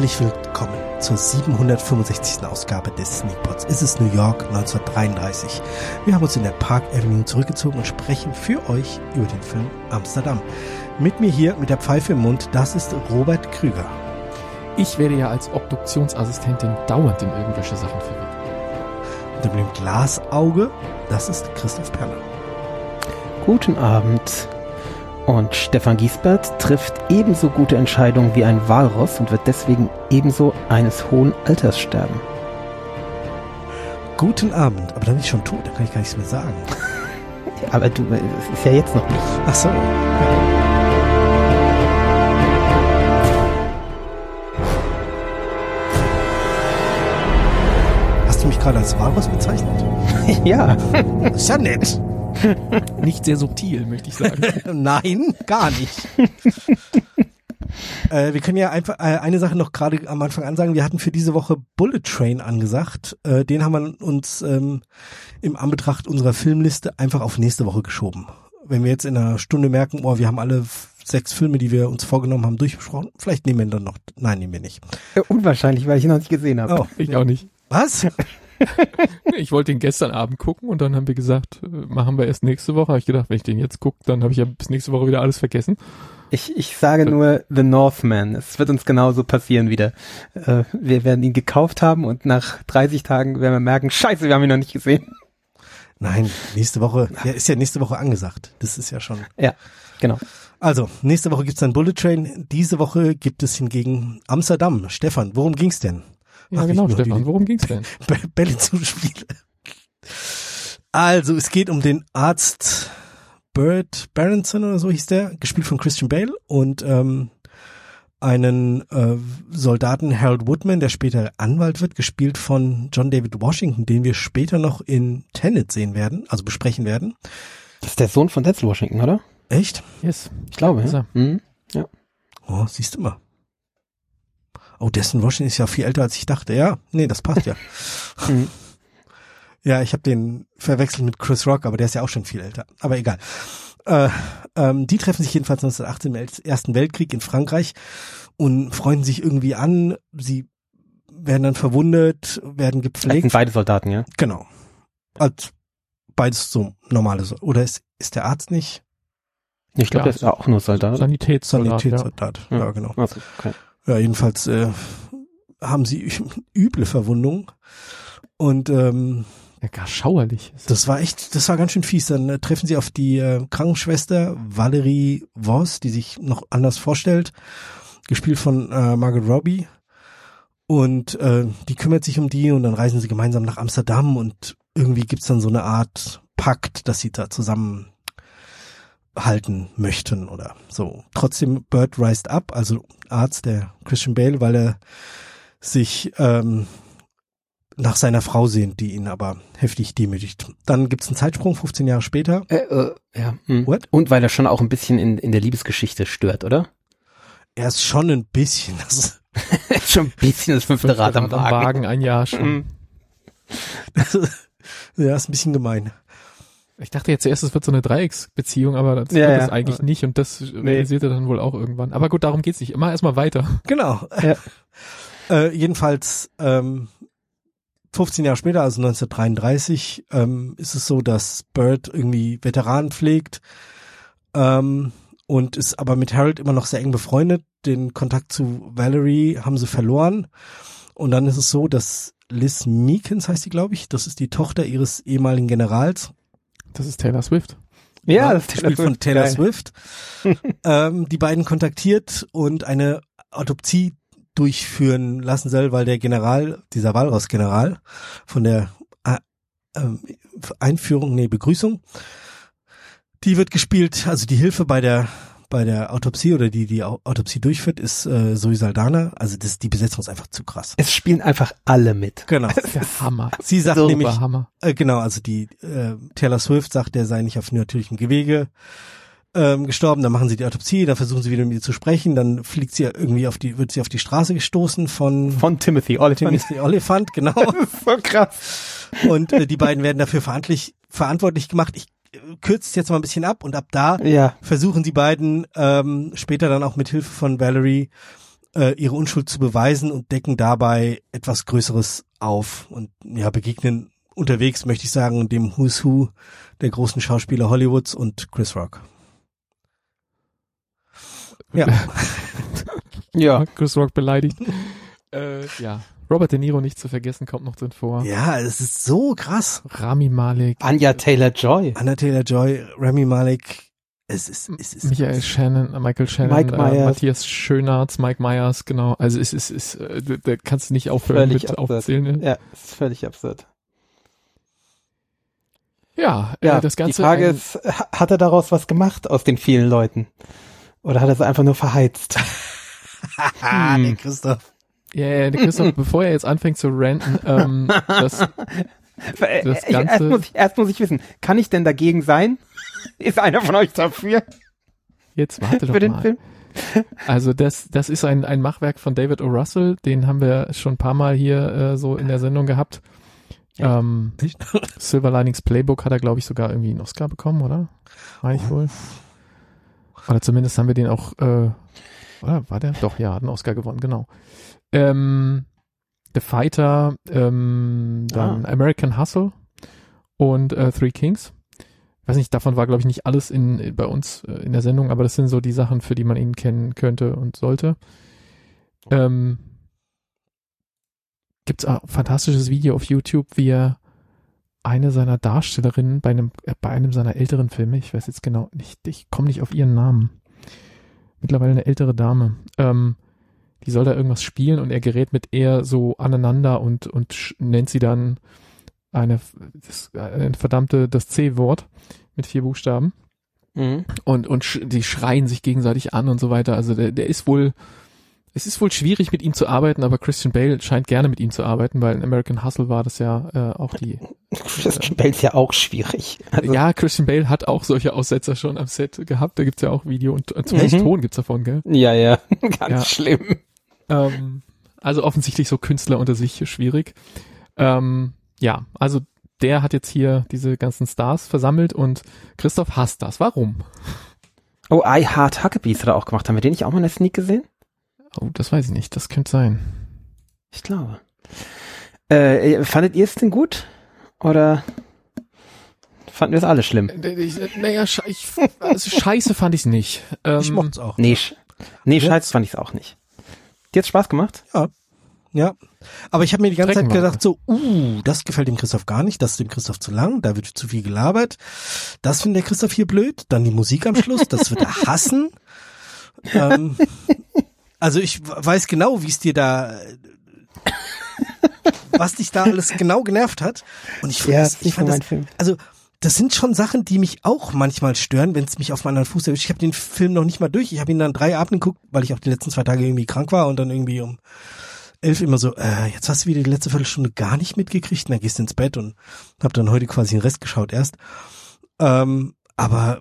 Herzlich willkommen zur 765. Ausgabe des Sneakpots. Es ist New York 1933. Wir haben uns in der Park Avenue zurückgezogen und sprechen für euch über den Film Amsterdam. Mit mir hier mit der Pfeife im Mund, das ist Robert Krüger. Ich werde ja als Obduktionsassistentin dauernd in irgendwelche Sachen verwickelt. Und mit dem Glasauge, das ist Christoph Perner. Guten Abend. Und Stefan Giesbert trifft ebenso gute Entscheidungen wie ein Walross und wird deswegen ebenso eines hohen Alters sterben. Guten Abend, aber dann bin ich schon tot, da kann ich gar nichts mehr sagen. aber du, es ist ja jetzt noch nicht. Ach so. Ja. Hast du mich gerade als Walross bezeichnet? ja. ist ja nett. nicht sehr subtil, möchte ich sagen. Nein, gar nicht. äh, wir können ja einfach äh, eine Sache noch gerade am Anfang ansagen. Wir hatten für diese Woche Bullet Train angesagt. Äh, den haben wir uns ähm, im Anbetracht unserer Filmliste einfach auf nächste Woche geschoben. Wenn wir jetzt in einer Stunde merken, oh, wir haben alle sechs Filme, die wir uns vorgenommen haben, durchbesprochen, vielleicht nehmen wir dann noch. Nein, nehmen wir nicht. Unwahrscheinlich, weil ich ihn noch nicht gesehen habe. Oh, ich auch nicht. Was? ich wollte ihn gestern Abend gucken und dann haben wir gesagt, äh, machen wir erst nächste Woche. Habe ich gedacht, wenn ich den jetzt gucke, dann habe ich ja bis nächste Woche wieder alles vergessen. Ich, ich sage nur The Northman. Es wird uns genauso passieren wieder. Äh, wir werden ihn gekauft haben und nach 30 Tagen werden wir merken, scheiße, wir haben ihn noch nicht gesehen. Nein, nächste Woche, ja, ist ja nächste Woche angesagt. Das ist ja schon. Ja, genau. Also, nächste Woche gibt's dann Bullet Train. Diese Woche gibt es hingegen Amsterdam. Stefan, worum ging's denn? Ja, genau, Stefan. Worum ging's denn? Bälle zuspielen. Also, es geht um den Arzt Bert Berenson oder so hieß der, gespielt von Christian Bale und ähm, einen äh, Soldaten Harold Woodman, der später Anwalt wird, gespielt von John David Washington, den wir später noch in Tenet sehen werden, also besprechen werden. Das ist der Sohn von Denzel Washington, oder? Echt? Yes. Ich glaube, ja. Mhm. ja. Oh, siehst du mal. Oh, dessen Washington ist ja viel älter als ich dachte. Ja, nee, das passt ja. Mhm. ja, ich habe den verwechselt mit Chris Rock, aber der ist ja auch schon viel älter. Aber egal. Äh, ähm, die treffen sich jedenfalls 1918 im Ersten Weltkrieg in Frankreich und freuen sich irgendwie an. Sie werden dann verwundet, werden gepflegt. Das sind beide Soldaten, ja? Genau. Als beides so normale. Oder ist, ist der Arzt nicht? Ich glaube, ja, der ist auch nur Soldat. Sanitätssoldat. Sanitätssoldat, ja, ja genau. Also, okay. Ja, jedenfalls äh, haben sie üble Verwundungen. Und ähm, ja, gar schauerlich. Das war echt, das war ganz schön fies. Dann äh, treffen sie auf die äh, Krankenschwester Valerie Voss, die sich noch anders vorstellt, gespielt von äh, Margaret Robbie. Und äh, die kümmert sich um die und dann reisen sie gemeinsam nach Amsterdam und irgendwie gibt's dann so eine Art Pakt, dass sie da zusammen halten möchten oder so. Trotzdem Bird reist ab, also Arzt, der Christian Bale, weil er sich ähm, nach seiner Frau sehnt, die ihn aber heftig demütigt. Dann gibt's einen Zeitsprung, 15 Jahre später. Äh, äh, ja. Hm. What? Und weil er schon auch ein bisschen in, in der Liebesgeschichte stört, oder? Er ist schon ein bisschen. Das schon ein bisschen das fünfte Rad am Wagen. Wagen. Ein Jahr schon. Hm. ja, ist ein bisschen gemein. Ich dachte jetzt zuerst, es wird so eine Dreiecksbeziehung, aber das ja, wird es eigentlich nicht und das nee. realisiert er dann wohl auch irgendwann. Aber gut, darum geht's nicht. Immer erstmal weiter. Genau. Ja. äh, jedenfalls ähm, 15 Jahre später, also 1933, ähm, ist es so, dass Bird irgendwie Veteranen pflegt ähm, und ist aber mit Harold immer noch sehr eng befreundet. Den Kontakt zu Valerie haben sie verloren. Und dann ist es so, dass Liz Meekins heißt die, glaube ich, das ist die Tochter ihres ehemaligen Generals, das ist Taylor Swift. Ja, das Taylor Spiel von Taylor Geil. Swift. ähm, die beiden kontaktiert und eine Autopsie durchführen lassen soll, weil der General, dieser Walross-General von der äh, äh, Einführung, nee, Begrüßung, die wird gespielt, also die Hilfe bei der bei der Autopsie oder die die Autopsie durchführt, ist äh, Zoe Saldana. Also das, die Besetzung ist einfach zu krass. Es spielen einfach alle mit. Genau. Das ist Hammer. Sie sagt Super nämlich, Hammer. Äh, genau, also die äh, Taylor Swift sagt, der sei nicht auf natürlichem Gewege ähm, gestorben. Dann machen sie die Autopsie, dann versuchen sie wieder mit ihr zu sprechen. Dann fliegt sie irgendwie auf die, wird sie auf die Straße gestoßen von von Timothy Oliphant. Timothy Oliphant, genau. so krass. Und äh, die beiden werden dafür verantwortlich verantwortlich gemacht. Ich kürzt jetzt mal ein bisschen ab und ab da ja. versuchen die beiden ähm, später dann auch mit Hilfe von Valerie äh, ihre Unschuld zu beweisen und decken dabei etwas Größeres auf und ja, begegnen unterwegs, möchte ich sagen, dem Who's Who der großen Schauspieler Hollywoods und Chris Rock. Ja. Ja. Chris Rock beleidigt. äh, ja. Robert De Niro nicht zu vergessen, kommt noch drin vor. Ja, es ist so krass. Rami Malek, Anja Taylor-Joy. Anna Taylor-Joy, Remy Malek, es ist, es ist Michael krass. Shannon, äh, Michael Shannon, Mike äh. Matthias Schönarz, Mike Myers, genau. Also es ist, es ist, äh, da- kannst du nicht aufhören Völlig mit absurd. aufzählen. Ne? Ja, ist völlig absurd. Ja, Ja, äh, das Ganze. die Frage ein- ist, ha- hat er daraus was gemacht aus den vielen Leuten? Oder hat er es einfach nur verheizt? Hm. der Christoph. Ja, ja, der Christoph, bevor er jetzt anfängt zu ranten, ähm, das, Das Äh, ich- Ganze- erst, muss ich, erst muss ich wissen, kann ich denn dagegen sein? Ist einer von euch dafür jetzt warte doch für den mal. Film? Also das, das ist ein, ein Machwerk von David O. Russell, den haben wir schon ein paar Mal hier äh, so in der Sendung gehabt. Ähm? Silver Linings Playbook hat er, glaube ich, sogar irgendwie einen Oscar bekommen, oder? Meine ich wohl. Oder zumindest haben wir den auch, äh, oder war der? Doch, ja, hat einen Oscar gewonnen, genau. Ähm, The Fighter, ähm, dann American Hustle und äh, Three Kings. Weiß nicht, davon war, glaube ich, nicht alles in, bei uns äh, in der Sendung, aber das sind so die Sachen, für die man ihn kennen könnte und sollte. Ähm, gibt's auch ein fantastisches Video auf YouTube, wie er eine seiner Darstellerinnen bei einem, äh, bei einem seiner älteren Filme, ich weiß jetzt genau nicht, ich komme nicht auf ihren Namen. Mittlerweile eine ältere Dame. Ähm, die soll da irgendwas spielen und er gerät mit ihr so aneinander und, und nennt sie dann eine, das, eine verdammte, das C-Wort mit vier Buchstaben Mhm. und, und sch die schreien sich gegenseitig an und so weiter. Also der, der ist wohl, es ist wohl schwierig mit ihm zu arbeiten, aber Christian Bale scheint gerne mit ihm zu arbeiten, weil in American Hustle war das ja äh, auch die. Christian Bale ist ja auch schwierig. Also, ja, Christian Bale hat auch solche Aussetzer schon am Set gehabt. Da gibt's ja auch Video und äh, zumindest Mhm. Ton gibt's davon, gell? ja, ja, ganz Ja. schlimm. Ähm, also offensichtlich so Künstler unter sich schwierig. Ähm, ja, also der hat jetzt hier diese ganzen Stars versammelt und Christoph hasst das. Warum? Oh, I Heart Huckabees hat er auch gemacht. Haben wir den nicht auch mal in der Sneak gesehen? Oh, das weiß ich nicht. Das könnte sein. Ich glaube. Äh, äh, fandet ihr es denn gut? Oder fanden wir es alle schlimm? Äh, Ich, naja, sche ich, also scheiße fand ich's nicht. Ähm, Ich mochte es auch. Nee, sch nee scheiße fand ich es auch nicht. Dir hat's Spaß gemacht? Ja. Aber ich habe mir die ganze Zeit gedacht, so, uh, das gefällt dem Christoph gar nicht, das ist dem Christoph zu lang, da wird zu viel gelabert. Das findet der Christoph hier blöd. Dann die Musik am Schluss, das wird er hassen. ähm, also ich weiß genau, wie es dir da, äh, was dich da alles genau genervt hat. Und ich fand das, ich fand das, Film. also das sind schon Sachen, die mich auch manchmal stören, wenn es mich auf einen anderen Fuß erwischt. Ich habe den Film noch nicht mal durch. Ich habe ihn dann drei Abend geguckt, weil ich auch die letzten zwei Tage irgendwie krank war und dann irgendwie um elf immer so, äh, jetzt hast du wieder die letzte Viertelstunde gar nicht mitgekriegt und dann gehst du ins Bett und habe dann heute quasi den Rest geschaut erst. Ähm, aber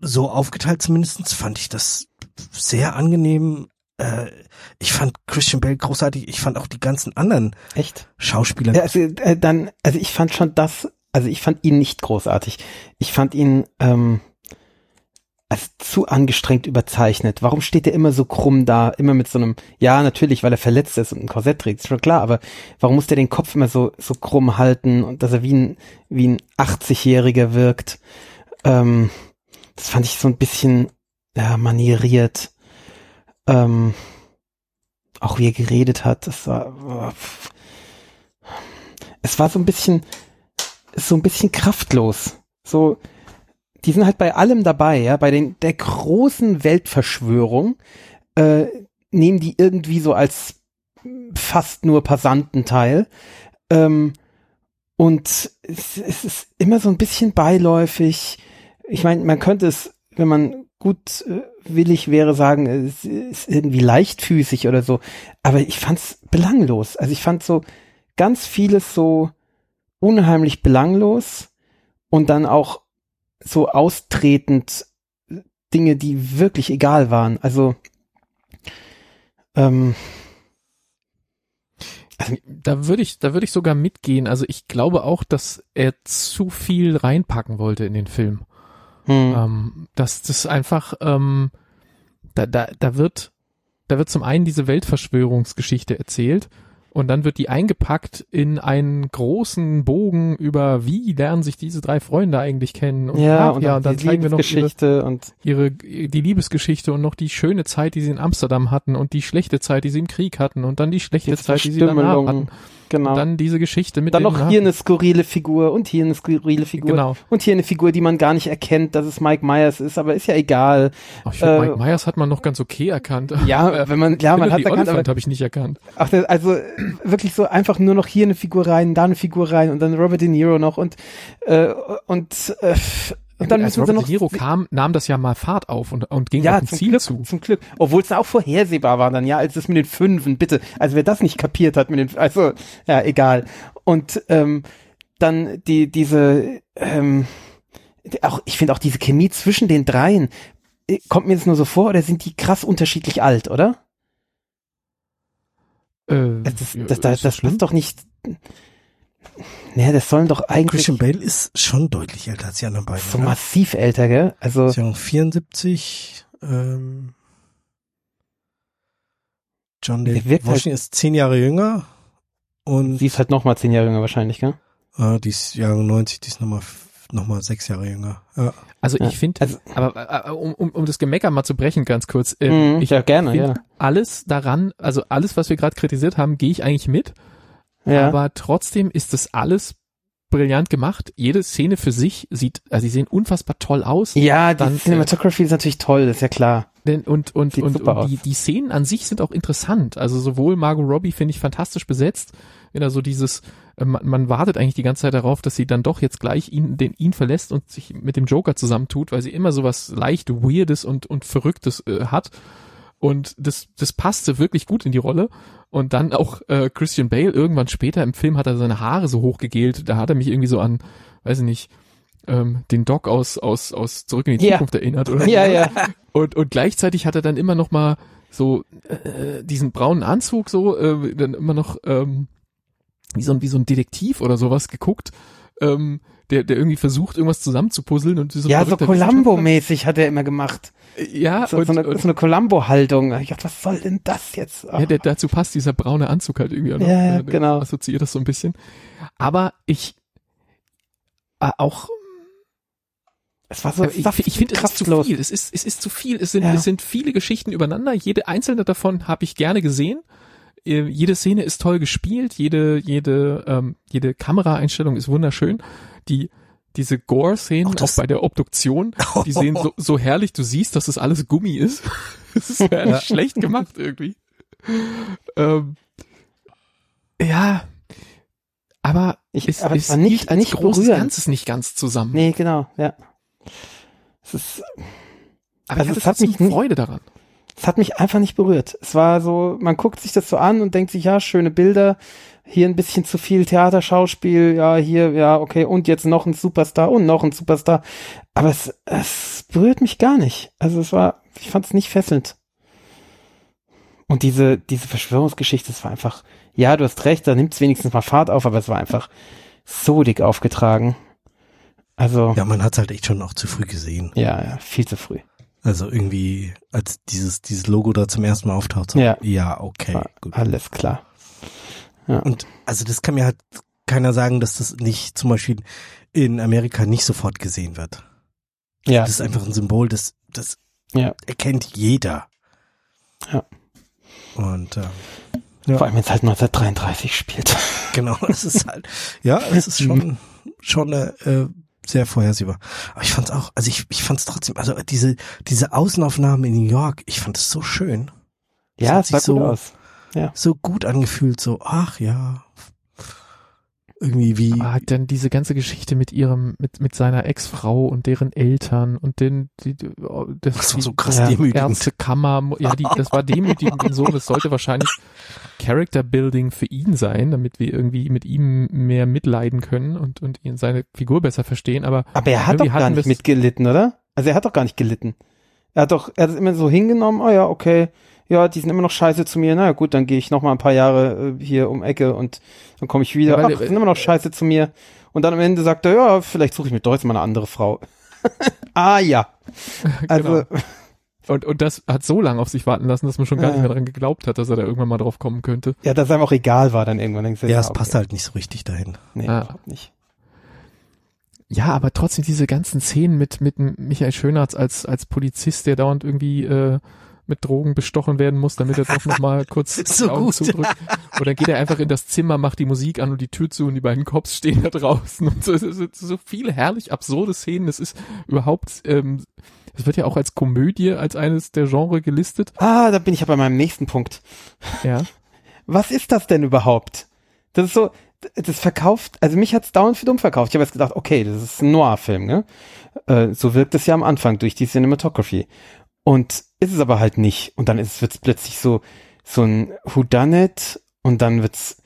so aufgeteilt zumindestens fand ich das sehr angenehm. Äh, ich fand Christian Bale großartig. Ich fand auch die ganzen anderen Echt? Schauspieler. Ja, also, äh, dann, also ich fand schon das, also ich fand ihn nicht großartig. Ich fand ihn ähm, als zu angestrengt überzeichnet. Warum steht er immer so krumm da, immer mit so einem, ja, natürlich, weil er verletzt ist und ein Korsett trägt, ist schon klar, aber warum muss der den Kopf immer so, so krumm halten und dass er wie ein, wie ein 80-Jähriger wirkt? Ähm, das fand ich so ein bisschen, ja, manieriert. Ähm, auch wie er geredet hat, das war, oh, es war so ein bisschen, so ein bisschen kraftlos. So, die sind halt bei allem dabei, ja, bei den, der großen Weltverschwörung, äh, nehmen die irgendwie so als fast nur Passanten teil. Ähm, und es, es ist immer so ein bisschen beiläufig. Ich meine, man könnte es, wenn man gut äh, willig wäre, sagen, es ist irgendwie leichtfüßig oder so. Aber ich fand's belanglos. Also ich fand so ganz vieles so unheimlich belanglos und dann auch so austretend Dinge, die wirklich egal waren. Also ähm, Da würde ich, da würde ich sogar mitgehen. Also ich glaube auch, dass er zu viel reinpacken wollte in den Film. hm, Ähm, dass das einfach, ähm, da, da, da wird, da wird zum einen diese Weltverschwörungsgeschichte erzählt und dann wird die eingepackt in einen großen Bogen über wie lernen sich diese drei Freunde eigentlich kennen und ja, und, ja, und dann zeigen wir noch ihre, und ihre die Liebesgeschichte und noch die schöne Zeit, die sie in Amsterdam hatten und die schlechte Zeit, die sie im Krieg hatten und dann die schlechte Zeit, die sie danach hatten. Genau. Und dann diese Geschichte mit Dann noch hier eine skurrile Figur und hier eine skurrile Figur. Genau. Und hier eine Figur, die man gar nicht erkennt, dass es Mike Myers ist, aber ist ja egal. Ach, ich äh, Mike Myers hat man noch ganz okay erkannt. Ja, wenn man, ja, man hat erkannt, aber habe ich nicht erkannt. Ach, also wirklich so einfach nur noch hier eine Figur rein, da eine Figur rein und dann Robert De Niro noch und äh, und äh, und dann müssen sie noch. De Niro kam, nahm das ja mal Fahrt auf und, und ging ja, auf ein Ziel Glück, zu. Zum Glück. Obwohl es auch vorhersehbar war dann, ja, als es mit den Fünfen, bitte. Also wer das nicht kapiert hat mit den, also, ja, egal. Und ähm, dann die, diese, ähm, auch, ich finde auch diese Chemie zwischen den dreien, äh, kommt mir jetzt nur so vor, oder sind die krass unterschiedlich alt, oder? Äh, das, das, das, das, das ist doch nicht. Naja, das sollen doch eigentlich. Christian Bale ist schon deutlich älter als die anderen beiden. So oder? massiv älter, gell? Also. Ist ja 74. Ähm, John David Washington halt, ist zehn Jahre jünger. Und sie ist halt nochmal zehn Jahre jünger wahrscheinlich, gell? Äh, die ist Jahre 90, die ist nochmal noch mal sechs Jahre jünger. Ja. Also ich finde, also, aber äh, um, um, um das Gemecker mal zu brechen, ganz kurz. Äh, mm, ich ja gerne, ja. Alles daran, also alles, was wir gerade kritisiert haben, gehe ich eigentlich mit. Ja. Aber trotzdem ist das alles brillant gemacht. Jede Szene für sich sieht, also sie sehen unfassbar toll aus. Ja, die Dann, Cinematography äh, ist natürlich toll, ist ja klar. Denn, und und, und, und die, die Szenen an sich sind auch interessant. Also sowohl Margot Robbie finde ich fantastisch besetzt, wenn er so dieses, äh, man, man wartet eigentlich die ganze Zeit darauf, dass sie dann doch jetzt gleich ihn, den ihn verlässt und sich mit dem Joker zusammentut, weil sie immer so was leicht Weirdes und, und Verrücktes äh, hat. Und das, das passte wirklich gut in die Rolle. Und dann auch äh, Christian Bale irgendwann später im Film hat er seine Haare so hochgegelt. Da hat er mich irgendwie so an, weiß ich nicht, ähm, den Doc aus aus aus Zurück in die ja. Zukunft erinnert oder ja ja und und gleichzeitig hat er dann immer noch mal so äh, diesen braunen Anzug so äh, dann immer noch ähm, wie so ein wie so ein Detektiv oder sowas geguckt ähm, der der irgendwie versucht irgendwas zusammenzupuzzeln und so ja so Columbo mäßig hat er immer gemacht ja, so, und, so eine, so eine Columbo-Haltung. Ich dachte, was soll denn das jetzt? Oh. Ja, der, dazu passt dieser braune Anzug halt irgendwie auch noch. Ja, ja genau. Assoziiert das so ein bisschen. Aber ich äh, auch es war so ich, ich finde es ist zu viel. Es ist es ist zu viel. Es sind ja. es sind viele Geschichten übereinander. Jede einzelne davon habe ich gerne gesehen. Äh, jede Szene ist toll gespielt. Jede jede ähm, jede Kameraeinstellung ist wunderschön. Die diese Gore-Szenen, auch, auch, bei der Obduktion, die sehen so, so herrlich, du siehst, dass das alles Gummi ist. das ist ja. schlecht gemacht irgendwie. Ähm, ja, aber ich, es, aber es war nicht, als nicht großes Ganzes nicht ganz zusammen. Nee, genau, ja. Es ist, aber also es hat mich Freude daran. Es hat mich einfach nicht berührt. Es war so, man guckt sich das so an und denkt sich, ja, schöne Bilder, hier ein bisschen zu viel Theaterschauspiel, ja, hier, ja, okay, und jetzt noch ein Superstar und noch ein Superstar. Aber es, es berührt mich gar nicht. Also es war, ich fand es nicht fesselnd. Und diese, diese Verschwörungsgeschichte, es war einfach, ja, du hast recht, da nimmt es wenigstens mal Fahrt auf, aber es war einfach so dick aufgetragen. Also. Ja, man hat es halt echt schon noch zu früh gesehen. Ja, ja, viel zu früh. Also irgendwie, als dieses, dieses Logo da zum ersten Mal auftaucht, so, ja, ja okay, gut. Alles klar. Ja. Und also das kann mir halt keiner sagen, dass das nicht zum Beispiel in Amerika nicht sofort gesehen wird. Ja. Das ist einfach ein Symbol, das, das ja. erkennt jeder. Ja. Und ähm, ja. Vor allem, wenn es halt 1933 spielt. Genau, es ist halt, ja, es ist schon, schon äh, sehr vorhersehbar. Aber ich fand's auch, also ich, ich fand's trotzdem, also diese, diese Außenaufnahmen in New York, ich fand es so schön. Ja, es sah so, gut aus ja. so gut angefühlt, so, ach ja, irgendwie wie. Hat dann diese ganze Geschichte mit ihrem, mit, mit seiner Ex-Frau und deren Eltern und den, die, das, das war so krass ja, Ärztekammer, ja, die, das war demütigend so, das sollte wahrscheinlich Character Building für ihn sein, damit wir irgendwie mit ihm mehr mitleiden können und, und ihn seine Figur besser verstehen, aber. Aber er hat doch gar nicht mitgelitten, oder? Also er hat doch gar nicht gelitten. Er hat doch, er hat es immer so hingenommen, oh ja, okay, ja, die sind immer noch scheiße zu mir, na gut, dann gehe ich noch mal ein paar Jahre äh, hier um Ecke und dann komme ich wieder, ja, ach, die sind immer noch scheiße zu mir. Und dann am Ende sagt er, ja, vielleicht suche ich mir doch jetzt mal eine andere Frau. ah ja. Also. Genau. Und, und das hat so lange auf sich warten lassen, dass man schon gar Ja. nicht mehr dran geglaubt hat, dass er da irgendwann mal drauf kommen könnte. Ja, dass einem auch egal war dann irgendwann. Denkst du, Ja, es okay. passt halt nicht so richtig dahin. Nee, Ah. überhaupt nicht. Ja, aber trotzdem diese ganzen Szenen mit, mit Michael Schönertz als, als Polizist, der dauernd irgendwie äh, mit Drogen bestochen werden muss, damit er doch nochmal kurz So die Augen gut. zudrückt. Und dann geht er einfach in das Zimmer, macht die Musik an und die Tür zu und die beiden Cops stehen da draußen. Und so, so, so viele herrlich absurde Szenen. Das ist überhaupt, ähm, es wird ja auch als Komödie, als eines der Genre gelistet. Ah, da bin ich ja bei meinem nächsten Punkt. Ja. Was ist das denn überhaupt? Das ist so, das verkauft, also mich hat's dauernd für dumm verkauft. Ich habe jetzt gedacht, okay, das ist ein Noir-Film, ne? Äh, so wirkt es ja am Anfang durch die Cinematography. Und ist es aber halt nicht. Und dann ist, wird's plötzlich so, so ein Whodunit und dann wird's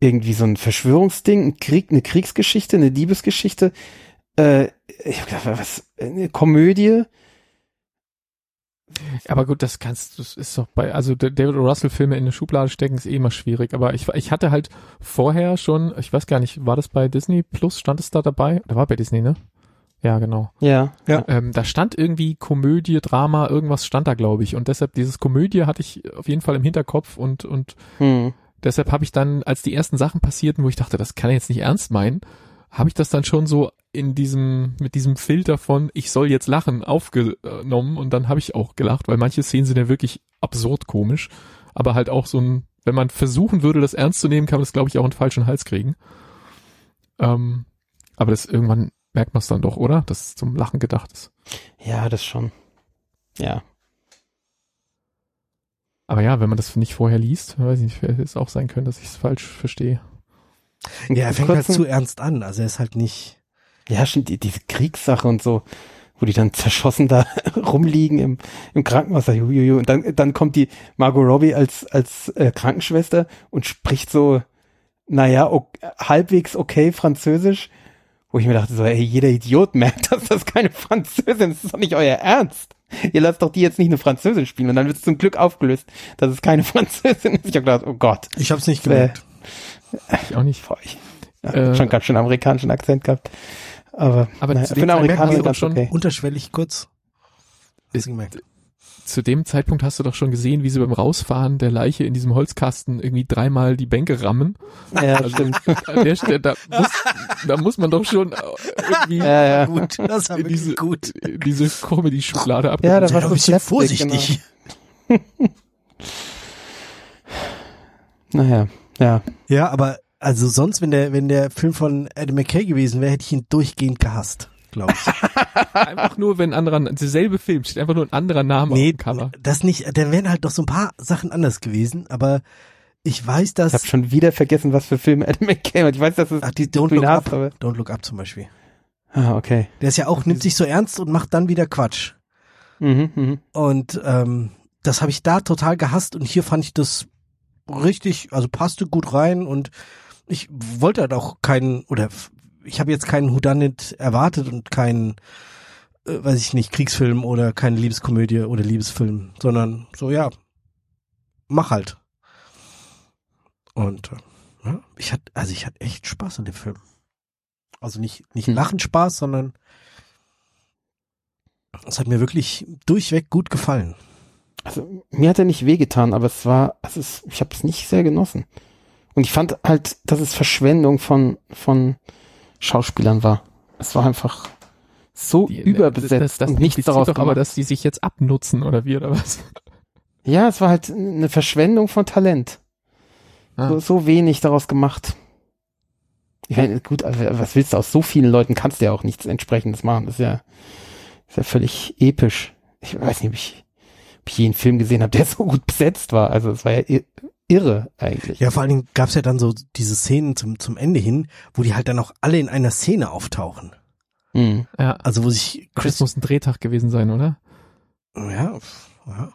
irgendwie so ein Verschwörungsding, ein Krieg, eine Kriegsgeschichte, eine Liebesgeschichte. Äh, ich hab gedacht, was, eine Komödie? Aber gut, das kannst, das ist doch bei, also David. Russell Filme in eine Schublade stecken ist eh immer schwierig. Aber ich, ich hatte halt vorher schon, ich weiß gar nicht, war das bei Disney Plus, stand es da dabei? Da war bei Disney, ne? Ja, genau. Ja. Ähm, da stand irgendwie Komödie, Drama, irgendwas stand da, glaube ich. Und deshalb dieses Komödie hatte ich auf jeden Fall im Hinterkopf und, und Hm. deshalb habe ich dann, als die ersten Sachen passierten, wo ich dachte, das kann er jetzt nicht ernst meinen, habe ich das dann schon so in diesem, mit diesem Filter von, ich soll jetzt lachen, aufgenommen und dann habe ich auch gelacht, weil manche Szenen sind ja wirklich absurd komisch, aber halt auch so ein, wenn man versuchen würde, das ernst zu nehmen, kann man das, glaube ich, auch in den falschen Hals kriegen. Ähm, aber das irgendwann merkt man es dann doch, oder? Dass es zum Lachen gedacht ist. Ja, das schon. Ja. Aber ja, wenn man das nicht vorher liest, weiß ich nicht, hätte es auch sein können, dass ich es falsch verstehe. Ja, er fängt halt zu ernst an. Also er ist halt nicht. Ja, schon die, diese Kriegssache und so, wo die dann zerschossen da rumliegen im, im Krankenhaus. Und dann, dann kommt die Margot Robbie als, als äh, Krankenschwester und spricht so, naja, o halbwegs okay Französisch. Wo ich mir dachte, so, ey, jeder Idiot merkt, dass das keine Französin ist. Das ist doch nicht euer Ernst. Ihr lasst doch die jetzt nicht eine Französin spielen. Und dann wird es zum Glück aufgelöst, dass es keine Französin ist. Ich habe gedacht, oh Gott, Ich habe es nicht Äh, gemerkt. Ich auch nicht. vor ich. Ja, Äh, schon ganz schön amerikanischen Akzent gehabt. Aber, Aber naja, zu für einen Amerikaner ganz schon- okay. Unterschwellig kurz. Ist gemerkt. Zu dem Zeitpunkt hast du doch schon gesehen, wie sie beim Rausfahren der Leiche in diesem Holzkasten irgendwie dreimal die Bänke rammen. Ja, Also stimmt. an der Stelle, da muss, da muss man doch schon irgendwie Ja, ja. Gut, das war in diese, gut. in diese Comedy-Schublade ab. Ja, da war so ein bisschen vorsichtig. Naja, ja. Ja, aber also sonst, wenn der, wenn der Film von Adam McKay gewesen wäre, hätte ich ihn durchgehend gehasst, glaube ich. Einfach nur, wenn ein anderer, derselbe Film steht, einfach nur ein anderer Name auf nee, dem Cover. das nicht, dann wären halt doch so ein paar Sachen anders gewesen, aber ich weiß, Ich habe dass schon wieder vergessen, was für Filme Adam McKay hat. Ich weiß, dass es Ach, die Don't Look Up, aber Don't Look Up zum Beispiel. ah, okay. Der ist ja auch, nimmt sich so ernst und macht dann wieder Quatsch. Mhm, mhm. Und ähm, das habe ich da total gehasst und hier fand ich das richtig, also passte gut rein und ich wollte halt auch keinen, oder ich habe jetzt keinen Whodunit erwartet und keinen, äh, weiß ich nicht, Kriegsfilm oder keine Liebeskomödie oder Liebesfilm, sondern so, ja, mach halt. Und äh, ja, ich hatte, also ich hatte echt Spaß an dem Film. Also nicht, nicht Hm. Lachen Spaß, sondern es hat mir wirklich durchweg gut gefallen. Also mir hat er nicht wehgetan, aber es war, also es, ich habe es nicht sehr genossen. Und ich fand halt, dass es Verschwendung von von Schauspielern war. Es war einfach so Die- überbesetzt das, das und nichts daraus doch aber, gemacht. dass die sich jetzt abnutzen oder wie oder was? Ja, es war halt eine Verschwendung von Talent. Ah. So, so wenig daraus gemacht. Ich meine, gut, also was willst du aus so vielen Leuten kannst du ja auch nichts entsprechendes machen. Das ist ja, ist ja völlig episch. Ich weiß nicht, ob ich, ob ich je einen Film gesehen habe, der so gut besetzt war. Also es war ja ir irre eigentlich. Ja, vor allen Dingen gab's ja dann so diese Szenen zum, zum Ende hin, wo die halt dann auch alle in einer Szene auftauchen. Mhm. Ja, Also wo sich das Chris, muss ein Drehtag gewesen sein, oder? ja, ja.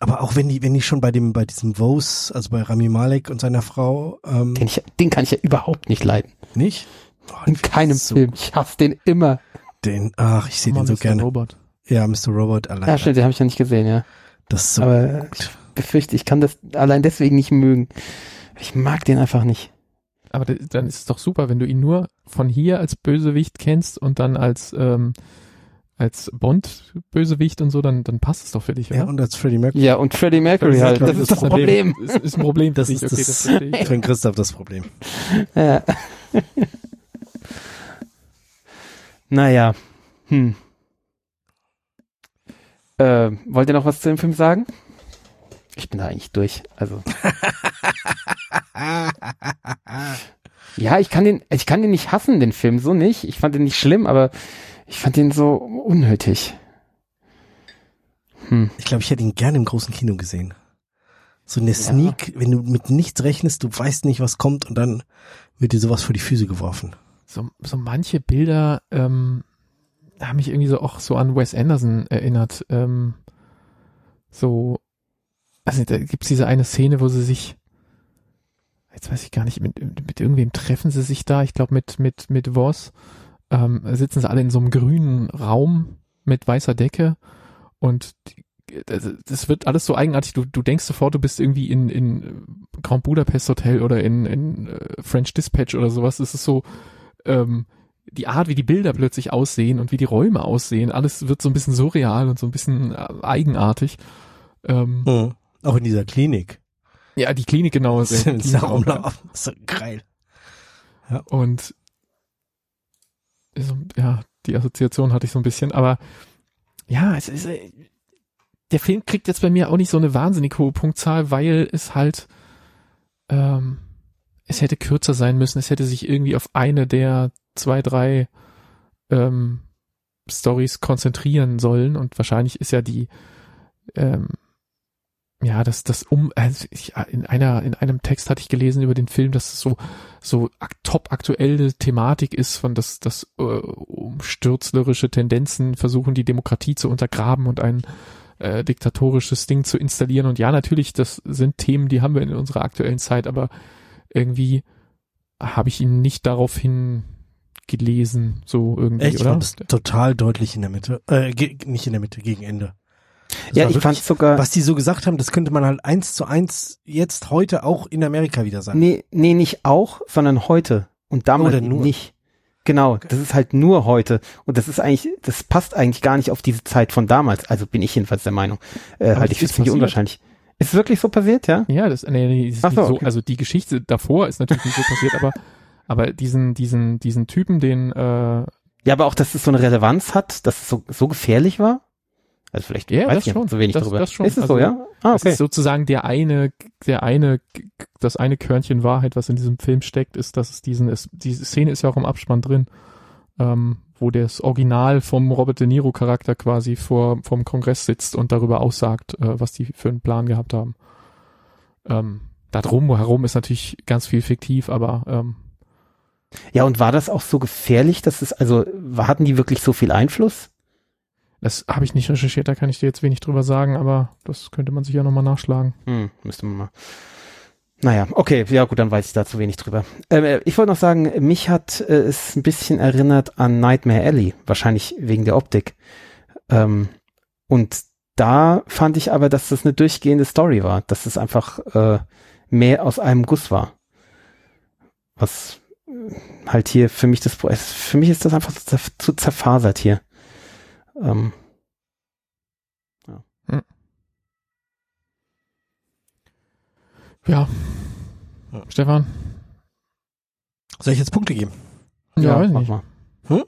Aber auch wenn die, wenn die schon bei dem, bei diesem Vose, also bei Rami Malek und seiner Frau, ähm, Den, ich, den kann ich ja überhaupt nicht leiden. nicht? Oh, In keinem so Film. Ich hasse den immer. Den, ach, ich sehe den so Mr. gerne. Robot. Ja, Mr. Robot allein. Ja, stimmt, den habe ich ja nicht gesehen, ja. Das ist so Aber ich befürchte, ich kann das allein deswegen nicht mögen. Ich mag den einfach nicht. Aber da- dann ist es doch super, wenn du ihn nur von hier als Bösewicht kennst und dann als ähm, als Bond-Bösewicht und so, dann, dann passt es doch für dich, oder? Ja, und als Freddie Mercury. Ja, und Freddie Mercury Das ist, halt. Das ich, ist das das Problem. Ist, ist ein Problem, Das ist. Okay, das, das ich. für den Christoph das Problem. Ja. naja. Hm. Äh, wollt ihr noch was zu dem Film sagen? Ich bin da eigentlich durch. Also. ja, ich kann den, ich kann den nicht hassen, den Film, so nicht. Ich fand den nicht schlimm, aber ich fand den so unnötig. Hm. Ich glaube, ich hätte ihn gerne im großen Kino gesehen. So eine Sneak, wenn du mit nichts rechnest, du weißt nicht, was kommt und dann wird dir sowas vor die Füße geworfen. So, so manche Bilder ähm, haben mich irgendwie so auch so an Wes Anderson erinnert. Ähm, so, also da gibt's diese eine Szene, wo sie sich, jetzt weiß ich gar nicht, mit, mit irgendwem treffen sie sich da, ich glaube mit, mit, mit Voss, ähm, sitzen sie alle in so einem grünen Raum mit weißer Decke und die, das, das wird alles so eigenartig. Du, du denkst sofort, du bist irgendwie in, in Grand Budapest Hotel oder in, in äh, French Dispatch oder sowas. Es ist so, ähm, die Art, wie die Bilder plötzlich aussehen und wie die Räume aussehen, alles wird so ein bisschen surreal und so ein bisschen äh, eigenartig. Ähm, Hm. Auch in dieser Klinik. Ja, die Klinik genau. Ist ja. Das ist so geil. Und so, ja, die Assoziation hatte ich so ein bisschen, aber ja, es ist, äh, der Film kriegt jetzt bei mir auch nicht so eine wahnsinnig hohe Punktzahl, weil es halt, ähm, es hätte kürzer sein müssen, es hätte sich irgendwie auf eine der zwei, drei ähm, Stories konzentrieren sollen und wahrscheinlich ist ja die, ähm, ja, das, das um, also ich, in einer, in einem Text hatte ich gelesen über den Film, dass es so, so top aktuelle Thematik ist, von das, das äh, umstürzlerische Tendenzen versuchen, die Demokratie zu untergraben und ein äh, diktatorisches Ding zu installieren. Und ja, natürlich, das sind Themen, die haben wir in unserer aktuellen Zeit, aber irgendwie habe ich ihn nicht daraufhin gelesen, so irgendwie, Echt, ich oder? es total deutlich in der Mitte. Äh, nicht in der Mitte, gegen Ende. Das Ja, ich wirklich- fand sogar. Was die so gesagt haben, das könnte man halt eins zu eins jetzt heute auch in Amerika wieder sagen. Nee, nee, nicht auch, sondern heute. Und damals Oder eben nur. nicht. Genau, das ist halt nur heute. Und das ist eigentlich, das passt eigentlich gar nicht auf diese Zeit von damals. Also bin ich jedenfalls der Meinung. Äh, halt das ich ist ziemlich passiert. unwahrscheinlich. Ist es wirklich so passiert, ja? Ja, das, nee, nee, ist Ach nicht so, so, okay. also die Geschichte davor ist natürlich nicht so passiert, aber, aber diesen, diesen, diesen Typen, den, äh, Ja, aber auch, dass es so eine Relevanz hat, dass es so, so gefährlich war? Also vielleicht Ja, weiß das ich schon. so wenig Das- darüber. das schon. Ist es so, Also, ja? Ah, es okay. ist sozusagen der eine, der eine, das eine Körnchen Wahrheit, was in diesem Film steckt, ist, dass es diesen, ist, diese Szene ist ja auch im Abspann drin, ähm, wo das Original vom Robert De Niro Charakter quasi vor, vom Kongress sitzt und darüber aussagt, äh, was die für einen Plan gehabt haben. Ähm, darum herum ist natürlich ganz viel fiktiv, aber, ähm, Ja, und war das auch so gefährlich, dass es, also hatten die wirklich so viel Einfluss? Das habe ich nicht recherchiert, da kann ich dir jetzt wenig drüber sagen, aber das könnte man sich ja nochmal nachschlagen. Hm, müsste man mal. Naja, okay, ja gut, dann weiß ich da zu wenig drüber. Ähm, äh, ich wollte noch sagen, mich hat äh, es ein bisschen erinnert an Nightmare Alley, wahrscheinlich wegen der Optik. Ähm, und da fand ich aber, dass das eine durchgehende Story war, dass es einfach äh, mehr aus einem Guss war. Was äh, halt hier für mich das, für mich ist das einfach zu zerfasert hier. Ähm, Ja. Ja. Stefan? Soll ich jetzt Punkte geben? Ja, weiß mach mal. Hm?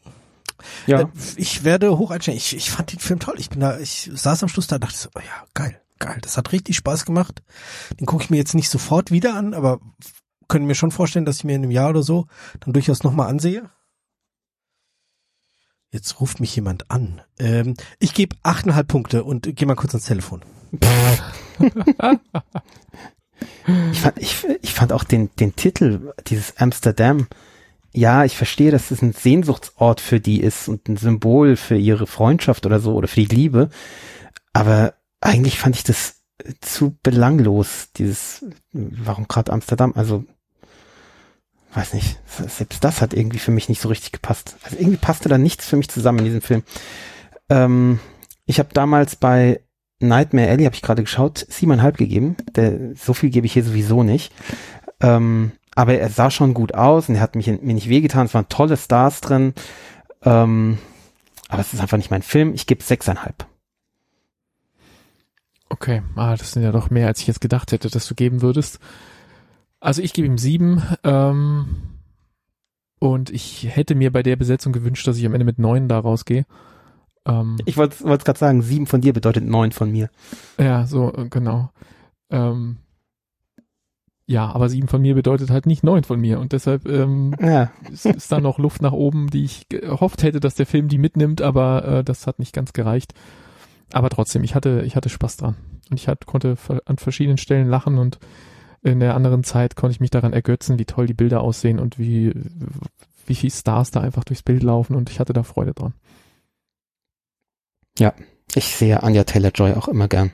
Ja. Äh, Ich werde hoch einstellen. Ich, ich fand den Film toll. Ich bin da, ich saß am Schluss da und dachte so, oh ja, geil, geil. Das hat richtig Spaß gemacht. Den gucke ich mir jetzt nicht sofort wieder an, aber können mir schon vorstellen, dass ich mir in einem Jahr oder so dann durchaus nochmal ansehe. Jetzt ruft mich jemand an. Ähm, ich gebe achteinhalb Punkte und gehe mal kurz ans Telefon. Ich fand, ich, ich fand auch den, den Titel, dieses Amsterdam, ja, ich verstehe, dass es ein Sehnsuchtsort für die ist und ein Symbol für ihre Freundschaft oder so oder für die Liebe. Aber eigentlich fand ich das zu belanglos, dieses, warum gerade Amsterdam? Also, weiß nicht, selbst das hat irgendwie für mich nicht so richtig gepasst. Also irgendwie passte da nichts für mich zusammen in diesem Film. Ähm, ich habe damals bei Nightmare Alley, habe ich gerade geschaut, siebeneinhalb gegeben. Der, so viel gebe ich hier sowieso nicht. Ähm, aber er sah schon gut aus und er hat mich, mir nicht wehgetan. Es waren tolle Stars drin. Ähm, Aber es ist einfach nicht mein Film. Ich gebe sechseinhalb. Okay, ah, das sind ja doch mehr, als ich jetzt gedacht hätte, dass du geben würdest. Also ich gebe ihm sieben. Ähm, und ich hätte mir bei der Besetzung gewünscht, dass ich am Ende mit neun da rausgehe. Ähm, Ich wollte es gerade sagen, sieben von dir bedeutet neun von mir. ja, so, äh, genau. Ähm, ja, aber sieben von mir bedeutet halt nicht neun von mir. Und deshalb ähm, Ja, ist, ist da noch Luft nach oben, die ich gehofft hätte, dass der Film die mitnimmt, aber äh, das hat nicht ganz gereicht. Aber trotzdem, ich hatte, ich hatte Spaß dran. Und ich hat, konnte an verschiedenen Stellen lachen und in der anderen Zeit konnte ich mich daran ergötzen, wie toll die Bilder aussehen und wie, wie viel Stars da einfach durchs Bild laufen und ich hatte da Freude dran. ich sehe Anja Taylor-Joy auch immer gern.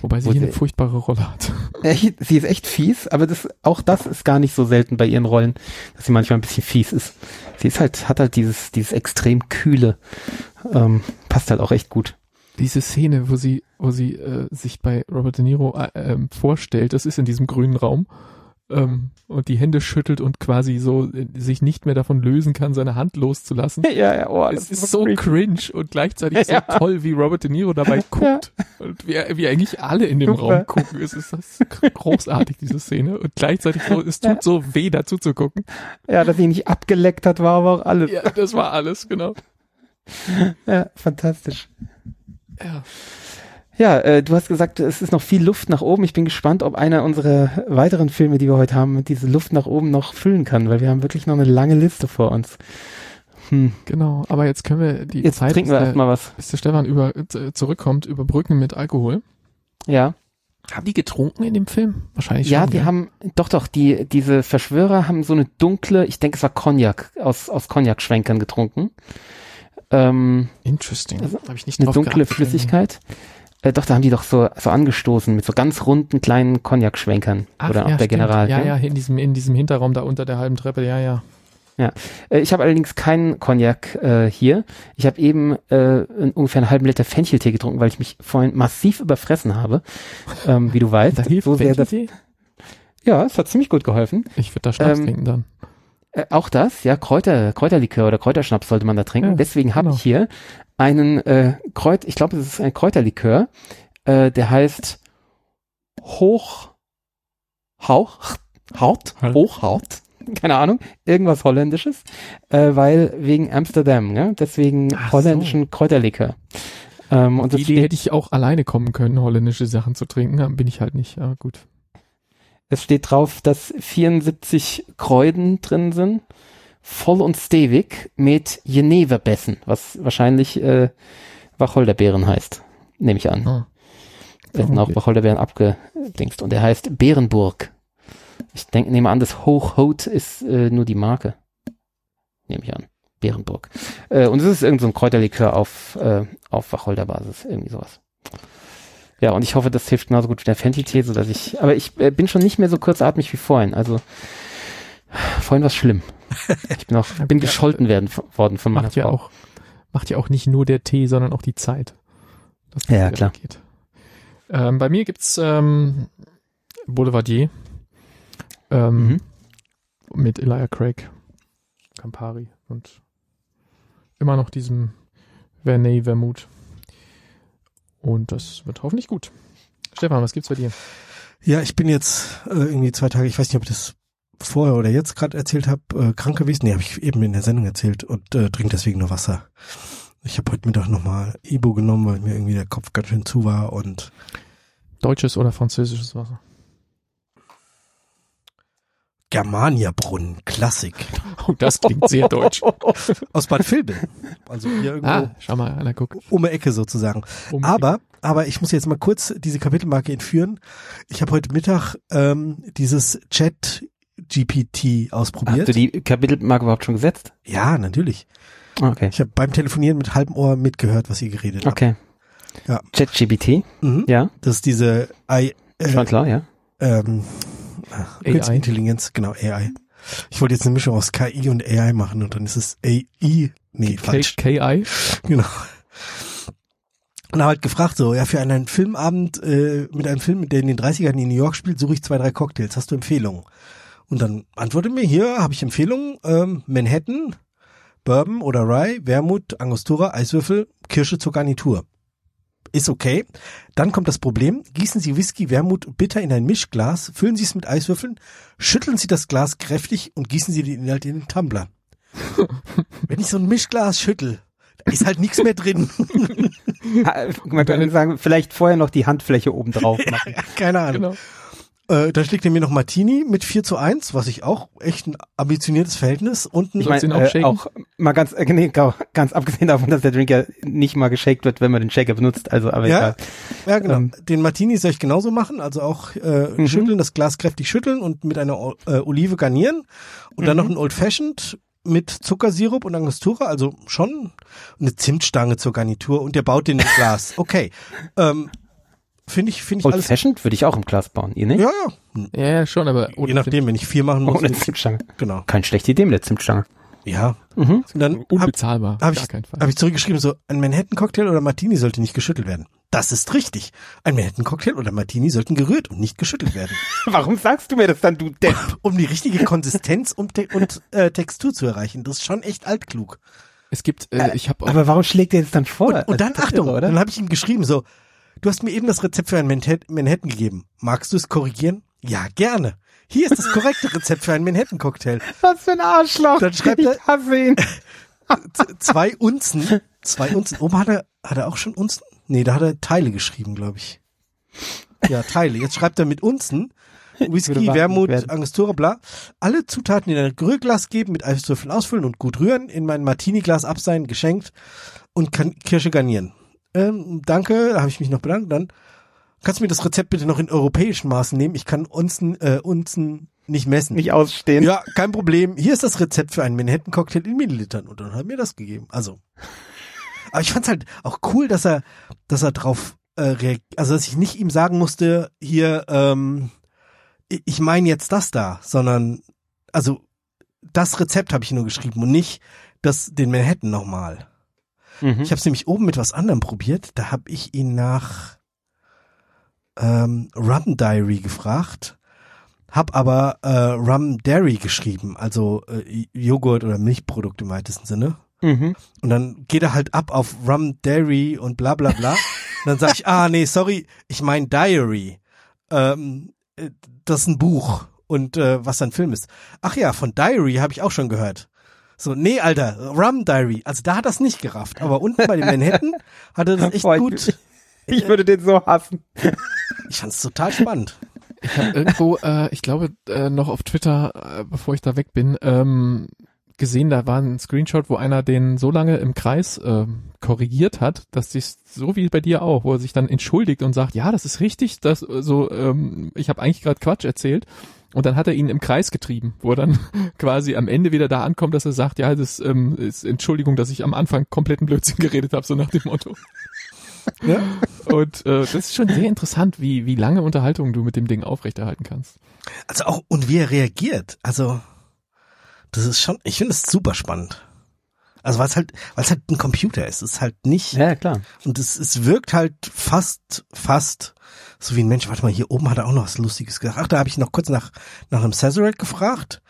Wobei sie Wo hier eine furchtbare Rolle hat. Echt, sie ist echt fies, aber das, auch das ist gar nicht so selten bei ihren Rollen, dass sie manchmal ein bisschen fies ist. Sie ist halt, hat halt dieses, dieses extrem kühle, ähm, passt halt auch echt gut. Diese Szene, wo sie, wo sie äh, sich bei Robert De Niro äh, ähm, vorstellt, das ist in diesem grünen Raum ähm, und die Hände schüttelt und quasi so äh, sich nicht mehr davon lösen kann, seine Hand loszulassen. Ja, ja, oh, Es ist so cringe und gleichzeitig so Ja. toll, wie Robert De Niro dabei guckt und wie, wie eigentlich alle in dem Super. Raum gucken. Es ist das ist großartig, diese Szene und gleichzeitig so, es tut Ja. so weh, dazu zu gucken. Ja, dass sie nicht abgeleckt hat, war aber auch alles. Ja, das war alles, genau. Ja, fantastisch. Ja. Ja, äh, du hast gesagt, es ist noch viel Luft nach oben. Ich bin gespannt, ob einer unserer weiteren Filme, die wir heute haben, diese Luft nach oben noch füllen kann, weil wir haben wirklich noch eine lange Liste vor uns. Hm. Genau, aber jetzt können wir die Jetzt Zeit, trinken bis wir der, erstmal was. bis der Stefan über, äh, zurückkommt, überbrücken mit Alkohol. Ja. Haben die getrunken in dem Film? Wahrscheinlich Ja, schon. die gell? haben, doch, doch, die, diese Verschwörer haben so eine dunkle, ich denke, es war Cognac, aus, aus Cognac-Schwenkern getrunken. Ähm, Interesting. Also, Habe ich nicht eine drauf dunkle geachtet, Flüssigkeit. Äh, doch, da haben die doch so, so angestoßen mit so ganz runden kleinen Cognac-Schwenkern. Oder ja, auch der stimmt. General. Ja, gell? ja, in diesem, in diesem Hinterraum da unter der halben Treppe, ja, ja. Äh, ich habe allerdings keinen Cognac äh, hier. Ich habe eben äh, ungefähr einen halben Liter Fencheltee getrunken, weil ich mich vorhin massiv überfressen habe, ähm, wie du weißt. Da hilft so sehr, dass, ja, es hat ziemlich gut geholfen. Ich würde da Schnaps Ähm, trinken dann. Äh, auch das, ja, Kräuter, Kräuterlikör oder Kräuterschnaps sollte man da trinken. Ja, Deswegen habe genau. ich hier einen äh, Kräut, ich glaube, es ist ein Kräuterlikör, äh, der heißt Hoch, Hauch, Haut. Hochhaut, keine Ahnung, irgendwas Holländisches, äh, weil wegen Amsterdam, ne? deswegen Ach so. holländischen Kräuterlikör. Ähm, und Die das Idee hätte ich auch alleine kommen können, holländische Sachen zu trinken, aber bin ich halt nicht. Ja, gut. Es steht drauf, dass 74 Kräuden drin sind, voll und stevig mit Geneverbessen, was wahrscheinlich äh, Wacholderbeeren heißt, nehme ich an. Ah. Es sind auch. Wacholderbeeren abgedingst und er heißt Bärenburg. Ich denke, nehme an, das Hochhaut ist äh, nur die Marke. Nehme ich an. Bärenburg. Äh, und es ist irgendein so ein Kräuterlikör auf, äh, auf Wacholderbasis, irgendwie sowas. Ja, und ich hoffe, das hilft genauso gut wie der Fencheltee, so dass ich, aber ich äh, bin schon nicht mehr so kurzatmig wie vorhin, also vorhin war es schlimm. Ich bin auch, bin Ja, gescholten werden, worden von meiner Macht ja auch, macht ja auch nicht nur der Tee, sondern auch die Zeit. dass das Ja, klar. Geht. Ähm, bei mir gibt's ähm, Boulevardier ähm, Mhm. mit Elijah Craig, Campari und immer noch diesem Vernet Vermouth. Und das wird hoffentlich gut. Stefan, was gibt's bei dir? Ja, ich bin jetzt äh, irgendwie zwei Tage, ich weiß nicht, ob ich das vorher oder jetzt gerade erzählt habe, äh, krank gewesen. Nee, habe ich eben in der Sendung erzählt und äh, trinke deswegen nur Wasser. Ich habe heute Mittag nochmal Ibo genommen, weil mir irgendwie der Kopf ganz schön zu war und Deutsches oder französisches Wasser? Germania-Brunnen, Klassik. Oh, das klingt sehr deutsch. Aus Bad Vilbel. Also hier irgendwo Ah, schau mal, einer guckt. um die Ecke sozusagen. Um Aber, aber ich muss jetzt mal kurz diese Kapitelmarke entführen. Ich habe heute Mittag ähm, dieses Chat GPT Hast ausprobiert. du die Kapitelmarke überhaupt schon gesetzt? ja, natürlich. Okay. Ich habe beim Telefonieren mit halbem Ohr mitgehört, was ihr geredet habt. Okay. Ja. ChatGPT, Mhm. ja, Das ist diese I, schon äh, klar, ja. ähm. Künstliche Intelligenz, genau, AI. Ich wollte jetzt eine Mischung aus KI und AI machen und dann ist es AI. Nee, K falsch. KI? Genau. Und habe halt gefragt so, ja, für einen Filmabend äh, mit einem Film, der in den 30ern in New York spielt, suche ich zwei, drei Cocktails. Hast du Empfehlungen? Und dann antwortet mir hier, habe ich Empfehlungen, ähm, Manhattan, Bourbon oder Rye, Wermut, Angostura, Eiswürfel, Kirsche zur Garnitur. Ist okay. Dann kommt das Problem. Gießen Sie Whisky, Wermut Bitter in ein Mischglas, füllen Sie es mit Eiswürfeln, schütteln Sie das Glas kräftig und gießen Sie den Inhalt in den Tumbler. Wenn ich so ein Mischglas schüttel, da ist halt nichts mehr drin. Man könnte sagen, vielleicht vorher noch die Handfläche oben drauf machen. Keine Ahnung. Genau. Äh, da schlägt er mir noch Martini mit 4 zu 1, was ich auch echt ein ambitioniertes Verhältnis. Und ein Ich meine, auch äh, auch mal ganz, äh, nee, ganz abgesehen davon, dass der Drink ja nicht mal geshakt wird, wenn man den Shaker benutzt, also aber Ja, egal. Ja, genau. Ähm. Den Martini soll ich genauso machen, also auch äh, Mhm. schütteln, das Glas kräftig schütteln und mit einer O- äh, Olive garnieren und dann Mhm. noch ein Old Fashioned mit Zuckersirup und Angostura, also schon eine Zimtstange zur Garnitur und der baut den im Glas. Okay. Ähm, finde ich, finde ich Old alles. Fashioned würde ich auch im Glas bauen, ihr nicht? Ja, ja. Ja, ja, schon, aber Je nachdem, wenn ich vier machen muss. Ohne Zimtstange. genau. Keine schlechte Idee mit der Zimtstange. Ja. Mhm. Und dann habe unbezahlbar. hab gar ich, hab ich zurückgeschrieben, so ein Manhattan-Cocktail oder Martini sollte nicht geschüttelt werden. Das ist richtig. Ein Manhattan-Cocktail oder Martini sollten gerührt und nicht geschüttelt werden. Warum sagst du mir das dann, du Depp? um die richtige Konsistenz und, te und äh, Textur zu erreichen. Das ist schon echt altklug. es gibt, äh, ich habe auch, Aber warum schlägt er jetzt dann vor? Und, und dann, Achtung, oder? dann habe ich ihm geschrieben, so, du hast mir eben das Rezept für ein Manhattan, gegeben. Magst du es korrigieren? Ja, gerne. Hier ist das korrekte Rezept für einen Manhattan-Cocktail. Was für ein Arschloch. Dann schreibt er- ich hasse ihn. Zwei Unzen. Zwei Unzen. Oben hat er, hat er auch schon Unzen? Nee, da hat er Teile geschrieben, glaube ich. Ja, Teile. Jetzt schreibt er mit Unzen. Whisky, Wermut. Angostura, bla. Alle Zutaten in ein Gerührglas geben, mit Eiswürfeln ausfüllen und gut rühren, in mein Martini-Glas abseihen, geschenkt und kann Kirsche garnieren. Ähm, danke, da habe ich mich noch bedankt. Dann kannst du mir das Rezept bitte noch in europäischen Maßen nehmen. Ich kann Unzen, äh, Unzen nicht messen. Nicht ausstehen. Ja, kein Problem. Hier ist das Rezept für einen Manhattan-Cocktail in Millilitern. Und dann hat er mir das gegeben. Also. Aber ich fand's halt auch cool, dass er, dass er drauf äh, reagiert, also dass ich nicht ihm sagen musste, hier, ähm, ich ich meine jetzt das da, sondern, also das Rezept habe ich nur geschrieben und nicht das, den Manhattan nochmal. Mhm. Ich habe es nämlich oben mit was anderem probiert. Da habe ich ihn nach ähm, Rum Diary gefragt, hab aber äh, Rum Dairy geschrieben, also äh, Joghurt oder Milchprodukt im weitesten Sinne. Mhm. Und dann geht er halt ab auf Rum Dairy und bla bla bla. und dann sag ich, ah nee, sorry, ich mein Diary. Ähm, äh, das ist ein Buch und äh, was ein Film ist. Ach ja, von Diary habe ich auch schon gehört. So, nee, Alter, Rum Diary. Also da hat das nicht gerafft. Aber unten bei dem Manhattan hat er das echt Boah, ich- gut. Ich würde den so hassen. Ich fand's total spannend. Ich habe irgendwo, äh, ich glaube, äh, noch auf Twitter, äh, bevor ich da weg bin, ähm, gesehen, da war ein Screenshot, wo einer den so lange im Kreis ähm, korrigiert hat, dass sich so wie bei dir auch, wo er sich dann entschuldigt und sagt, ja, das ist richtig, das äh, so, ähm, ich habe eigentlich gerade Quatsch erzählt. Und dann hat er ihn im Kreis getrieben, wo er dann quasi am Ende wieder da ankommt, dass er sagt, ja, das ähm, ist Entschuldigung, dass ich am Anfang kompletten Blödsinn geredet habe, so nach dem Motto. Ja? Und äh, das ist schon sehr interessant, wie, wie lange Unterhaltung du mit dem Ding aufrechterhalten kannst. Also auch, und wie er reagiert. Also, das ist schon, ich finde es super spannend. Also, weil es halt, weil es halt ein Computer ist. Es ist halt nicht, Ja, klar. und es, es wirkt halt fast, fast so wie ein Mensch. Warte mal, hier oben hat er auch noch was Lustiges gesagt. Ach, da habe ich noch kurz nach, nach einem Sazerac gefragt.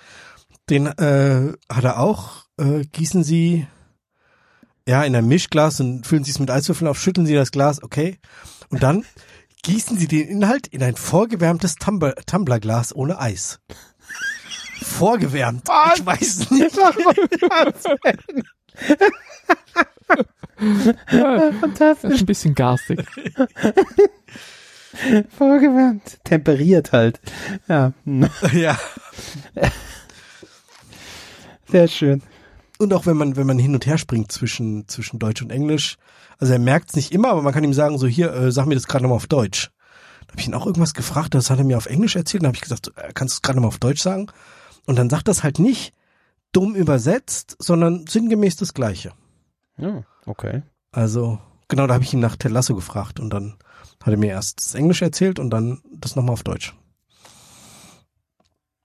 Den, äh, hat er auch, äh, gießen Sie, ja, in ein Mischglas und füllen Sie es mit Eiswürfeln auf, schütteln Sie das Glas, okay. Und dann gießen Sie den Inhalt in ein vorgewärmtes Tumbler, Tumblerglas ohne Eis. Vorgewärmt. Ich weiß nicht. Das ist Fantastisch. ein bisschen garstig. Vorgewärmt. Temperiert halt. Ja, Ja. sehr schön. Und auch wenn man, wenn man hin und her springt zwischen, zwischen Deutsch und Englisch. Also er merkt es nicht immer, aber man kann ihm sagen, so hier, äh, sag mir das gerade nochmal auf Deutsch. Da habe ich ihn auch irgendwas gefragt, das hat er mir auf Englisch erzählt. Dann habe ich gesagt, äh, kannst du es gerade nochmal auf Deutsch sagen? Und dann sagt das halt nicht dumm übersetzt, sondern sinngemäß das Gleiche. Ja, okay. Also, genau, da habe ich ihn nach Ted Lasso gefragt und dann hat er mir erst das Englisch erzählt und dann das nochmal auf Deutsch.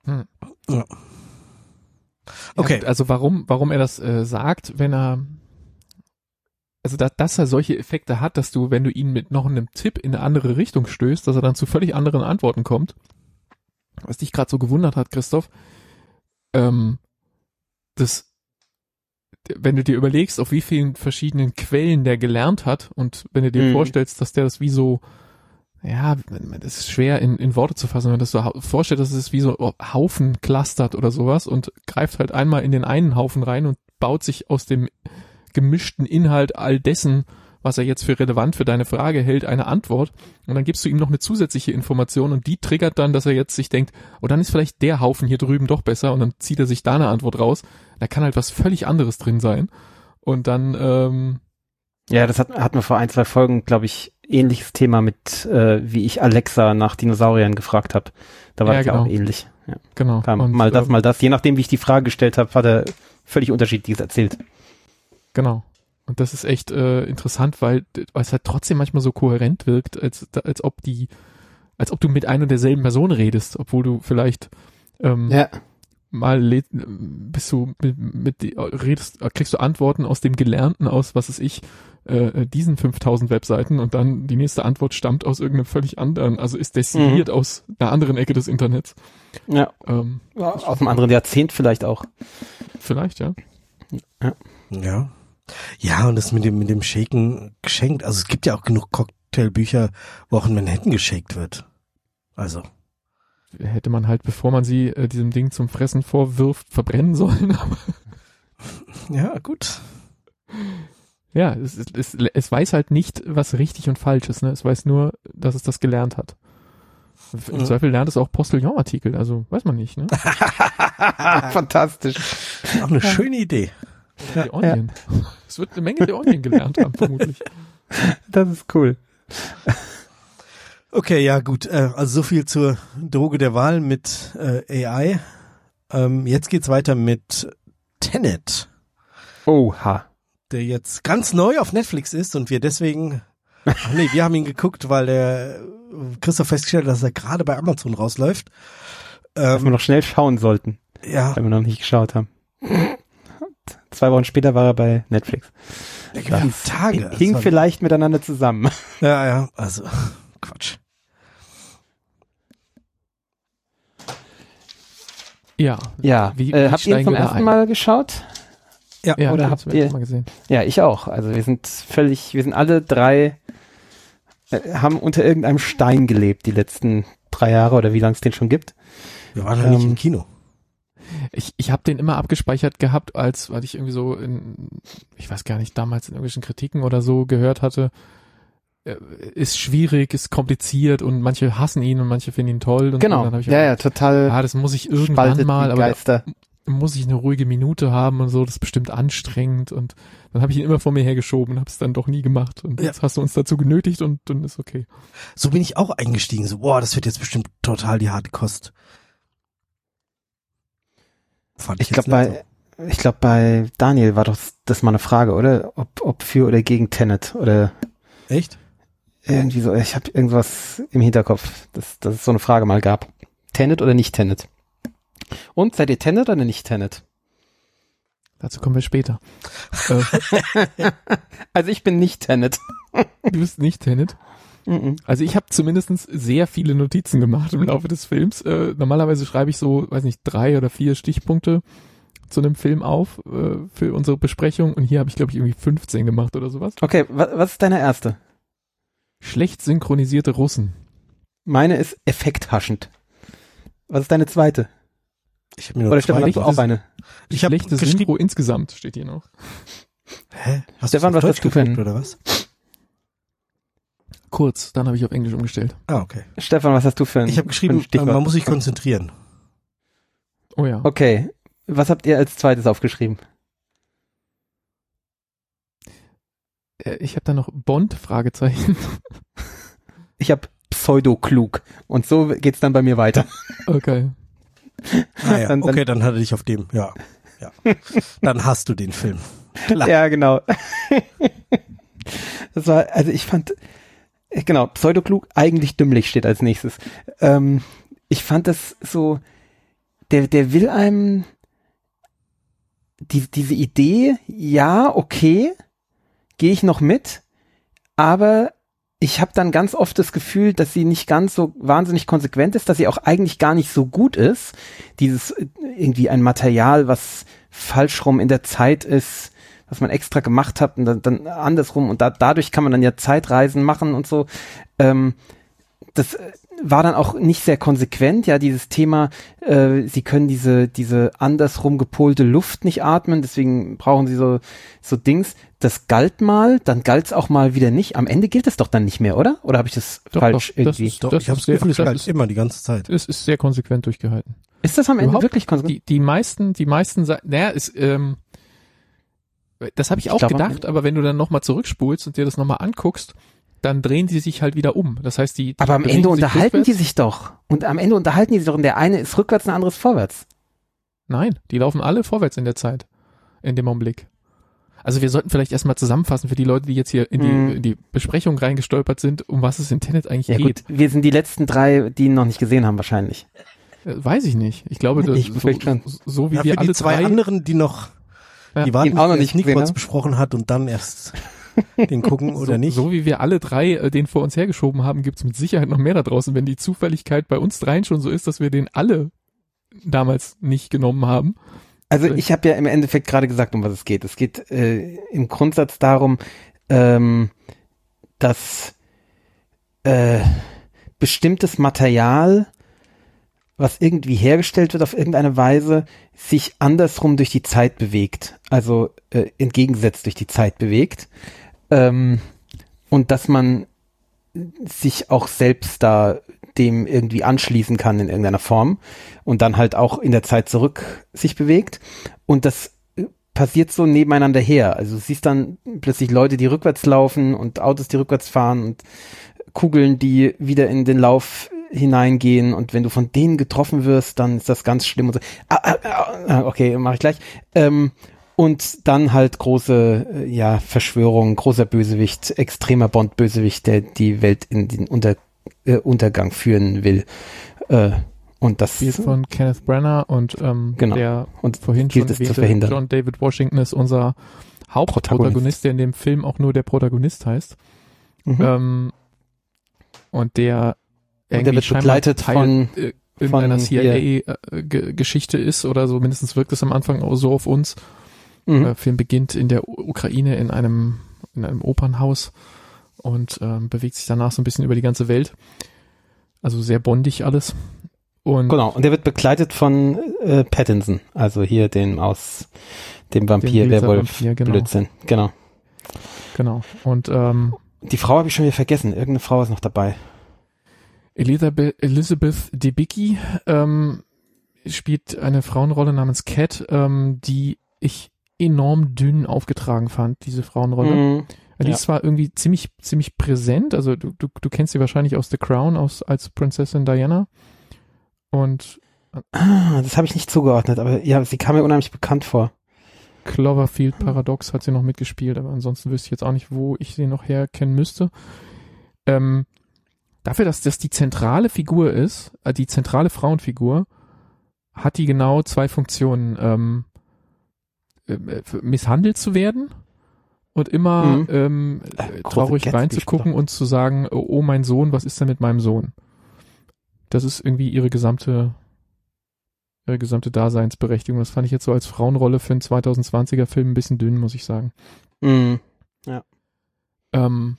Hm. Ja. Okay. Ja, also warum, warum er das äh, sagt, wenn er, also da, dass er solche Effekte hat, dass du, wenn du ihn mit noch einem Tipp in eine andere Richtung stößt, dass er dann zu völlig anderen Antworten kommt. Was dich gerade so gewundert hat, Christoph, ähm, das, wenn du dir überlegst, auf wie vielen verschiedenen Quellen der gelernt hat und wenn du dir Mhm. vorstellst, dass der das wie so, ja, das ist schwer in, in Worte zu fassen, wenn man das so vorstellt, dass es wie so Haufen clustert oder sowas und greift halt einmal in den einen Haufen rein und baut sich aus dem gemischten Inhalt all dessen, was er jetzt für relevant für deine Frage hält, eine Antwort. Und dann gibst du ihm noch eine zusätzliche Information und die triggert dann, dass er jetzt sich denkt, oh, dann ist vielleicht der Haufen hier drüben doch besser und dann zieht er sich da eine Antwort raus. Da kann halt was völlig anderes drin sein. Und dann, ähm, Ja, das hat, hatten wir vor ein, zwei Folgen, glaube ich, ähnliches Thema mit, äh, wie ich Alexa nach Dinosauriern gefragt habe. Da war Ja, das ja genau. auch ähnlich. Ja, genau. kam und, mal das, ähm, mal das. Je nachdem, wie ich die Frage gestellt habe, hat er völlig unterschiedliches erzählt. Genau. Und das ist echt äh, interessant, weil, weil es halt trotzdem manchmal so kohärent wirkt, als, als ob die, als ob du mit einer und derselben Person redest, obwohl du vielleicht ähm, Ja. Mal bist du mit, mit die- redest, kriegst du Antworten aus dem Gelernten aus, was ist ich, äh, diesen 5000 Webseiten und dann die nächste Antwort stammt aus irgendeinem völlig anderen, also ist destilliert aus einer anderen Ecke des Internets. Ja. Ähm, Aus einem anderen Jahrzehnt vielleicht auch. vielleicht, ja. Ja. Ja, und das mit dem, mit dem Shaken geschenkt. Also es gibt ja auch genug Cocktailbücher, wo auch in Manhattan geshakt wird. Also. Hätte man halt, bevor man sie äh, diesem Ding zum Fressen vorwirft, verbrennen sollen. Aber Ja, gut. ja, es, es, es, es weiß halt nicht, was richtig und falsch ist. Ne? Es weiß nur, dass es das gelernt hat. Im Mhm. Zweifel lernt es auch Postillon-Artikel, also weiß man nicht. Ne? Fantastisch. Auch eine schöne Idee. Die Onion. Es wird eine Menge der Onion gelernt haben, vermutlich. Das ist cool. Okay, ja gut. Äh, also so viel zur Droge der Wahl mit äh, AI. Ähm, jetzt geht's weiter mit Tenet, Oha. der jetzt ganz neu auf Netflix ist und wir deswegen. Ach nee, wir haben ihn geguckt, weil der Christoph festgestellt hat, dass er gerade bei Amazon rausläuft. Dass wir Ähm, noch schnell schauen sollten, ja, wenn wir noch nicht geschaut haben. Zwei Wochen später war er bei Netflix. ihm Tage. Hing, vielleicht miteinander zusammen. Ja, ja, also Quatsch. Ja. Ja. Wie- äh, wie habt ihr da ersten ein? Mal geschaut? Ja, Oder ich hab's habt zum ihr- ersten Mal gesehen. Ja, ich auch. Also wir sind völlig, wir sind alle drei, äh, haben unter irgendeinem Stein gelebt die letzten drei Jahre oder wie lange es den schon gibt. Wir waren halt nicht Ähm, im Kino. Ich, ich habe den immer abgespeichert gehabt, als weil ich irgendwie so in, ich weiß gar nicht, damals in irgendwelchen Kritiken oder so gehört hatte, ist schwierig, ist kompliziert und manche hassen ihn und manche finden ihn toll. Und Genau. dann hab ich ja, ja, gedacht, total ah, das muss ich irgendwann mal, aber da muss ich eine ruhige Minute haben und so, das ist bestimmt anstrengend und dann habe ich ihn immer vor mir hergeschoben und habe es dann doch nie gemacht und Ja. jetzt hast du uns dazu genötigt und dann ist okay. So bin ich auch eingestiegen. So, boah, das wird jetzt bestimmt total die harte Kost. Fand Ich jetzt glaube bei, ich glaube bei Daniel war doch das mal eine Frage, oder? Ob, ob für oder gegen Tenet oder. Echt? Irgendwie so. Ich habe irgendwas im Hinterkopf, dass, dass es so eine Frage mal gab. Tenet oder nicht Tenet? Und seid ihr Tenet oder nicht Tenet? Dazu kommen wir später. äh, Also ich bin nicht Tenet. du bist nicht Tenet. Also ich habe zumindest sehr viele Notizen gemacht im Laufe des Films. Äh, normalerweise schreibe ich so, weiß nicht, drei oder vier Stichpunkte zu einem Film auf äh, für unsere Besprechung und hier habe ich glaube ich irgendwie 15 gemacht oder sowas. Okay, wa was ist deine erste? Schlecht synchronisierte Russen. Meine ist effekthaschend. Was ist deine zweite? Ich habe mir nur Oder. Stefan, hast du auch eine? Ich habe Schlechtes. Synchro insgesamt steht hier noch. Hä? Hast Stefan, was Deutsch hast du für geguckt, oder was? Kurz, dann habe ich auf Englisch umgestellt. Ah, okay. Stefan, was hast du für ein Ich habe geschrieben, äh, man muss sich konzentrieren. Oh ja. Okay. Was habt ihr als zweites aufgeschrieben? Ich habe da noch Bond Fragezeichen. Ich habe pseudo-klug. Und so geht's dann bei mir weiter. Okay. Ah, ja. Dann- dann- okay, dann hatte ich auf dem, ja. ja. Dann hast du den Film. Klar. Ja, genau. das war, also ich fand, äh, genau, pseudoklug, eigentlich dümmlich steht als nächstes. Ähm, ich fand das so, der, der will einem die, diese Idee, ja, okay, gehe ich noch mit, aber ich habe dann ganz oft das Gefühl, dass sie nicht ganz so wahnsinnig konsequent ist, dass sie auch eigentlich gar nicht so gut ist. Dieses äh, irgendwie ein Material, was falsch rum in der Zeit ist, was man extra gemacht hat und dann, dann andersrum und da, dadurch kann man dann ja Zeitreisen machen und so. Ähm, das äh, war dann auch nicht sehr konsequent, ja, dieses Thema, äh, sie können diese, diese andersrum gepolte Luft nicht atmen, deswegen brauchen sie so, so Dings. Das galt mal, dann galt's auch mal wieder nicht. Am Ende gilt es doch dann nicht mehr, oder? Oder habe ich das Doch, falsch doch, das irgendwie? ist- Doch, Das ich habe das Gefühl, es das galt ist- immer die ganze Zeit. Es ist sehr konsequent durchgehalten. ist das am Ende Überhaupt wirklich konsequent? Die, die meisten, die meisten Seiten, naja, ist, ähm, das habe ich Ich auch glaub, gedacht, Ende- aber wenn du dann nochmal zurückspulst und dir das nochmal anguckst, dann drehen die sich halt wieder um. Das heißt, die, die Aber am Ende unterhalten die rückwärts. sich doch. Und am Ende unterhalten die sich doch. Und der eine ist rückwärts, der andere ist vorwärts. Nein, die laufen alle vorwärts in der Zeit, in dem Augenblick. Also wir sollten vielleicht erstmal zusammenfassen für die Leute, die jetzt hier in die, Mhm. in die Besprechung reingestolpert sind, um was es in Tenet eigentlich Ja geht. gut, wir sind die letzten drei, die ihn noch nicht gesehen haben wahrscheinlich. Äh, Weiß ich nicht. Ich glaube, das, Ich so, so wie Ja, wir für alle die zwei drei, anderen, die noch, Ja, die warten, ihn auch noch nicht Nick gesehen kurz besprochen hat und dann erst den gucken oder so, nicht. so wie wir alle drei äh, den vor uns hergeschoben haben, gibt's mit Sicherheit noch mehr da draußen. Wenn die Zufälligkeit bei uns dreien schon so ist, dass wir den alle damals nicht genommen haben. Also ich habe ja im Endeffekt gerade gesagt, um was es geht. Es geht äh, im Grundsatz darum, ähm, dass äh, bestimmtes Material, was irgendwie hergestellt wird auf irgendeine Weise, sich andersrum durch die Zeit bewegt. Also äh, entgegengesetzt durch die Zeit bewegt. Ähm, und dass man sich auch selbst da dem irgendwie anschließen kann in irgendeiner Form und dann halt auch in der Zeit zurück sich bewegt. Und das äh, passiert so nebeneinander her. Also du siehst dann plötzlich Leute, die rückwärts laufen und Autos, die rückwärts fahren und Kugeln, die wieder in den Lauf hineingehen und wenn du von denen getroffen wirst, dann ist das ganz schlimm und so. Ah, ah, ah, okay, mache ich gleich. Ähm, und dann halt große, äh, ja, Verschwörung, großer Bösewicht, extremer Bond-Bösewicht, der die Welt in den Unter, äh, Untergang führen will. Äh, und das Spielt von Kenneth Branagh und ähm, Genau. der und vorhin schon gilt es zu verhindern. John David Washington ist unser Hauptprotagonist, Protagonist. der in dem Film auch nur der Protagonist heißt. Mhm. Ähm, und der der irgendwie wird scheinbar begleitet Teil von- äh, irgendeiner von hier- CIA-Geschichte ist oder so, mindestens wirkt es am Anfang auch so auf uns. Mhm. Der Film beginnt in der Ukraine in einem, in einem Opernhaus und ähm, bewegt sich danach so ein bisschen über die ganze Welt. Also sehr bondig alles. Und Genau, und der wird begleitet von äh, Pattinson, also hier dem aus dem Vampir, Werwolf, Vampir, genau. Blödsinn. Genau. genau. Und ähm, Die Frau habe ich schon wieder vergessen. Irgendeine Frau ist noch dabei. Elizabeth, Elizabeth Debicki ähm, spielt eine Frauenrolle namens Cat, ähm, die ich enorm dünn aufgetragen fand, diese Frauenrolle. Mhm. Die Ja. ist zwar irgendwie ziemlich, ziemlich präsent, also du, du, du kennst sie wahrscheinlich aus The Crown, aus, als Prinzessin Diana. Und Ah, das habe ich nicht zugeordnet, aber ja, sie kam mir unheimlich bekannt vor. Cloverfield Paradox hat sie noch mitgespielt, aber ansonsten wüsste ich jetzt auch nicht, wo ich sie noch herkennen müsste. Ähm, dafür, dass das die zentrale Figur ist, äh, die zentrale Frauenfigur, hat die genau zwei Funktionen. Ähm, äh, misshandelt zu werden und immer Mhm. ähm, Äh, äh, traurig reinzugucken und zu sagen, oh, oh mein Sohn, was ist denn mit meinem Sohn? Das ist irgendwie ihre gesamte ihre gesamte Daseinsberechtigung. Das fand ich jetzt so als Frauenrolle für einen 2020er Film ein bisschen dünn, muss ich sagen. Mhm. Ähm,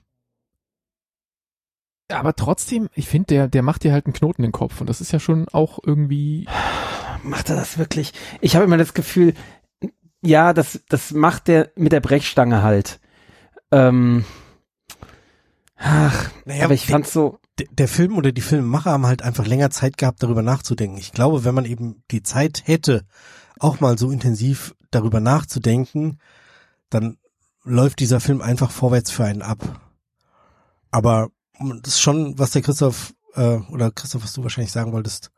aber trotzdem, ich finde, der, der macht dir halt einen Knoten in den Kopf und das ist ja schon auch irgendwie, Macht er das wirklich? Ich habe immer das Gefühl, ja, das, das macht der mit der Brechstange halt. Ähm, ach, Naja, aber ich die- fand's so, der Film oder die Filmemacher haben halt einfach länger Zeit gehabt, darüber nachzudenken. Ich glaube, wenn man eben die Zeit hätte, auch mal so intensiv darüber nachzudenken, dann läuft dieser Film einfach vorwärts für einen ab. Aber das ist schon, was der Christoph, äh, oder Christoph, was du wahrscheinlich sagen wolltest,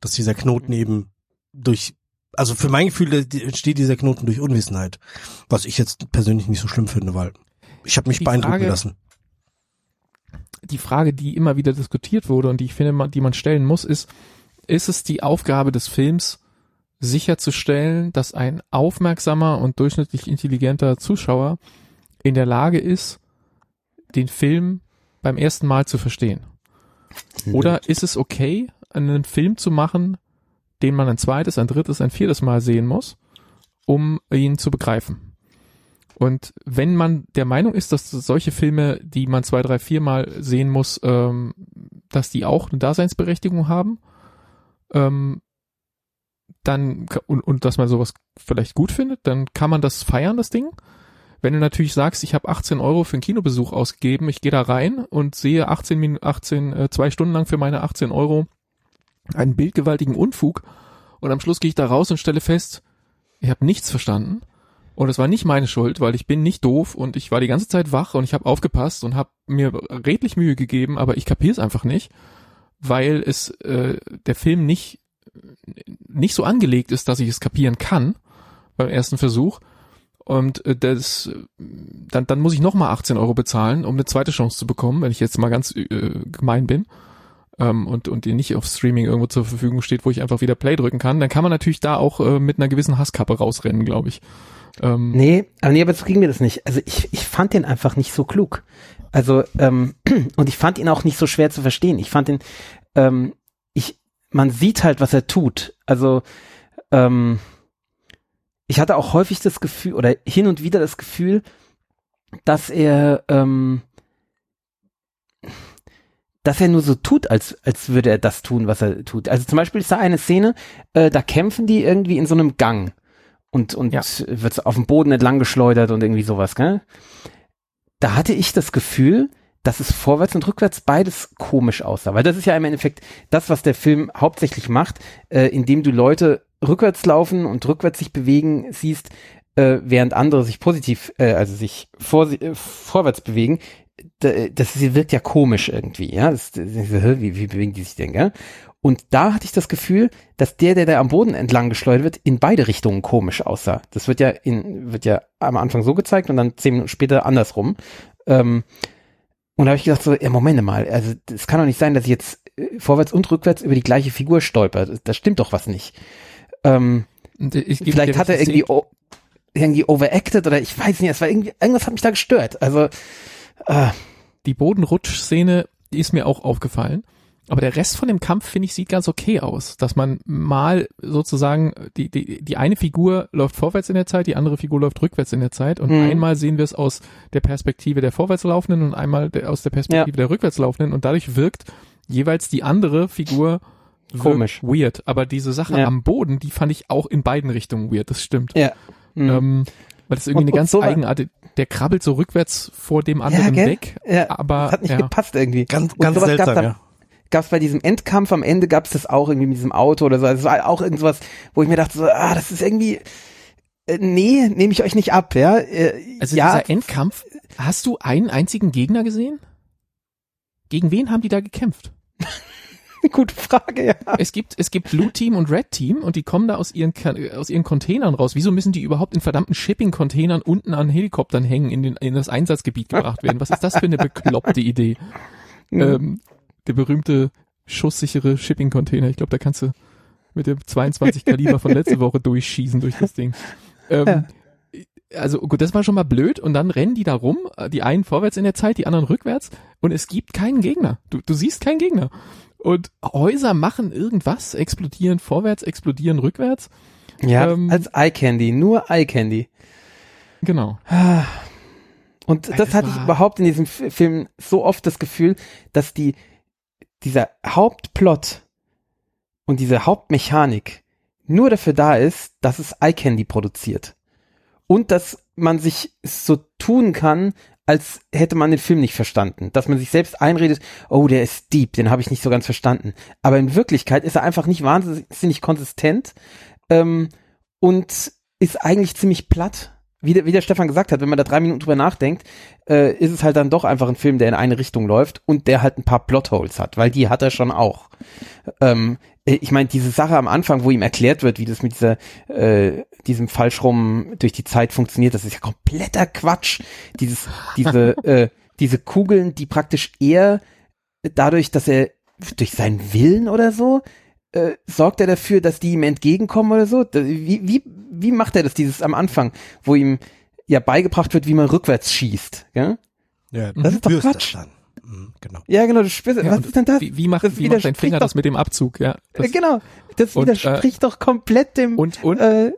dass dieser Knoten eben durch, also für mein Gefühl entsteht dieser Knoten durch Unwissenheit, was ich jetzt persönlich nicht so schlimm finde, weil ich habe mich Die beeindrucken Frage- lassen. die Frage, die immer wieder diskutiert wurde und die ich finde, man, die man stellen muss, ist, ist es die Aufgabe des Films, sicherzustellen, dass ein aufmerksamer und durchschnittlich intelligenter Zuschauer in der Lage ist, den Film beim ersten Mal zu verstehen? Oder ist es okay, einen Film zu machen, den man ein zweites, ein drittes, ein viertes Mal sehen muss, um ihn zu begreifen? Und wenn man der Meinung ist, dass solche Filme, die man zwei, drei, vier Mal sehen muss, ähm, dass die auch eine Daseinsberechtigung haben, ähm, dann und, und dass man sowas vielleicht gut findet, dann kann man das feiern, das Ding. Wenn du natürlich sagst, ich habe 18 Euro für einen Kinobesuch ausgegeben, ich gehe da rein und sehe 18 Minuten, 18, äh, zwei Stunden lang für meine 18 Euro einen bildgewaltigen Unfug und am Schluss gehe ich da raus und stelle fest, ich habe nichts verstanden und es war nicht meine Schuld, weil ich bin nicht doof und ich war die ganze Zeit wach und ich habe aufgepasst und habe mir redlich Mühe gegeben, aber ich kapiere es einfach nicht, weil es äh, der Film nicht nicht so angelegt ist, dass ich es kapieren kann beim ersten Versuch. Und äh, das, dann, dann muss ich nochmal 18 Euro bezahlen, um eine zweite Chance zu bekommen, wenn ich jetzt mal ganz äh, gemein bin ähm, und, und die nicht auf Streaming irgendwo zur Verfügung steht, wo ich einfach wieder Play drücken kann, dann kann man natürlich da auch äh, mit einer gewissen Hasskappe rausrennen, glaube ich. Ähm, nee, aber nee, aber so ging mir das nicht. Also ich, ich fand den einfach nicht so klug. Also, ähm, und ich fand ihn auch nicht so schwer zu verstehen. Ich fand ihn, ähm, ich, man sieht halt, was er tut. Also, ähm, ich hatte auch häufig das Gefühl oder hin und wieder das Gefühl, dass er, ähm, dass er nur so tut, als, als würde er das tun, was er tut. Also zum Beispiel ist da eine Szene, äh, da kämpfen die irgendwie in so einem Gang und, und ja. wird auf dem Boden entlang geschleudert und irgendwie sowas, gell? Da hatte ich das Gefühl, dass es vorwärts und rückwärts beides komisch aussah. Weil das ist ja im Endeffekt das, was der Film hauptsächlich macht, äh, indem du Leute rückwärts laufen und rückwärts sich bewegen siehst, äh, während andere sich positiv, äh, also sich vor, äh, vorwärts bewegen, das wirkt ja komisch irgendwie, ja. Das, das, wie, wie bewegen die sich denn, gell? Und da hatte ich das Gefühl, dass der, der da am Boden entlang geschleudert wird, in beide Richtungen komisch aussah. Das wird ja in, wird ja am Anfang so gezeigt und dann zehn Minuten später andersrum. Ähm, und da habe ich gedacht so, ja, Moment mal, also es kann doch nicht sein, dass ich jetzt äh, vorwärts und rückwärts über die gleiche Figur stolpert. Da stimmt doch was nicht. Ähm, vielleicht hat er irgendwie, irgendwie overacted oder ich weiß nicht, es war irgendwie, irgendwas hat mich da gestört. Also äh. die Bodenrutsch-Szene, die ist mir auch aufgefallen. Aber der Rest von dem Kampf, finde ich, sieht ganz okay aus. Dass man mal sozusagen, die, die, die eine Figur läuft vorwärts in der Zeit, die andere Figur läuft rückwärts in der Zeit. Und mhm. einmal sehen wir es aus der Perspektive der Vorwärtslaufenden und einmal der, aus der Perspektive ja. der Rückwärtslaufenden. Und dadurch wirkt jeweils die andere Figur komisch. Weird. Aber diese Sache ja. am Boden, die fand ich auch in beiden Richtungen weird. Das stimmt. Ja. Mhm. Ähm, weil das irgendwie und, eine ganz so Eigenart, der krabbelt so rückwärts vor dem anderen ja, weg. Ja, aber das hat nicht ja. gepasst irgendwie. Ganz, ganz seltsam, dann, ja gab es bei diesem Endkampf am Ende gab es das auch irgendwie mit diesem Auto oder so. Also es war auch irgendwas, wo ich mir dachte so, ah, das ist irgendwie äh, nee, nehme ich euch nicht ab, ja. Äh, also ja. dieser Endkampf, hast du einen einzigen Gegner gesehen? Gegen wen haben die da gekämpft? Gute Frage, ja. Es gibt, es gibt Blue Team und Red Team und die kommen da aus ihren, aus ihren Containern raus. Wieso müssen die überhaupt in verdammten Shipping-Containern unten an Helikoptern hängen, in, den, in das Einsatzgebiet gebracht werden? Was ist das für eine bekloppte Idee? Mhm. Ähm, der berühmte schusssichere Shipping-Container. Ich glaube, da kannst du mit dem 22 Kaliber von letzte Woche durchschießen durch das Ding. Ähm. Also gut, das war schon mal blöd und dann rennen die da rum, die einen vorwärts in der Zeit, die anderen rückwärts und es gibt keinen Gegner. Du, du siehst keinen Gegner. Und Häuser machen irgendwas, explodieren vorwärts, explodieren rückwärts. Ja, ähm, als Eye Candy, nur Eye Candy. Genau. Und das, das hatte ich überhaupt in diesem Film so oft das Gefühl, dass die dieser Hauptplot und diese Hauptmechanik nur dafür da ist, dass es Eye Candy produziert. Und dass man sich so tun kann, als hätte man den Film nicht verstanden. Dass man sich selbst einredet, oh, der ist deep, den habe ich nicht so ganz verstanden. Aber in Wirklichkeit ist er einfach nicht wahnsinnig konsistent ähm, und ist eigentlich ziemlich platt wie der, wie der Stefan gesagt hat, wenn man da drei Minuten drüber nachdenkt, äh, ist es halt dann doch einfach ein Film, der in eine Richtung läuft und der halt ein paar Plotholes hat, weil die hat er schon auch. Ähm, äh, ich meine, diese Sache am Anfang, wo ihm erklärt wird, wie das mit dieser, äh, diesem Falschrum durch die Zeit funktioniert, das ist ja kompletter Quatsch. Dieses, diese, äh, diese Kugeln, die praktisch eher dadurch, dass er durch seinen Willen oder so äh, sorgt er dafür, dass die ihm entgegenkommen oder so? Wie, wie, wie macht er das dieses am Anfang, wo ihm ja beigebracht wird, wie man rückwärts schießt, gell? Ja, Das ist doch Quatsch. dann. Mhm, genau. Ja, genau, du spürst, Ja, was und ist denn das? Wie, wie macht, Das wie macht dein widerspricht Finger doch- das mit dem Abzug? Ja, das, Äh, genau, das Und, widerspricht doch komplett dem, und und äh,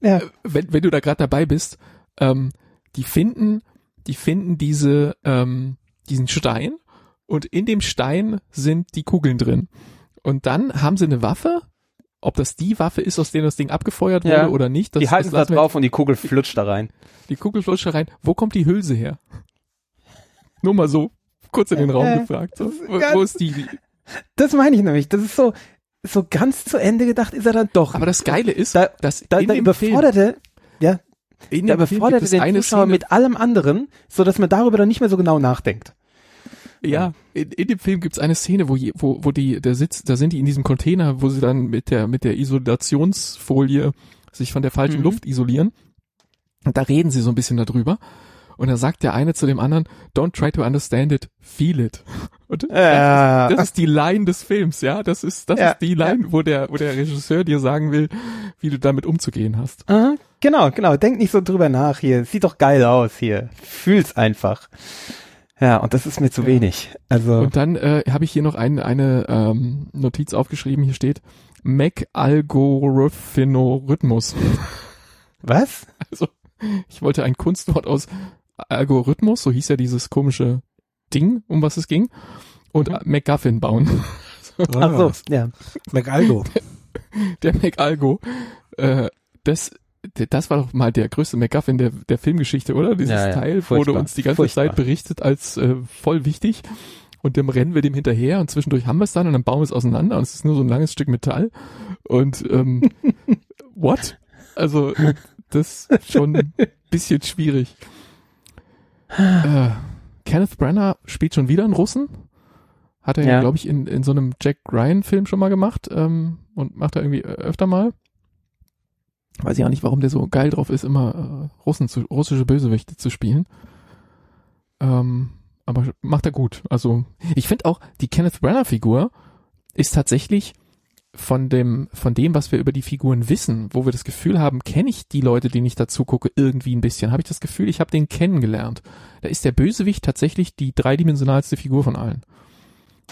ja, wenn, wenn du da gerade dabei bist, ähm, die finden, die finden diese, ähm, diesen Stein und in dem Stein sind die Kugeln drin. Und dann haben sie eine Waffe. Ob das die Waffe ist, aus der das Ding abgefeuert wurde Ja. oder nicht, das, die halten das da drauf und die Kugel flutscht da rein. die Kugel flutscht da rein. Wo kommt die Hülse her? Nur mal so kurz in den Raum Äh, gefragt. So. Wo, wo ist die- Das meine ich nämlich, das ist so, so ganz zu Ende gedacht ist er dann doch. Aber das Geile ist, Da- dass da, in da dem Film, überforderte, ja, in da Film überforderte den eine Zuschauer Szene, mit allem anderen, so dass man darüber dann nicht mehr so genau nachdenkt. Ja, in, in dem Film gibt's eine Szene, wo, je, wo, wo die, der sitzt, da sind die in diesem Container, wo sie dann mit der, mit der Isolationsfolie sich von der falschen Mhm. Luft isolieren. Und da reden sie so ein bisschen darüber. Und da sagt der eine zu dem anderen, don't try to understand it, feel it. Und das, Ja. ist, das ist die Line des Films, ja. Das ist, das Ja, ist die Line, wo der, wo der Regisseur dir sagen will, wie du damit umzugehen hast. Aha, genau, genau. Denk nicht so drüber nach hier. Sieht doch geil aus hier. Fühl's einfach. Ja, und das ist mir zu Ja. wenig. Also, Und dann äh, habe ich hier noch ein, eine ähm, Notiz aufgeschrieben, hier steht Mac-Algorithmus. was? Also, ich wollte ein Kunstwort aus Algorithmus, so hieß ja dieses komische Ding, um was es ging, und Mhm. MacGuffin bauen. Ach so, ja. McAlgo. Der MacAlgo, äh, das, der- das war doch mal der größte MacGuffin der, der Filmgeschichte, oder? Dieses Ja, ja, Teil furchtbar, wurde uns die ganze furchtbar. Zeit berichtet als äh, voll wichtig. Und dem rennen wir dem hinterher und zwischendurch haben wir es dann und dann bauen wir es auseinander und es ist nur so ein langes Stück Metall. Und ähm, what? Also das ist schon ein bisschen schwierig. Äh, Kenneth Branagh spielt schon wieder einen Russen. Hat er ja, glaube ich, in, in so einem Jack Ryan-Film schon mal gemacht ähm, und macht er irgendwie äh, öfter mal. Weiß ich auch nicht, warum der so geil drauf ist, immer äh, Russen zu, russische Bösewichte zu spielen. Ähm, aber macht er gut. Also ich finde auch, die Kenneth Branagh-Figur ist tatsächlich von dem, von dem, was wir über die Figuren wissen, wo wir das Gefühl haben, kenne ich die Leute, denen ich dazu gucke, irgendwie ein bisschen. Habe ich das Gefühl, ich habe den kennengelernt. Da ist der Bösewicht tatsächlich die dreidimensionalste Figur von allen.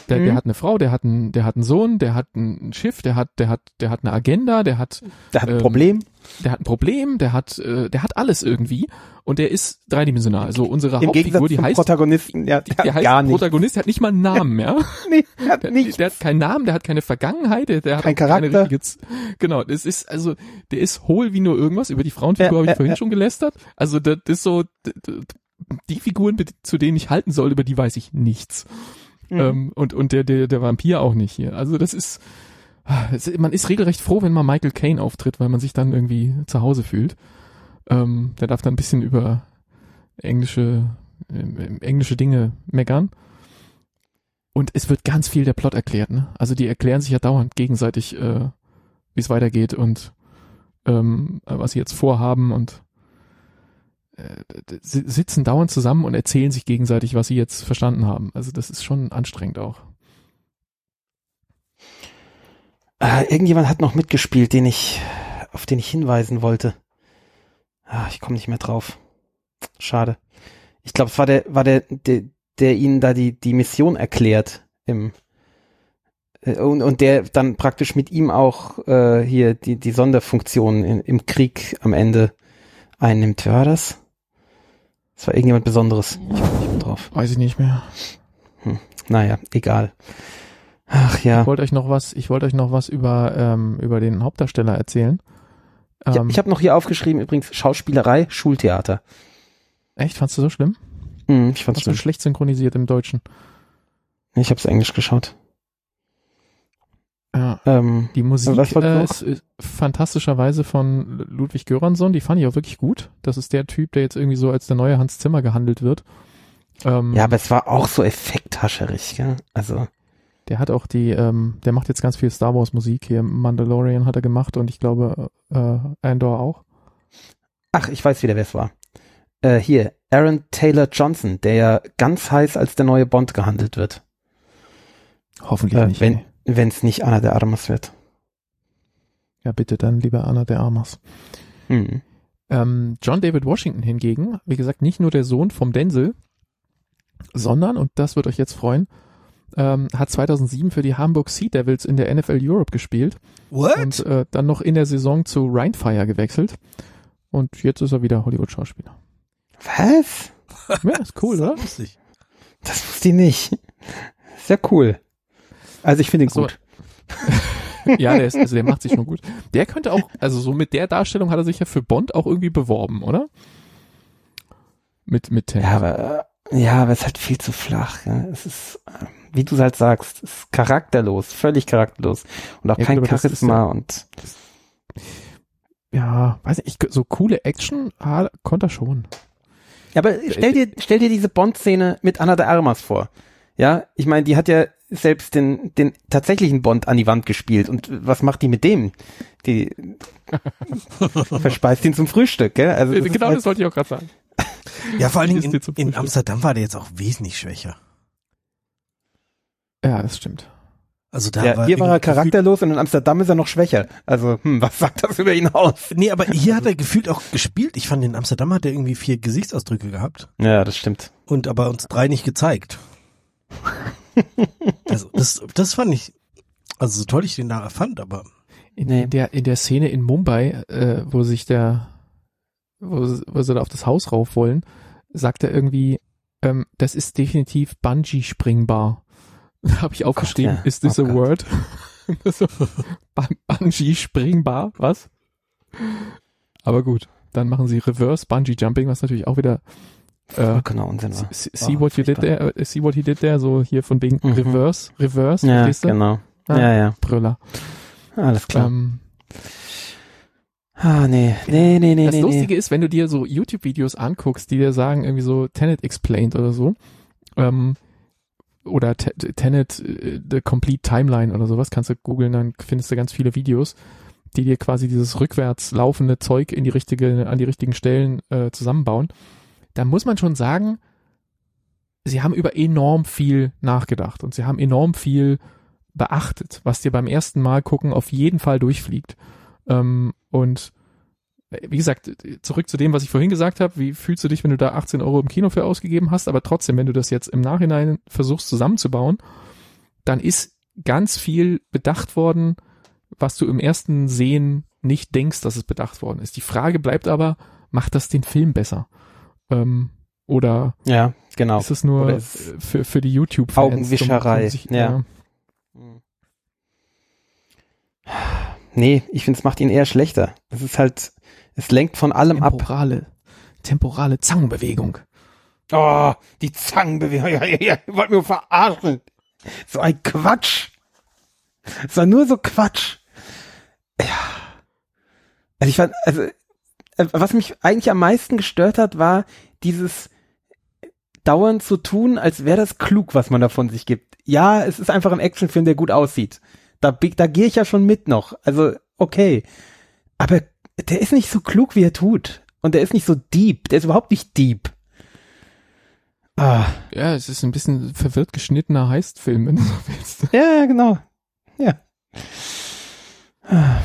Der, der Mhm. hat eine Frau, der hat einen, der hat einen Sohn, der hat ein Schiff, der hat, der hat, der hat eine Agenda, der hat, Der hat ein Ähm, Problem. der hat ein Problem, der hat, äh, der hat alles irgendwie und der ist dreidimensional. So unsere Im Hauptfigur, die heißt, Protagonisten, ja, der, der hat heißt gar nicht. Protagonist, der hat nicht mal einen Namen, ja. Nee, der hat Der, nicht. der hat keinen Namen, der hat keine Vergangenheit, der, der hat Kein keine Charakter. richtige Z Genau, das ist also, der ist hohl wie nur irgendwas. Über die Frauenfigur Ja, habe ich ja, vorhin ja. schon gelästert. Also das ist so, die Figuren, zu denen ich halten soll, über die weiß ich nichts. Mhm. Ähm, und und der, der der Vampir auch nicht hier. Also das ist, ah, man ist regelrecht froh, wenn mal Michael Caine auftritt, weil man sich dann irgendwie zu Hause fühlt. Ähm, der darf dann ein bisschen über englische ähm, englische Dinge meckern. Und es wird ganz viel der Plot erklärt, ne? Also die erklären sich ja dauernd gegenseitig, äh, wie es weitergeht und ähm, was sie jetzt vorhaben und äh, sitzen dauernd zusammen und erzählen sich gegenseitig, was sie jetzt verstanden haben. Also das ist schon anstrengend auch. Äh, irgendjemand hat noch mitgespielt, den ich, auf den ich hinweisen wollte. Ah, ich komme nicht mehr drauf. Schade. Ich glaube, es war der, war der, der, der ihnen da die, die Mission erklärt im äh, und, und der dann praktisch mit ihm auch äh, hier die, die Sonderfunktion in, im Krieg am Ende einnimmt. Wer war das? Das war irgendjemand Besonderes. Ich komme nicht mehr drauf. Weiß ich nicht mehr. Naja, egal. Ach Ich ja. wollte euch noch was, ich wollte euch noch was über ähm, über den Hauptdarsteller erzählen. Ich, Ähm, ich habe noch hier aufgeschrieben, übrigens, Schauspielerei, Schultheater. echt, fandst du so schlimm? Hm, ich fand's Hast du schlimm. schlecht synchronisiert im Deutschen? Ich habe Englisch geschaut. Ja. Ähm, Die Musik äh, ist, ist fantastischerweise von Ludwig Göransson, die fand ich auch wirklich gut. Das ist der Typ, der jetzt irgendwie so als der neue Hans Zimmer gehandelt wird. Ähm, ja, aber es war auch so effekthascherig, gell? Also, Der hat auch die, ähm, der macht jetzt ganz viel Star Wars Musik hier. Mandalorian hat er gemacht und ich glaube äh, Andor auch. ach, ich weiß wieder, wer es war. Äh, hier, Aaron Taylor Johnson, der ja ganz heiß als der neue Bond gehandelt wird. Hoffentlich Äh, nicht. wenn ey. Wenn es nicht Anna der Armas wird. Ja, bitte dann lieber Anna der Armas. Hm. Ähm, John David Washington hingegen, wie gesagt, nicht nur der Sohn vom Denzel, sondern, und das wird euch jetzt freuen, ähm, hat 2007 für die Hamburg Sea Devils in der NFL Europe gespielt What? und äh, dann noch in der Saison zu Rheinfire gewechselt. Und jetzt ist er wieder Hollywood-Schauspieler. Was? Ja, ist cool, oder? Lustig. Das wusste ich nicht. Sehr cool. Also ich finde ihn so. gut. Ja, der ist, also der macht sich schon gut. Der könnte auch, also so mit der Darstellung hat er sich ja für Bond auch irgendwie beworben, oder? Mit, mit Ten. Ja, aber, ja, aber es ist halt viel zu flach. Ja. Es ist, wie du halt sagst, es ist charakterlos, völlig charakterlos. Und auch Ja, kein Charisma ja- und ja, weiß nicht, ich, so coole Action ah, konnte er schon. Ja, aber stell dir, stell dir diese Bond-Szene mit Anna de Armas vor. Ja, ich meine, die hat ja selbst den, den tatsächlichen Bond an die Wand gespielt. Und was macht die mit dem? Die verspeist ihn zum Frühstück, gell? Also das ist genau halt, das wollte ich auch gerade sagen. Ja, vor allen Dingen in, in. Amsterdam war der jetzt auch wesentlich schwächer. Ja, das stimmt. Also da ja, war hier war er charakterlos und in Amsterdam ist er noch schwächer. Also, hm, was sagt das über ihn aus? Nee, aber hier hat er gefühlt auch gespielt. Ich fand, in Amsterdam hat er irgendwie vier Gesichtsausdrücke gehabt Ja, das stimmt. und aber uns drei nicht gezeigt. also das, das fand ich, also so toll ich den da fand, aber In, Nee. in der in der Szene in Mumbai, äh, wo sich der, wo, sie- wo sie da auf das Haus rauf wollen, sagt er irgendwie, ähm, das ist definitiv Bungee springbar. Habe ich aufgeschrieben, ja. is this Oh a Gott. word? so, Bungee springbar, was? Aber gut, dann machen sie Reverse Bungee Jumping, was natürlich auch wieder äh, Vollkommener Unsinn war. see, see what you did there, see what he did there, so hier von wegen Mhm. Reverse, Reverse, Ja, genau. Ah. Ja, ja. Brüller. Alles klar. Ähm, ah, nee, nee, nee, nee, Das nee. Lustige ist, wenn du dir so YouTube-Videos anguckst, die dir sagen, irgendwie so Tenet Explained oder so, ähm, oder Te Tenet äh, The Complete Timeline oder sowas, kannst du googeln, dann findest du ganz viele Videos, die dir quasi dieses rückwärts laufende Zeug in die richtige, an die richtigen Stellen äh, zusammenbauen. Da muss man schon sagen, sie haben über enorm viel nachgedacht und sie haben enorm viel beachtet, was dir beim ersten Mal gucken auf jeden Fall durchfliegt. Ähm, und äh, wie gesagt, zurück zu dem, was ich vorhin gesagt habe, wie fühlst du dich, wenn du da 18 Euro im Kino für ausgegeben hast, aber trotzdem, wenn du das jetzt im Nachhinein versuchst zusammenzubauen, dann ist ganz viel bedacht worden, was du im ersten Sehen nicht denkst, dass es bedacht worden ist. Die Frage bleibt aber, macht das den Film besser? Ähm, oder Ja, genau. ist es nur ist- für, für die YouTube-Fans? Augenwischerei, zum- zum- ja. Nee, ich finde, es macht ihn eher schlechter. Es ist halt, es lenkt von allem ab. Temporale, temporale Zangenbewegung. Oh, die Zangenbewegung. Ja, ja, ja, ihr wollt mir verarschen. So ein Quatsch. Es war nur so Quatsch. Ja. Also ich fand, also, was mich eigentlich am meisten gestört hat, war dieses dauernd zu tun, als wäre das klug, was man da von sich gibt. Ja, es ist einfach ein Actionfilm, der gut aussieht. Da, da gehe ich ja schon mit noch. Also, okay. Aber der ist nicht so klug, wie er tut. Und der ist nicht so deep. Der ist überhaupt nicht deep. Ah, Ja, es ist ein bisschen verwirrt geschnittener Heistfilm, wenn du so willst. ja, ja, genau. Ja. Ah.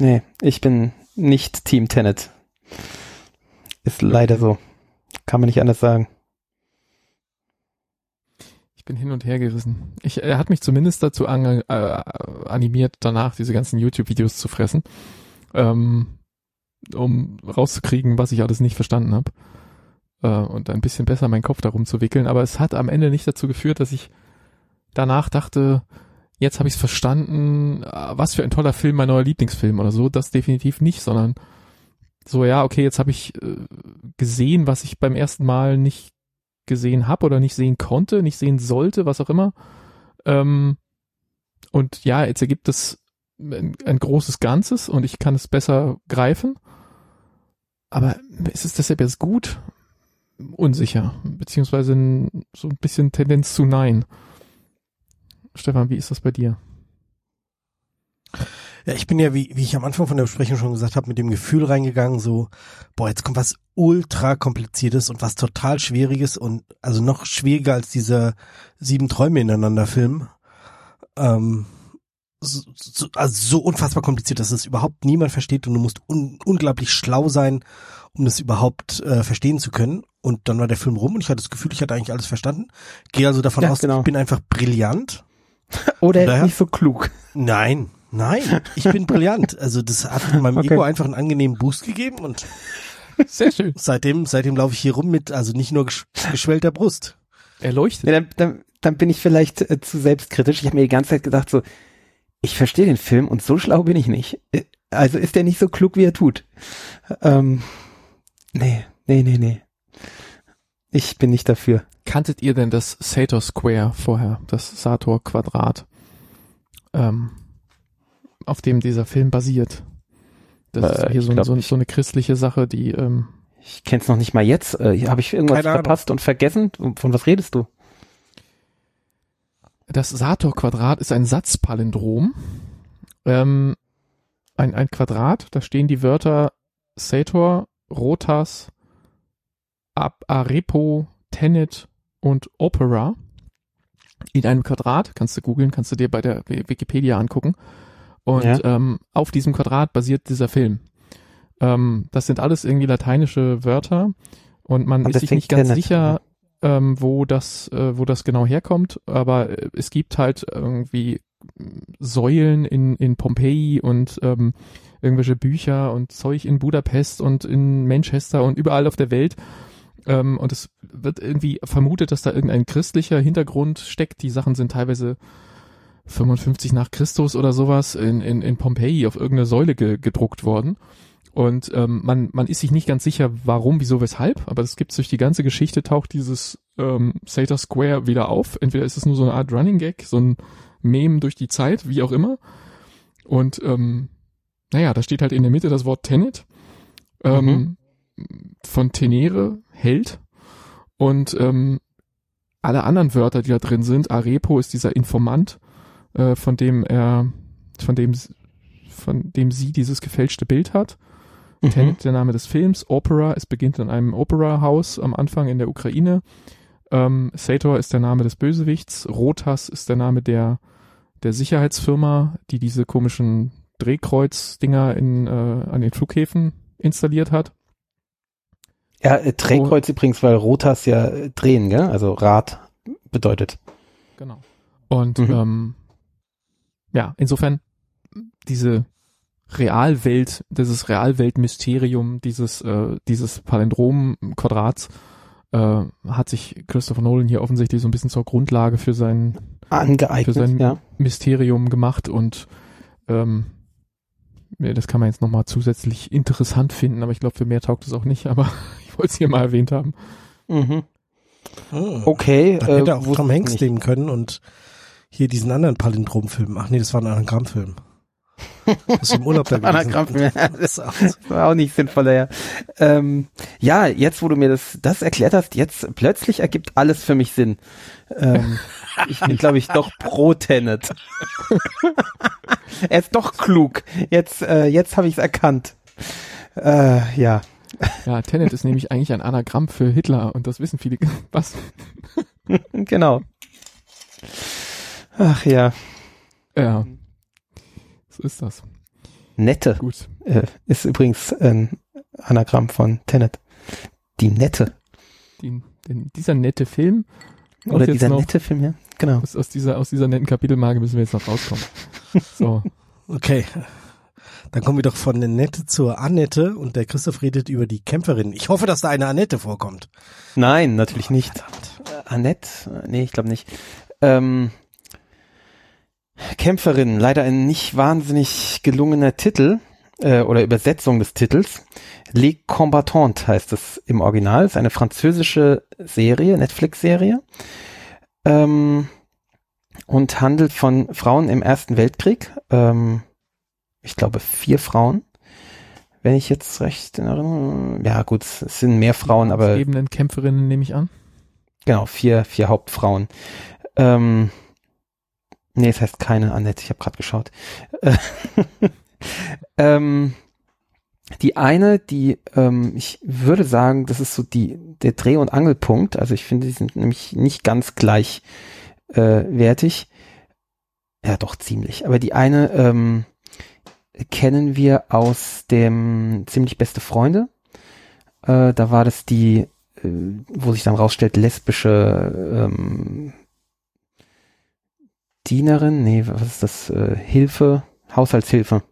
Nee, ich bin nicht Team Tenet. Ist leider so. Kann man nicht anders sagen. Ich bin hin und her gerissen. Ich, er hat mich zumindest dazu an, äh, animiert, danach diese ganzen YouTube-Videos zu fressen, ähm, um rauszukriegen, was ich alles nicht verstanden habe äh, und ein bisschen besser meinen Kopf darum zu wickeln. Aber es hat am Ende nicht dazu geführt, dass ich danach dachte, jetzt habe ich es verstanden, äh, was für ein toller Film, mein neuer Lieblingsfilm oder so. Das definitiv nicht, sondern so, ja, okay, jetzt habe ich äh, gesehen, was ich beim ersten Mal nicht gesehen habe oder nicht sehen konnte, nicht sehen sollte, was auch immer. Ähm, und ja, jetzt ergibt es ein, ein großes Ganzes und ich kann es besser greifen. Aber ist es deshalb jetzt gut? Unsicher, beziehungsweise so ein bisschen Tendenz zu Nein. Stefan, wie ist das bei dir? Ja, ich bin ja, wie, wie ich am Anfang von der Besprechung schon gesagt habe, mit dem Gefühl reingegangen, so, boah, jetzt kommt was ultra kompliziertes und was total schwieriges und also noch schwieriger als dieser sieben Träume ineinander Film. Ähm, so, so, also so unfassbar kompliziert, dass es überhaupt niemand versteht und du musst un, unglaublich schlau sein, um das überhaupt äh, verstehen zu können. und dann war der Film rum und ich hatte das Gefühl, ich hatte eigentlich alles verstanden. Gehe also davon Ja, aus, genau. ich bin einfach brillant. Oder er ist Daher- nicht so klug. Nein, nein, ich bin brillant. Also das hat meinem Okay. Ego einfach einen angenehmen Boost gegeben und Sehr schön. seitdem, seitdem laufe ich hier rum mit, also nicht nur gesch geschwellter Brust. Erleuchtet. Ja, dann, dann, dann bin ich vielleicht äh, zu selbstkritisch. Ich habe mir die ganze Zeit gedacht, so, ich verstehe den Film und so schlau bin ich nicht. Äh, Also ist er nicht so klug, wie er tut. Ähm, nee, nee, nee, nee. Ich bin nicht dafür. Kanntet ihr denn das Sator Square vorher, das Sator Quadrat, ähm, auf dem dieser Film basiert? Das Äh, ist hier so, glaub so, so eine christliche Sache, die ähm, Ich kenn's noch nicht mal jetzt. Äh, habe ich irgendwas verpasst und vergessen? Von was redest du? Das Sator-Quadrat ist ein Satzpalindrom. Ähm, ein, ein Quadrat, da stehen die Wörter Sator, Rotas, Ab Arepo, Tenet und Opera. In einem Quadrat, kannst du googeln, kannst du dir bei der Wikipedia angucken. Und Ja. ähm, auf diesem Quadrat basiert dieser Film. Ähm, das sind alles irgendwie lateinische Wörter und man Und ist sich nicht ganz Tenet. sicher, ähm, wo das, äh, wo das genau herkommt, aber äh, es gibt halt irgendwie Säulen in, in Pompeji und ähm, irgendwelche Bücher und Zeug in Budapest und in Manchester und überall auf der Welt. Ähm, und es wird irgendwie vermutet, dass da irgendein christlicher Hintergrund steckt. Die Sachen sind teilweise 55 nach Christus oder sowas in, in, in Pompeji auf irgendeine Säule ge, gedruckt worden. Und ähm, man, man ist sich nicht ganz sicher, warum, wieso, weshalb, aber es gibt durch die ganze Geschichte taucht dieses ähm, Sator Square wieder auf. Entweder ist es nur so eine Art Running Gag, so ein Meme durch die Zeit, wie auch immer. Und ähm, naja, da steht halt in der Mitte das Wort Tenet ähm, von Tenere, Held. Und ähm, alle anderen Wörter, die da drin sind, Arepo ist dieser Informant, äh, von dem er, von dem, von dem sie dieses gefälschte Bild hat. Mhm. Tenet, der Name des Films. Opera, es beginnt in einem Opera-Haus am Anfang in der Ukraine. Ähm, Sator ist der Name des Bösewichts. Rotas ist der Name der, der Sicherheitsfirma, die diese komischen Drehkreuz-Dinger in, äh, an den Flughäfen installiert hat. Ja, äh, Drehkreuz übrigens, weil Rotas ja äh, drehen, gell? Also Rad bedeutet. Genau. Und Mhm. ähm, ja, insofern diese Realwelt, dieses Realweltmysterium dieses äh, dieses Palindrom-Quadrats äh, hat sich Christopher Nolan hier offensichtlich so ein bisschen zur Grundlage für sein Für Angeeignet, sein- ja. Mysterium gemacht und ähm, das kann man jetzt nochmal zusätzlich interessant finden, aber ich glaube, für mehr taugt es auch nicht, aber wollte es hier mal erwähnt haben. Mhm. Hm. Okay. Dann äh, hätte auch Tom Hanks nehmen können und hier diesen anderen Palindrom-Film. Ach nee, das war ein Anagrammfilm. Das ist im Urlaub da gewesen. Anagramm, ja, das war auch nicht sinnvoller, ja. Ähm, ja, jetzt, wo du mir das, das erklärt hast, jetzt plötzlich ergibt alles für mich Sinn. Ähm, ich bin, glaube ich, doch pro Tenet. er ist doch klug. Jetzt, äh, jetzt habe ich es erkannt. Äh, ja. Ja, Tenet ist nämlich eigentlich ein Anagramm für Hitler und das wissen viele. Was? genau. Ach ja, Ja. So ist das. nette Gut. äh, ist übrigens ein Anagramm von Tenet. Die nette. Die, denn dieser nette Film Oder dieser noch, nette Film, ja. Genau. Aus, aus dieser aus dieser netten Kapitelmarke müssen wir jetzt noch rauskommen. So. Okay. Dann kommen wir doch von der Nette zur Annette und der Christoph redet über die Kämpferin. Ich hoffe, dass da eine Annette vorkommt. Nein, natürlich nicht. Äh, Annette? Nee, ich glaube nicht. Ähm, Kämpferin, leider ein nicht wahnsinnig gelungener Titel äh, oder Übersetzung des Titels. Les Combattantes heißt es im Original. Ist eine französische Serie, Netflix-Serie. Ähm, und handelt von Frauen im Ersten Weltkrieg. Ähm, ich glaube vier Frauen. Wenn ich jetzt recht in Erinnerung, ja gut, es sind mehr Frauen, aber Lebenden Kämpferinnen nehme ich an. Genau, vier, vier Hauptfrauen. Ähm, nee, es heißt keine Annette, ich habe gerade geschaut. Äh, ähm, die eine, die, ähm, ich würde sagen, das ist so die, der Dreh- und Angelpunkt. Also ich finde, die sind nämlich nicht ganz gleich äh, wertig. Ja, doch ziemlich. Aber die eine ähm, kennen wir aus dem ziemlich beste Freunde. Äh, da war das die äh, wo sich dann rausstellt, lesbische ähm, Dienerin, nee, was ist das? Äh, Hilfe, Haushaltshilfe.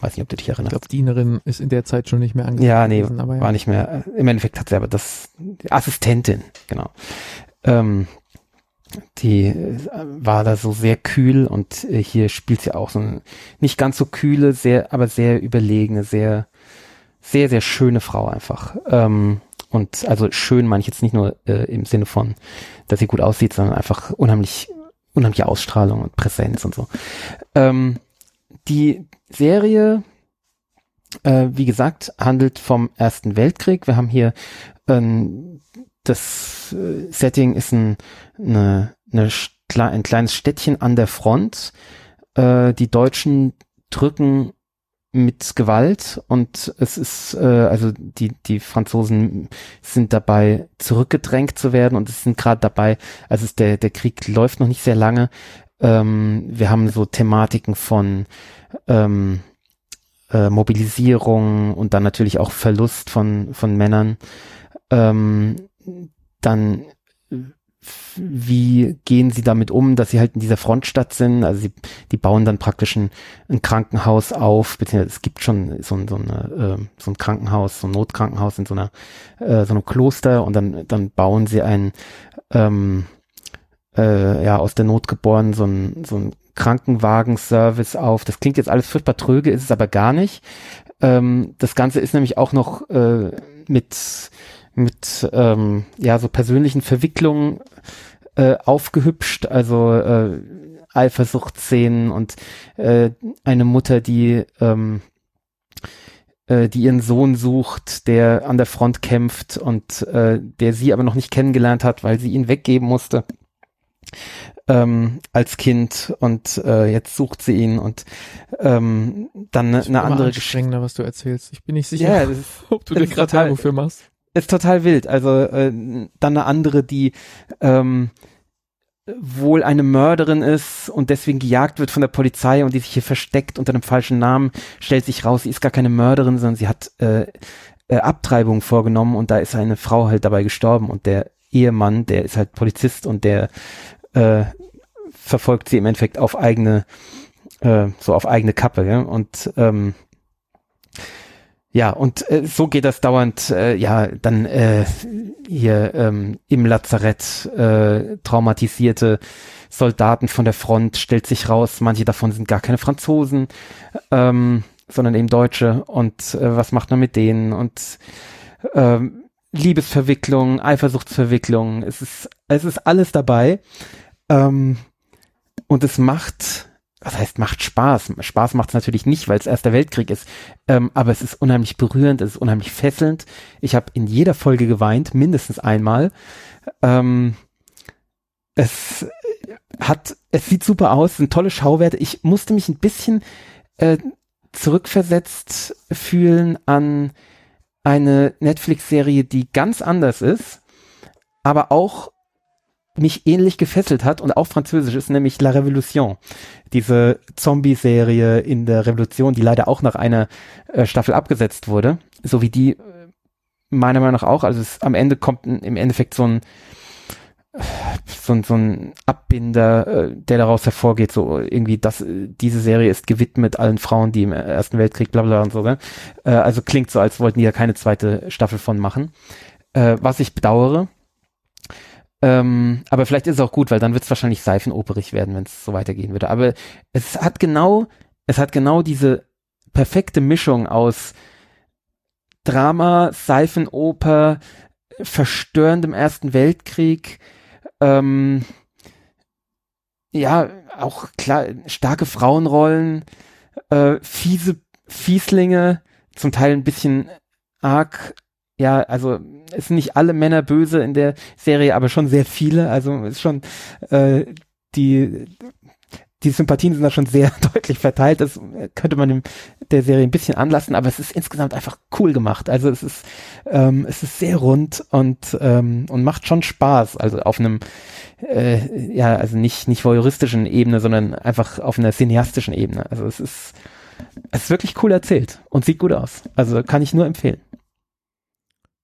Weiß nicht, ob du dich Ich erinnerst. glaube, Dienerin ist in der Zeit schon nicht mehr angesehen. Ja, nee, gewesen, aber ja. war nicht mehr. Im Endeffekt hat sie aber das Assistentin, genau. Ähm, die äh, war da so sehr kühl und äh, hier spielt sie auch so ein, nicht ganz so kühle, sehr, aber sehr überlegene, sehr, sehr, sehr schöne Frau einfach. Ähm, und also schön meine ich jetzt nicht nur äh, im Sinne von, dass sie gut aussieht, sondern einfach unheimlich, unheimliche Ausstrahlung und Präsenz und so. Ähm, die Serie äh, wie gesagt, handelt vom Ersten Weltkrieg. Wir haben hier ähm, das äh, Setting ist ein, eine, eine, ein kleines Städtchen an der Front. Äh, die Deutschen drücken mit Gewalt und es ist äh, also die die Franzosen sind dabei zurückgedrängt zu werden und es sind gerade dabei also es, der der Krieg läuft noch nicht sehr lange ähm, wir haben so Thematiken von ähm, äh, Mobilisierung und dann natürlich auch Verlust von, von Männern. Ähm, dann wie gehen sie damit um, dass sie halt in dieser Frontstadt sind? Also sie, die bauen dann praktisch ein, ein Krankenhaus auf, beziehungsweise es gibt schon so, ein- so, eine, äh, so ein Krankenhaus, so ein Notkrankenhaus in so einer äh, so einem Kloster und dann dann bauen sie ein ähm, äh, ja aus der Not geboren so ein so ein Krankenwagenservice auf. Das klingt jetzt alles furchtbar tröge, ist es aber gar nicht. Ähm, das Ganze ist nämlich auch noch äh, mit mit ähm, ja so persönlichen Verwicklungen äh, aufgehübscht, also äh, Eifersuchtsszenen und äh, eine Mutter, die ähm, äh, die ihren Sohn sucht, der an der Front kämpft und äh, der sie aber noch nicht kennengelernt hat, weil sie ihn weggeben musste ähm, als Kind und äh, jetzt sucht sie ihn und ähm, dann eine, eine andere Geschichte. was du erzählst. Ich bin nicht sicher, das ist, ob du dir ist gerade Werbung für machst. Ist total wild. Also äh, dann eine andere, die ähm, wohl eine Mörderin ist und deswegen gejagt wird von der Polizei und die sich hier versteckt unter einem falschen Namen, stellt sich raus, sie ist gar keine Mörderin, sondern sie hat äh, äh, Abtreibung vorgenommen und da ist eine Frau halt dabei gestorben und der Ehemann, der ist halt Polizist und der äh, verfolgt sie im Endeffekt auf eigene, äh, so auf eigene Kappe, ja? und ähm, ja, und äh, so geht das dauernd, äh, ja, dann äh, hier ähm, im Lazarett äh, traumatisierte Soldaten von der Front, stellt sich raus, manche davon sind gar keine Franzosen, ähm, sondern eben Deutsche. Und äh, was macht man mit denen? Und ähm, Liebesverwicklung, Eifersuchtsverwicklung, es ist, es ist alles dabei. Ähm, und es macht, was heißt macht Spaß? Spaß macht es natürlich nicht, weil es Erster Weltkrieg ist. Ähm, aber es ist unheimlich berührend, es ist unheimlich fesselnd. Ich habe in jeder Folge geweint, mindestens einmal. Ähm, es hat, es sieht super aus, sind tolle Schauwerte. Ich musste mich ein bisschen äh, zurückversetzt fühlen an eine Netflix-Serie, die ganz anders ist, aber auch mich ähnlich gefesselt hat und auch französisch ist, nämlich La Révolution. Diese Zombie-Serie in der Revolution, die leider auch nach einer äh, Staffel abgesetzt wurde, so wie die äh, meiner Meinung nach auch. Also es, am Ende kommt im Endeffekt so ein so ein, so ein Abbinder, äh, der daraus hervorgeht, so irgendwie, dass äh, diese Serie ist gewidmet allen Frauen, die im Ersten Weltkrieg, bla bla und so, ne? äh, also klingt so, als wollten die ja keine zweite Staffel von machen, äh, was ich bedauere. Ähm, aber vielleicht ist es auch gut, weil dann wird es wahrscheinlich seifenoperig werden, wenn es so weitergehen würde. Aber es hat genau, es hat genau diese perfekte Mischung aus Drama, Seifenoper, verstörendem Ersten Weltkrieg, ähm, ja, auch klar, starke Frauenrollen, äh, fiese Fieslinge, zum Teil ein bisschen arg, ja, also es sind nicht alle Männer böse in der Serie, aber schon sehr viele, also ist schon äh, die die Sympathien sind da schon sehr deutlich verteilt. Das könnte man dem, der Serie ein bisschen anlassen, aber es ist insgesamt einfach cool gemacht. Also es ist, ähm, es ist sehr rund und, ähm, und macht schon Spaß. Also auf einem, äh, ja, also nicht, nicht voyeuristischen Ebene, sondern einfach auf einer cineastischen Ebene. Also es ist, es ist wirklich cool erzählt und sieht gut aus. Also kann ich nur empfehlen.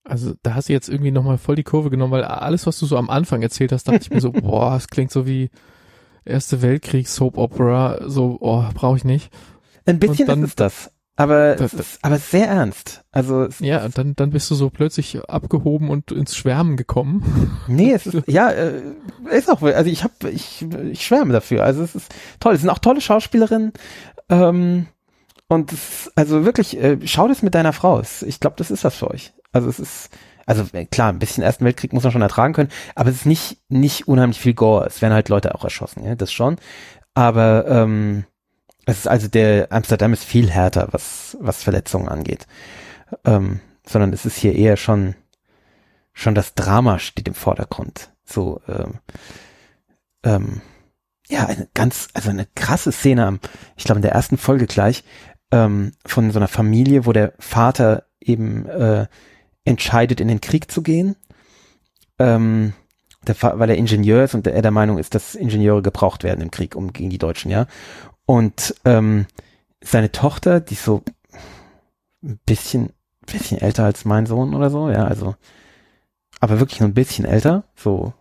Also da hast du jetzt irgendwie nochmal voll die Kurve genommen, weil alles, was du so am Anfang erzählt hast, dachte ich mir so, boah, es klingt so wie Erste Weltkrieg Soap Opera, so, oh, brauche ich nicht. Ein bisschen dann- ist es das. Aber, Das- es ist, aber sehr ernst. Also, Ja, dann, dann bist du so plötzlich abgehoben und ins Schwärmen gekommen. nee, es ist, ja, äh, ist auch, also ich habe, ich, ich schwärme dafür. Also es ist toll. Es sind auch tolle Schauspielerinnen. Ähm, und es ist, also wirklich, äh, schau das mit deiner Frau. Ich glaube, das ist was für euch. Also es ist, also klar, ein bisschen Ersten Weltkrieg muss man schon ertragen können, aber es ist nicht, nicht unheimlich viel Gore. Es werden halt Leute auch erschossen, ja, das schon. Aber ähm, es ist also der Amsterdam ist viel härter, was, was Verletzungen angeht. Ähm, sondern es ist hier eher schon, schon das Drama steht im Vordergrund. So, ähm, ähm, ja, eine ganz, also eine krasse Szene am, ich glaube in der ersten Folge gleich, ähm, von so einer Familie, wo der Vater eben äh, entscheidet, in den Krieg zu gehen. Ähm, der, weil er Ingenieur ist und er der Meinung ist, dass Ingenieure gebraucht werden im Krieg, um gegen die Deutschen, ja. Und ähm, seine Tochter, die ist so ein bisschen, bisschen älter als mein Sohn oder so, ja, also, aber wirklich nur ein bisschen älter, so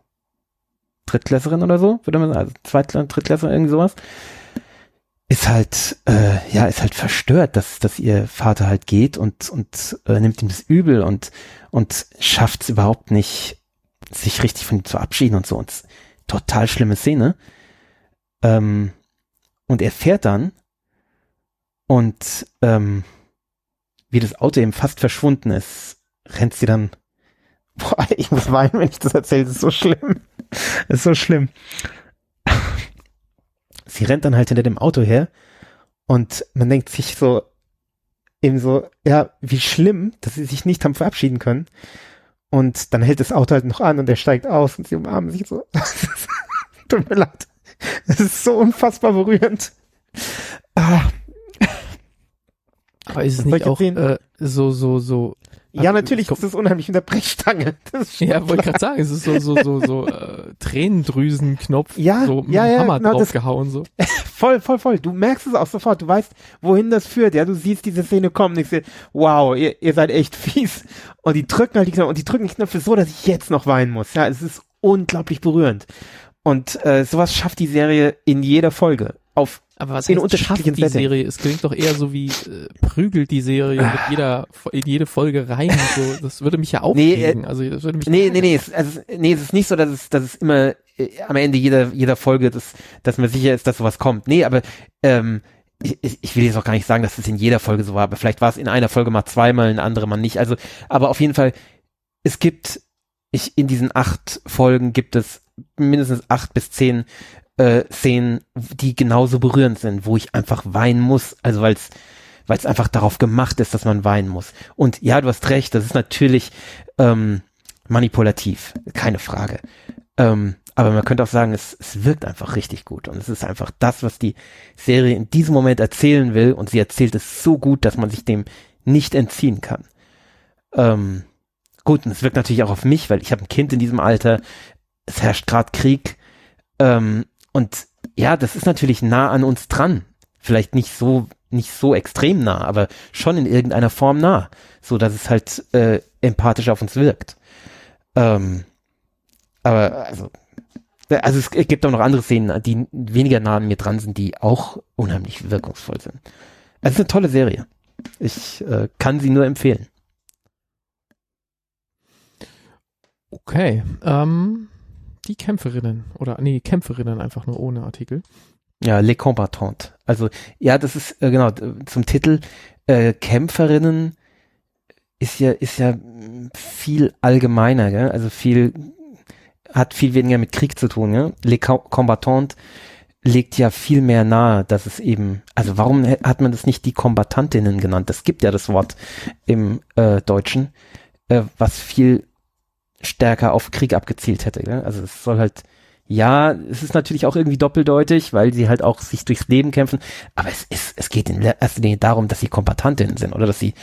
Drittklässerin oder so, würde man sagen, also Zweitklässerin, Drittklässerin, irgendwie sowas, ist halt, äh, ja, ist halt verstört, dass, dass ihr Vater halt geht und, und äh, nimmt ihm das übel und, und schafft es überhaupt nicht, sich richtig von ihm zu verabschieden und so. Und total schlimme Szene. Ähm, und er fährt dann und ähm, wie das Auto eben fast verschwunden ist, rennt sie dann. Boah, ich muss weinen, wenn ich das erzähle. Das ist so schlimm. Das ist so schlimm. Sie rennt dann halt hinter dem Auto her und man denkt sich so eben so, ja, wie schlimm, dass sie sich nicht haben verabschieden können. Und dann hält das Auto halt noch an und er steigt aus und sie umarmen sich so. Tut mir leid. Es ist so unfassbar berührend. Ah, Aber ist es nicht auch äh, so, so, so. Ja, natürlich komm. ist es unheimlich mit der Brechstange. Ja, wollte gerade sagen, es ist so, so, so, so äh, Tränendrüsenknopf, Ja, so mit ja, dem ja, Hammer genau, draufgehauen, so. voll, voll, voll. Du merkst es auch sofort. Du weißt, wohin das führt. Ja, du siehst diese Szene kommen. Ich sehe, wow, ihr, ihr seid echt fies. Und die drücken halt die Knöpfe und die drücken die Knöpfe so, dass ich jetzt noch weinen muss. Ja, es ist unglaublich berührend. Und äh, sowas schafft die Serie in jeder Folge. Auf Aber was In heißt, schafft die Settings. Serie? Es klingt doch eher so wie äh, prügelt die Serie mit jeder in jede Folge rein. So, das würde mich ja Nee, aufregen. also das würde mich Nee, nee, nee, es, also, nee, es ist nicht so, dass es, dass es immer äh, am Ende jeder, jeder Folge, dass, dass man sicher ist, dass sowas kommt. Nee, aber ähm, ich, ich will jetzt auch gar nicht sagen, dass es in jeder Folge so war, aber vielleicht war es in einer Folge mal zweimal, in einer anderen mal nicht. Also, aber auf jeden Fall, es gibt, ich, in diesen acht Folgen gibt es mindestens acht bis zehn äh, Szenen, die genauso berührend sind, wo ich einfach weinen muss. Also weil es weil es einfach darauf gemacht ist, dass man weinen muss. Und ja, du hast recht, das ist natürlich ähm, manipulativ, keine Frage. Ähm, aber man könnte auch sagen, es, es wirkt einfach richtig gut. Und es ist einfach das, was die Serie in diesem Moment erzählen will. Und sie erzählt es so gut, dass man sich dem nicht entziehen kann. Ähm, gut, und es wirkt natürlich auch auf mich, weil ich habe ein Kind in diesem Alter. Es herrscht gerade Krieg. Ähm, und ja, das ist natürlich nah an uns dran. Vielleicht nicht so, nicht so extrem nah, aber schon in irgendeiner Form nah, so dass es halt äh, empathisch auf uns wirkt. Ähm, aber also, also es gibt auch noch andere Szenen, die weniger nah an mir dran sind, die auch unheimlich wirkungsvoll sind. Es ist eine tolle Serie. Ich äh, kann sie nur empfehlen. Okay. Ähm, Kämpferinnen oder nee, Kämpferinnen einfach nur ohne Artikel. Ja, Les Combattantes. Also, ja, das ist, äh, genau, zum Titel, äh, Kämpferinnen ist ja, ist ja viel allgemeiner, gell? also viel, hat viel weniger mit Krieg zu tun, ja? Les Co- Combattantes legt ja viel mehr nahe, dass es eben, also warum hat man das nicht die Kombattantinnen genannt? Das gibt ja das Wort im äh, Deutschen, äh, was viel stärker auf Krieg abgezielt hätte, gell? also es soll halt ja, es ist natürlich auch irgendwie doppeldeutig, weil sie halt auch sich durchs Leben kämpfen. Aber es ist, es geht in erster Linie darum, dass sie Kombatantinnen sind oder dass sie,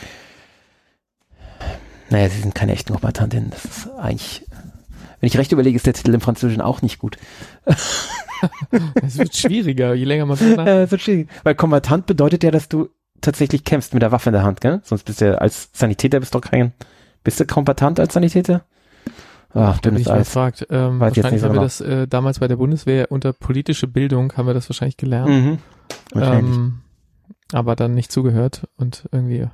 naja, sie sind keine echten Kombatantinnen. Das ist eigentlich, wenn ich recht überlege, ist der Titel im Französischen auch nicht gut. Es wird schwieriger, je länger man nachdenkt. Äh, es wird schwierig. Weil Kombatant bedeutet ja, dass du tatsächlich kämpfst mit der Waffe in der Hand, gell? Sonst bist du ja als Sanitäter bist doch kein, Bist du kompetent als Sanitäter? Ach, da bin ich Eis. gefragt. Ähm, Weiß wahrscheinlich haben wir das äh, damals bei der Bundeswehr unter politische Bildung haben wir das wahrscheinlich gelernt. Mhm. Wahrscheinlich. Ähm, aber dann nicht zugehört und irgendwie.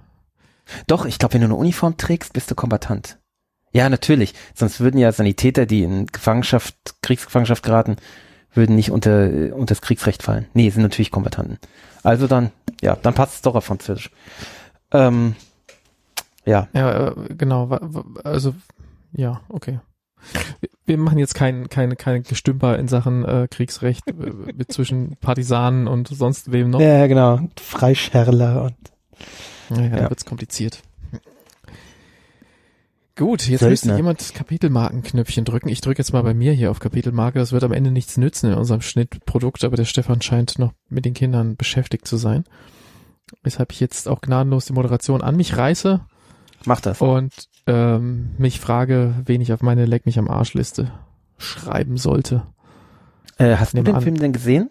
Doch, ich glaube, wenn du eine Uniform trägst, bist du kombatant. Ja, natürlich. Sonst würden ja Sanitäter, die in Gefangenschaft, Kriegsgefangenschaft geraten, würden nicht unter, unter das Kriegsrecht fallen. Nee, sind natürlich Kombatanten. Also dann, ja, dann passt es doch auf Französisch. Ähm, ja. Ja, äh, genau. Also, ja, okay. Wir machen jetzt kein, kein, kein Gestümper in Sachen äh, Kriegsrecht äh, zwischen Partisanen und sonst wem noch. Ja, genau. Freischärler und. Ja, ja, da wird's kompliziert. Gut, jetzt Söldner. müsste jemand Kapitelmarkenknöpfchen drücken. Ich drücke jetzt mal bei mir hier auf Kapitelmarke. Das wird am Ende nichts nützen in unserem Schnittprodukt, aber der Stefan scheint noch mit den Kindern beschäftigt zu sein. Weshalb ich jetzt auch gnadenlos die Moderation an mich reiße. Mach das. Und ähm, mich frage, wen ich auf meine Leck mich am Arschliste schreiben sollte. Äh, hast du den an. Film denn gesehen?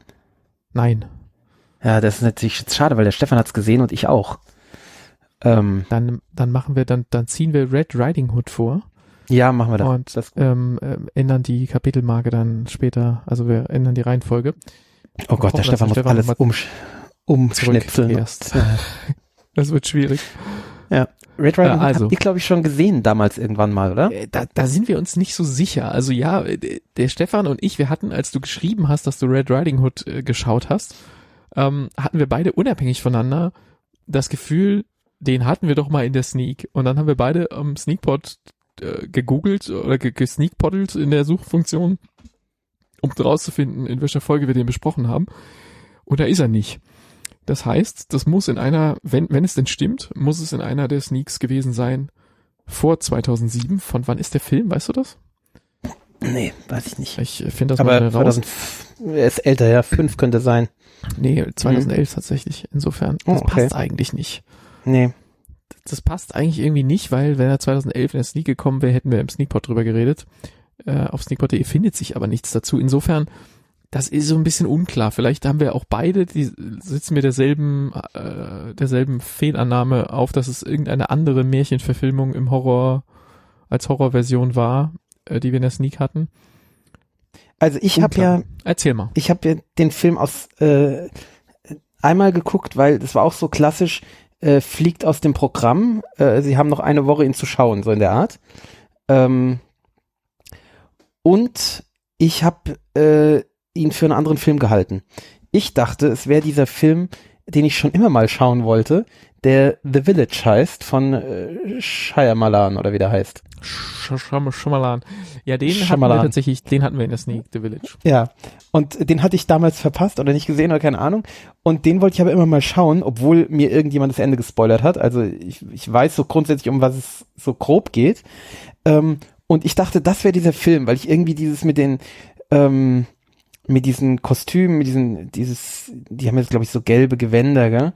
Nein. Ja, das ist natürlich schade, weil der Stefan hat's gesehen und ich auch. Ähm, dann, dann machen wir, dann, dann ziehen wir Red Riding Hood vor. Ja, machen wir das. Und das ähm, äh, ändern die Kapitelmarke dann später, also wir ändern die Reihenfolge. Oh Gott, der Stefan muss Stefan alles umsch umschnipseln. Erst. das wird schwierig. Ja. Red Riding Hood äh, also, habt ihr, glaube ich, schon gesehen damals irgendwann mal, oder? Äh, da, da sind wir uns nicht so sicher. Also ja, der Stefan und ich, wir hatten, als du geschrieben hast, dass du Red Riding Hood äh, geschaut hast, ähm, hatten wir beide unabhängig voneinander das Gefühl, den hatten wir doch mal in der Sneak. Und dann haben wir beide am Sneakpot äh, gegoogelt oder gesneakpoddelt in der Suchfunktion, um rauszufinden, in welcher Folge wir den besprochen haben. Und da ist er nicht. Das heißt, das muss in einer, wenn, wenn es denn stimmt, muss es in einer der Sneaks gewesen sein vor 2007. Von wann ist der Film, weißt du das? Nee, weiß ich nicht. Ich finde das Aber mal 2000, er ist älter, ja, fünf könnte sein. Nee, 2011 mhm. tatsächlich. Insofern, das oh, okay. passt eigentlich nicht. Nee. Das passt eigentlich irgendwie nicht, weil wenn er 2011 in der Sneak gekommen wäre, hätten wir im Sneakpot drüber geredet. Äh, auf sneakpot.de findet sich aber nichts dazu. Insofern, das ist so ein bisschen unklar. Vielleicht haben wir auch beide, die sitzen mit derselben, äh, derselben Fehlannahme auf, dass es irgendeine andere Märchenverfilmung im Horror, als Horrorversion war, äh, die wir in der Sneak hatten. Also ich habe ja, erzähl mal. Ich habe ja den Film aus äh, einmal geguckt, weil das war auch so klassisch äh, fliegt aus dem Programm. Äh, sie haben noch eine Woche, ihn zu schauen, so in der Art. Ähm, und ich habe äh, ihn für einen anderen Film gehalten. Ich dachte, es wäre dieser Film, den ich schon immer mal schauen wollte, der The Village heißt, von äh, Shyamalan oder wie der heißt. Shyamalan. Ja, den Shyamalan. hatten wir tatsächlich, den hatten wir in der Sneak, The Village. Ja, und den hatte ich damals verpasst oder nicht gesehen oder keine Ahnung. Und den wollte ich aber immer mal schauen, obwohl mir irgendjemand das Ende gespoilert hat. Also ich, ich weiß so grundsätzlich, um was es so grob geht. Ähm, und ich dachte, das wäre dieser Film, weil ich irgendwie dieses mit den ähm, mit diesen Kostümen, mit diesen, dieses, die haben jetzt, glaube ich, so gelbe Gewänder, gell?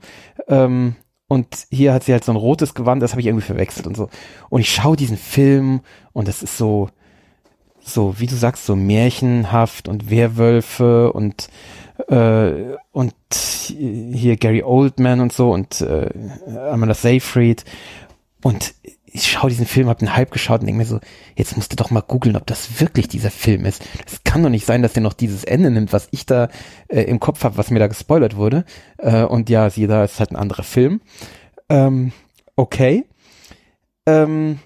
Ähm, und hier hat sie halt so ein rotes Gewand, das habe ich irgendwie verwechselt und so. Und ich schaue diesen Film und das ist so, so, wie du sagst, so märchenhaft und Werwölfe und äh, und hier Gary Oldman und so und äh, Amanda Seyfried und ich schaue diesen Film, habe einen Hype geschaut und denke mir so, jetzt musst du doch mal googeln, ob das wirklich dieser Film ist. Es kann doch nicht sein, dass der noch dieses Ende nimmt, was ich da äh, im Kopf habe, was mir da gespoilert wurde. Äh, und ja, sieh da, ist halt ein anderer Film. Ähm, okay. Ähm,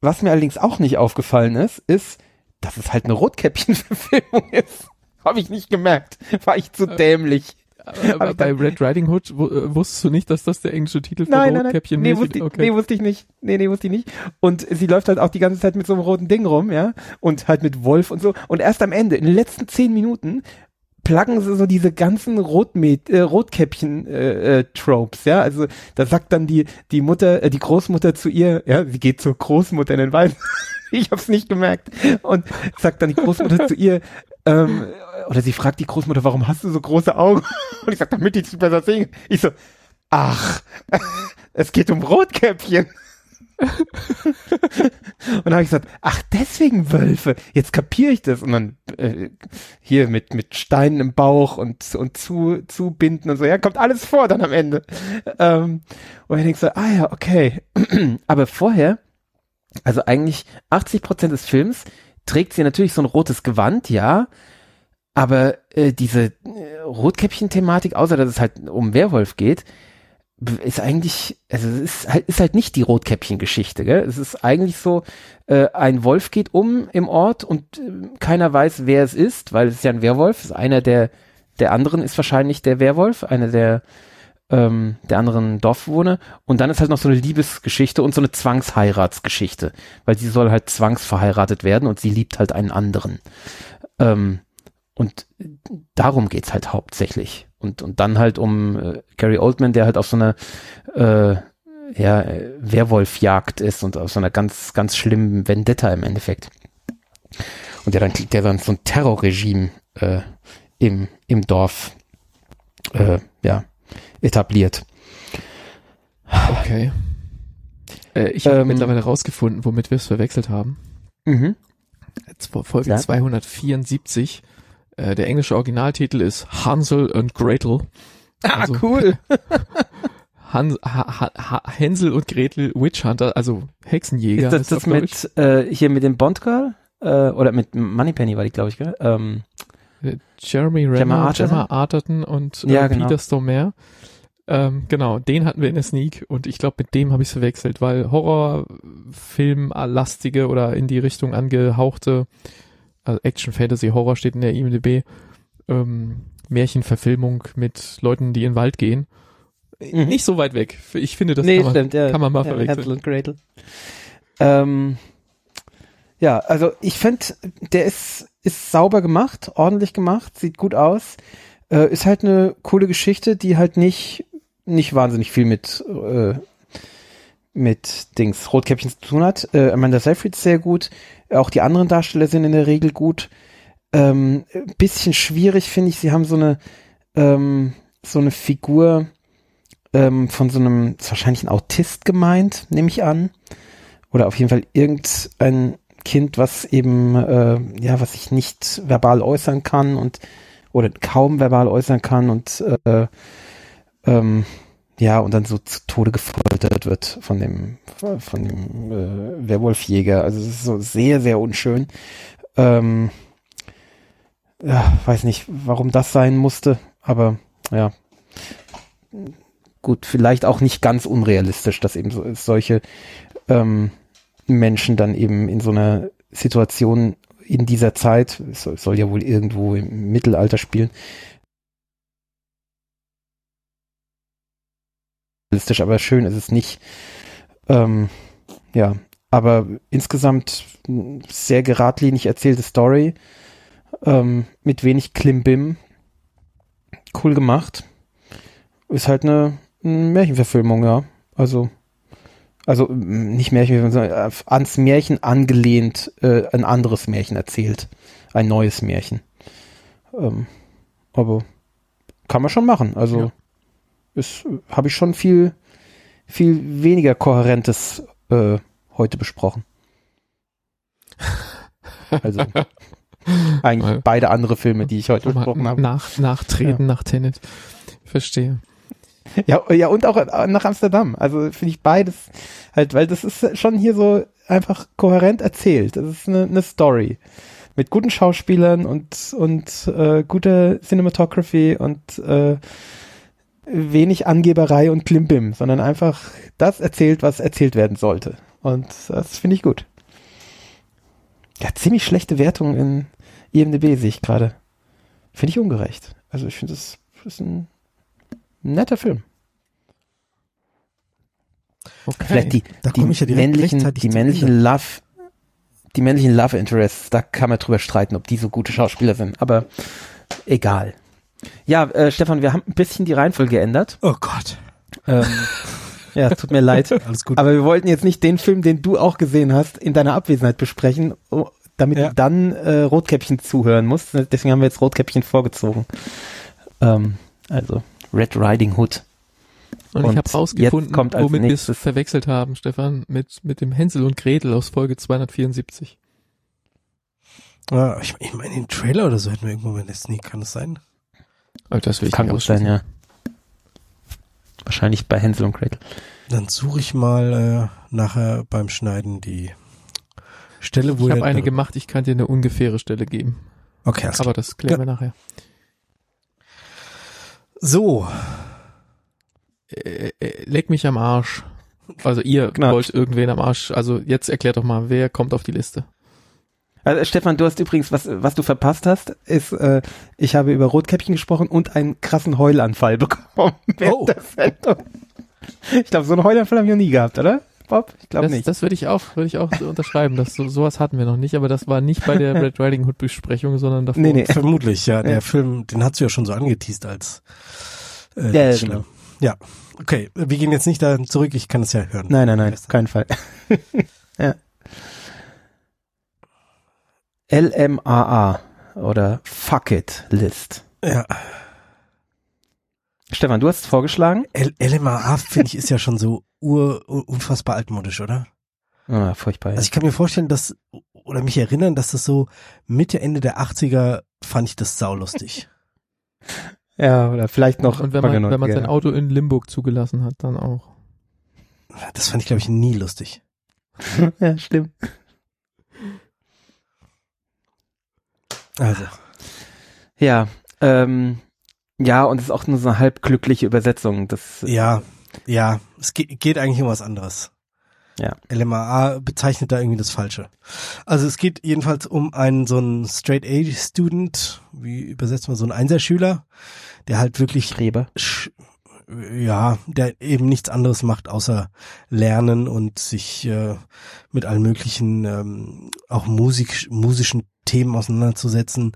was mir allerdings auch nicht aufgefallen ist, ist, dass es halt eine Rotkäppchen-Verfilmung ist. Habe ich nicht gemerkt. War ich zu äh, dämlich. Aber bei Red Riding Hood äh, wusstest du nicht, dass das der englische Titel von nein, Rotkäppchen nein, nein. Nee, wusste, ich, okay. nee, wusste ich nicht. Nee, nee, wusste ich nicht. Und sie läuft halt auch die ganze Zeit mit so einem roten Ding rum, ja. Und halt mit Wolf und so. Und erst am Ende, in den letzten zehn Minuten, pluggen sie so diese ganzen Rotmet äh, Rotkäppchen äh, äh, Tropes, ja, also da sagt dann die die Mutter, äh, die Großmutter zu ihr, ja, sie geht zur Großmutter in den Wald, ich hab's nicht gemerkt und sagt dann die Großmutter zu ihr, ähm, oder sie fragt die Großmutter, warum hast du so große Augen? Und ich sag, damit ich dich besser sehe. Ich so, ach, es geht um Rotkäppchen. und dann habe ich gesagt, ach, deswegen Wölfe. Jetzt kapiere ich das. Und dann äh, hier mit, mit Steinen im Bauch und, und zu, zubinden und so. Ja, kommt alles vor dann am Ende. Ähm, und ich denke so, ah ja, okay. Aber vorher Also eigentlich 80 Prozent des Films trägt sie natürlich so ein rotes Gewand, ja, aber äh, diese äh, Rotkäppchen-Thematik, außer dass es halt um Werwolf geht, ist eigentlich, also es ist halt, ist halt nicht die Rotkäppchen-Geschichte, gell? Es ist eigentlich so, äh, ein Wolf geht um im Ort und äh, keiner weiß, wer es ist, weil es ist ja ein Werwolf. Ist einer der, der anderen ist wahrscheinlich der Werwolf, einer der, ähm, der anderen Dorfbewohner. Und dann ist halt noch so eine Liebesgeschichte und so eine Zwangsheiratsgeschichte, weil sie soll halt zwangsverheiratet werden und sie liebt halt einen anderen. Ähm, und darum geht's halt hauptsächlich. Und, und dann halt um äh, Gary Oldman, der halt auf so einer äh, ja, Werwolfjagd ist und auf so einer ganz, ganz schlimmen Vendetta im Endeffekt. Und der dann, der dann so ein Terrorregime äh, im, im Dorf äh, ja, etabliert. Okay. Äh, ich habe Ähm, mittlerweile rausgefunden, womit wir es verwechselt haben. Mhm. Folge Ja. 274. Äh, der englische Originaltitel ist Hansel und Gretel. Ah, Also- cool. Han ha ha Hänsel und Gretel Witch Hunter, also Hexenjäger. ist das das mit, äh, hier mit dem Bond Girl? Äh, oder mit Moneypenny war die, glaube ich, gell? Ähm, Äh, Jeremy Renner, Gemma Gemma Arterton? Arterton, Arterton und äh, Ja, genau. Peter Stormare. Ähm, genau, den hatten wir in der Sneak und ich glaube, mit dem habe ich es verwechselt, weil Horrorfilm-lastige oder in die Richtung angehauchte, also Action, Fantasy, Horror steht in der IMDb, ähm, Märchenverfilmung mit Leuten, die in den Wald gehen. Mhm. Nicht so weit weg. Ich finde, das nee, kann man, stimmt, ja. kann man mal ja, verwechseln. Hansel. Ähm, ja, also ich finde, der ist, ist sauber gemacht, ordentlich gemacht, sieht gut aus. Äh, ist halt eine coole Geschichte, die halt nicht, nicht wahnsinnig viel mit, äh, mit Dings Rotkäppchen zu tun hat. Äh, Amanda Seyfried ist sehr gut. Auch die anderen Darsteller sind in der Regel gut. Ähm, bisschen schwierig finde ich, sie haben so eine, ähm, so eine Figur, ähm, von so einem, ist wahrscheinlich ein Autist gemeint, nehme ich an. Oder auf jeden Fall irgendein Kind, was eben, äh, ja, was sich nicht verbal äußern kann und oder kaum verbal äußern kann und äh, ähm, ja, und dann so zu Tode gefoltert wird von dem, von dem äh, Werwolfjäger. Also es ist so sehr, sehr unschön. Ähm, ja, weiß nicht, warum das sein musste, aber ja, gut, vielleicht auch nicht ganz unrealistisch, dass eben so, solche ähm, Menschen dann eben in so einer Situation in dieser Zeit, es soll, soll ja wohl irgendwo im Mittelalter spielen, realistisch, aber schön ist es nicht. Ähm, ja, aber insgesamt sehr geradlinig erzählte Story, ähm, mit wenig Klimbim, cool gemacht. Ist halt eine, eine Märchenverfilmung, ja. Also, also m, nicht Märchenverfilmung, sondern äh, ans Märchen angelehnt äh, ein anderes Märchen erzählt. Ein neues Märchen. Ähm, aber kann man schon machen. Also Ja. Ist habe ich schon viel, viel weniger Kohärentes äh, heute besprochen. Also eigentlich Weil- beide andere Filme, die ich heute besprochen habe. Nach, nachtreten nach Tenet. Verstehe. Ja, ja, und auch nach Amsterdam. Also finde ich beides halt, weil das ist schon hier so einfach kohärent erzählt. Das ist eine, eine Story mit guten Schauspielern und und äh, guter Cinematography und äh, wenig Angeberei und Klimbim, sondern einfach das erzählt, was erzählt werden sollte. Und das finde ich gut. Ja, ziemlich schlechte Wertung in IMDb sehe ich gerade. Finde ich ungerecht. Also ich finde, das ist ein netter Film. Okay. Vielleicht die, Da die ja männlichen, die männlichen. Love, die männlichen Love Interests, da kann man drüber streiten, ob die so gute Schauspieler sind, aber egal. Ja, äh, Stefan, wir haben ein bisschen die Reihenfolge geändert. Oh Gott. Ähm, ja, es tut mir leid. Alles gut. Aber wir wollten jetzt nicht den Film, den du auch gesehen hast, in deiner Abwesenheit besprechen, oh, damit Ja. du dann äh, Rotkäppchen zuhören musst. Deswegen haben wir jetzt Rotkäppchen vorgezogen. Ähm, also Red Riding Hood. Und, Und ich habe rausgefunden, kommt womit wir es verwechselt haben, Stefan, mit, mit dem Hänsel und Gretel aus Folge 274. Ja, ich, ich meine, den Trailer oder so hätten wir irgendwo in der Sneak, kann das sein? Aber das will ich Kann gut sein, ja. Wahrscheinlich bei Hänsel und Gretel. Dann suche ich mal äh, nachher beim Schneiden die Stelle, wo Ich habe eine gemacht, ich kann dir eine ungefähre Stelle geben. Okay, alles klar. Aber das klären Ja. wir nachher. So, Äh, äh, leck mich am Arsch. Also ihr Genau. wollt irgendwen am Arsch. Also jetzt erklärt doch mal, wer kommt auf die Liste? Also, Stefan, du hast übrigens, was, was du verpasst hast, ist, äh, ich habe über Rotkäppchen gesprochen und einen krassen Heulanfall bekommen Oh. der Sendung. Ich glaube, so einen Heulanfall habe ich noch nie gehabt, oder? Bob? Ich glaube Das, nicht. das würde ich auch, würde ich auch so unterschreiben. Das, so, sowas hatten wir noch nicht, aber das war nicht bei der Red Riding Hood Besprechung, sondern davor. Nee, nee. vermutlich, ja. Der Ja. Film, den hast du ja schon so angeteased als äh, Ja, ja, genau. Ja, okay. Wir gehen jetzt nicht da zurück, ich kann es ja hören. Nein, nein, nein, auf keinen Fall. ja. LMAA oder Fuck It List. Ja. Stefan, du hast es vorgeschlagen? L LMAA, finde ich, ist ja schon so ur, unfassbar altmodisch, oder? Ah, furchtbar. Ja. Also ich kann mir vorstellen, dass, oder mich erinnern, dass das so Mitte, Ende der 80er fand ich das saulustig. ja, oder vielleicht noch. Und wenn man, wenn man sein ja. Auto in Limburg zugelassen hat, dann auch. Das fand ich, glaube ich, nie lustig. ja, stimmt. Also, Ja, ähm, ja, und es ist auch nur so eine halb glückliche Übersetzung. Das, ja, ja, es geht, geht eigentlich um was anderes. Ja. LMAA bezeichnet da irgendwie das Falsche. Also es geht jedenfalls um einen so einen Straight A Student, wie übersetzt man so einen Einserschüler, der halt wirklich Streber. ja, der eben nichts anderes macht außer lernen und sich äh, mit allen möglichen ähm, auch Musik, musischen Themen auseinanderzusetzen,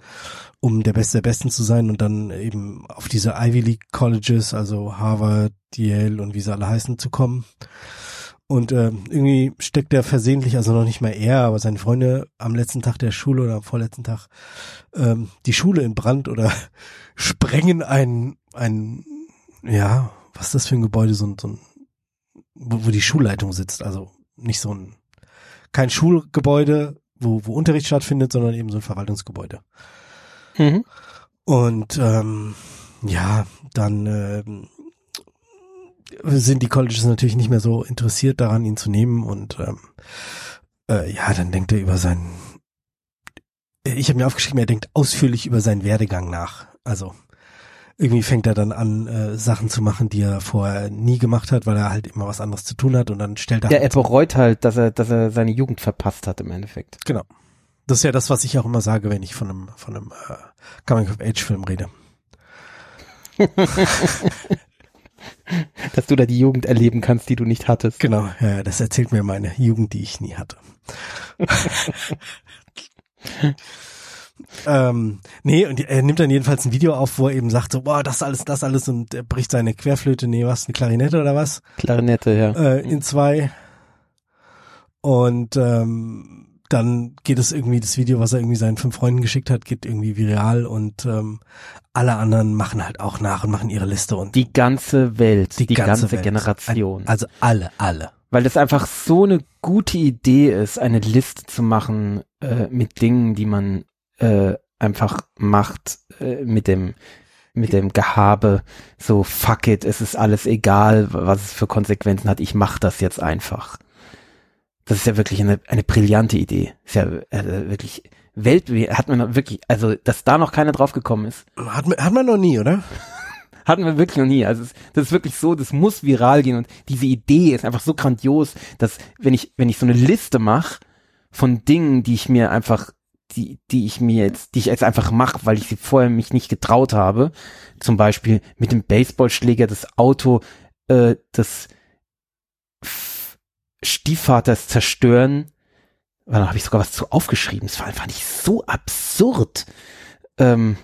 um der Beste der Besten zu sein und dann eben auf diese Ivy League Colleges, also Harvard, Yale und wie sie alle heißen, zu kommen. Und äh, irgendwie steckt er versehentlich, also noch nicht mal er, aber seine Freunde am letzten Tag der Schule oder am vorletzten Tag ähm, die Schule in Brand oder sprengen ein, ein, ja, was ist das für ein Gebäude, so ein, so ein wo, wo die Schulleitung sitzt, also nicht so ein, kein Schulgebäude, wo, wo Unterricht stattfindet, sondern eben so ein Verwaltungsgebäude. Mhm. Und ähm, ja, dann ähm, sind die Colleges natürlich nicht mehr so interessiert daran, ihn zu nehmen und ähm, äh, ja, dann denkt er über seinen ich habe mir aufgeschrieben, er denkt ausführlich über seinen Werdegang nach. Also irgendwie fängt er dann an, äh, Sachen zu machen, die er vorher nie gemacht hat, weil er halt immer was anderes zu tun hat und dann stellt er Ja, halt er bereut halt, dass er, dass er seine Jugend verpasst hat im Endeffekt. Genau. Das ist ja das, was ich auch immer sage, wenn ich von einem, von einem äh, Coming-of-Age-Film rede. Dass du da die Jugend erleben kannst, die du nicht hattest. Genau, ja, das erzählt mir meine Jugend, die ich nie hatte. ähm, nee, und er nimmt dann jedenfalls ein Video auf, wo er eben sagt so, boah, das alles, das alles und er bricht seine Querflöte, nee, was, eine Klarinette oder was, Klarinette, ja. äh, in zwei. Und ähm, dann geht es irgendwie, das Video, was er irgendwie seinen fünf Freunden geschickt hat, geht irgendwie viral und ähm, alle anderen machen halt auch nach und machen ihre Liste und Die ganze Welt, die, ganze, Welt. Generation. Also alle, alle. Weil das einfach so eine gute Idee ist, eine Liste zu machen äh, mit Dingen, die man äh, einfach macht äh, mit dem mit dem Gehabe, so fuck it, es ist alles egal, was es für Konsequenzen hat, ich mach das jetzt einfach. Das ist ja wirklich eine, eine brillante Idee. Ist ja äh, wirklich Welt, hat man wirklich, also dass da noch keiner drauf gekommen ist, Hat, man- hat man noch nie, oder? hatten wir wirklich noch nie. Also es, das ist wirklich so, das muss viral gehen und diese Idee ist einfach so grandios, dass wenn ich wenn ich so eine Liste mache von Dingen, die ich mir einfach die die ich mir jetzt die ich jetzt einfach mache, weil ich sie vorher mich nicht getraut habe, zum Beispiel mit dem Baseballschläger das Auto äh, des Stiefvaters zerstören. Da habe ich sogar was zu aufgeschrieben. Das war einfach nicht so absurd. Ähm,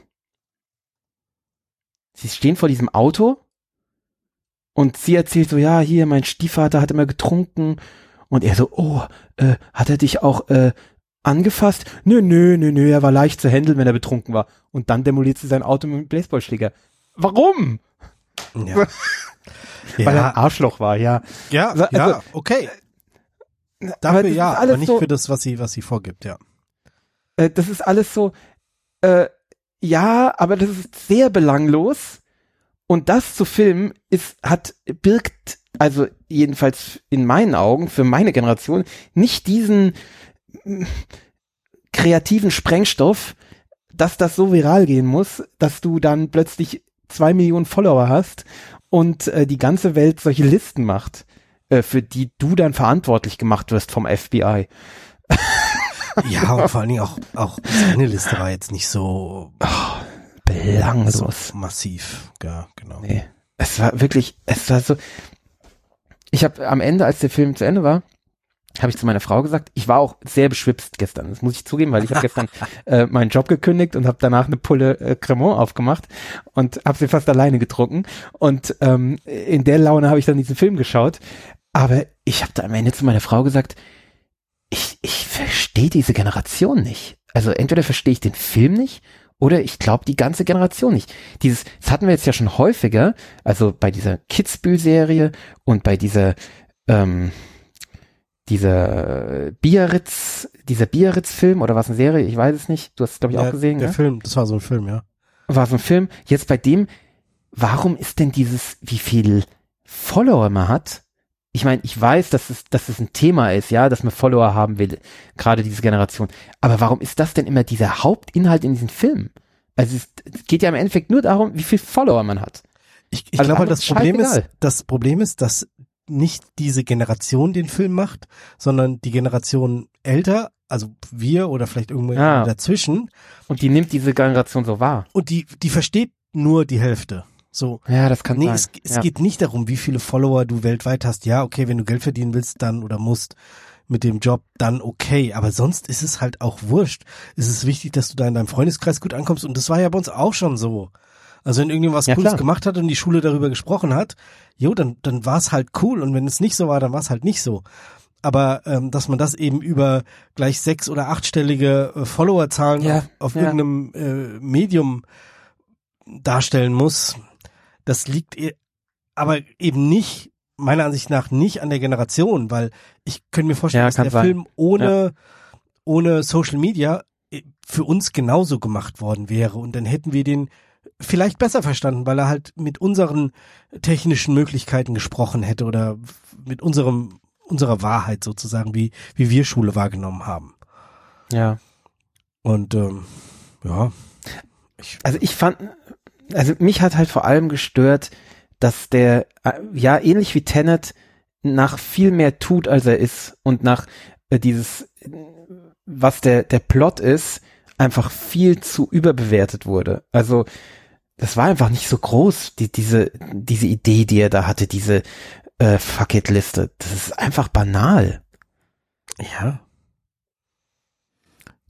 sie stehen vor diesem Auto und sie erzählt so, ja, hier, mein Stiefvater hat immer getrunken und er so, oh, äh, hat er dich auch äh, angefasst? Nö, nö, nö, nö, er war leicht zu handeln, wenn er betrunken war. Und dann demoliert sie sein Auto mit dem Baseballschläger. Warum? Ja. Weil er ein ja, Arschloch war, ja. ja, Also- ja, okay. Aber Dafür das ja, aber nicht so, für das, was sie, was sie vorgibt, ja. äh, das ist alles so, äh, ja, aber das ist sehr belanglos. Und das zu filmen ist, hat, birgt, also jedenfalls in meinen Augen, für meine Generation, nicht diesen kreativen Sprengstoff, dass das so viral gehen muss, dass du dann plötzlich zwei Millionen Follower hast und äh, die ganze Welt solche Listen macht, äh, für die du dann verantwortlich gemacht wirst vom FBI. Ja, und vor allen Dingen auch, auch seine Liste war jetzt nicht so, Belanglos. so massiv. Ja, genau. Nee. Es war wirklich, es war so. Ich habe am Ende, als der Film zu Ende war, habe ich zu meiner Frau gesagt, ich war auch sehr beschwipst gestern. Das muss ich zugeben, weil ich habe gestern äh, meinen Job gekündigt und habe danach eine Pulle äh, Cremant aufgemacht und habe sie fast alleine getrunken. Und ähm, in der Laune habe ich dann diesen Film geschaut. Aber ich habe da am Ende zu meiner Frau gesagt, ich, ich verstehe diese Generation nicht. Also entweder verstehe ich den Film nicht oder ich glaube die ganze Generation nicht. Dieses, das hatten wir jetzt ja schon häufiger, also bei dieser Kitzbühel-Serie und bei dieser, ähm, dieser Biarritz, dieser Biarritz-Film oder was eine Serie, ich weiß es nicht. Du hast es, glaube ich, Ja, auch gesehen, Der ne? Film, das war so ein Film, ja. War so ein Film. Jetzt bei dem, warum ist denn dieses, wie viel Follower man hat? Ich meine, ich weiß, dass es, dass es ein Thema ist, ja, dass man Follower haben will, gerade diese Generation. Aber warum ist das denn immer dieser Hauptinhalt in diesen Filmen? Also es, es geht ja im Endeffekt nur darum, wie viel Follower man hat. Ich, ich Also glaube, das Problem ist, das Problem ist, dass nicht diese Generation den Film macht, sondern die Generation älter, also wir oder vielleicht irgendwo Ja. dazwischen, Und die nimmt diese Generation so wahr. und die, die versteht nur die Hälfte. So. Ja, das kann Nee, sein. es, es ja. geht nicht darum, wie viele Follower du weltweit hast. Ja, okay, wenn du Geld verdienen willst, dann oder musst mit dem Job, dann okay. Aber sonst ist es halt auch wurscht. Es ist wichtig, dass du da in deinem Freundeskreis gut ankommst. Und das war ja bei uns auch schon so. Also wenn irgendjemand was Ja, Cooles klar. gemacht hat und die Schule darüber gesprochen hat, jo, dann, dann war es halt cool. Und wenn es nicht so war, dann war es halt nicht so. Aber ähm, dass man das eben über gleich sechs- oder achtstellige äh, Followerzahlen Ja, auf, auf ja. irgendeinem äh, Medium darstellen muss, das liegt e- aber eben nicht, meiner Ansicht nach, nicht an der Generation, weil ich könnte mir vorstellen, Ja, dass der sein. Film ohne, ohne Social Media äh, für uns genauso gemacht worden wäre und dann hätten wir den vielleicht besser verstanden, weil er halt mit unseren technischen Möglichkeiten gesprochen hätte oder mit unserem unserer Wahrheit sozusagen, wie wie wir Schule wahrgenommen haben. ja. Und ähm, ja, ich, Also ich fand, also mich hat halt vor allem gestört, dass der, äh, ja, ähnlich wie Tenet, nach viel mehr tut, als er ist und nach äh, dieses, was der, der Plot ist, einfach viel zu überbewertet wurde. Also, das war einfach nicht so groß, die, diese, diese Idee, die er da hatte, diese äh, Fuck it Liste. Das ist einfach banal. ja,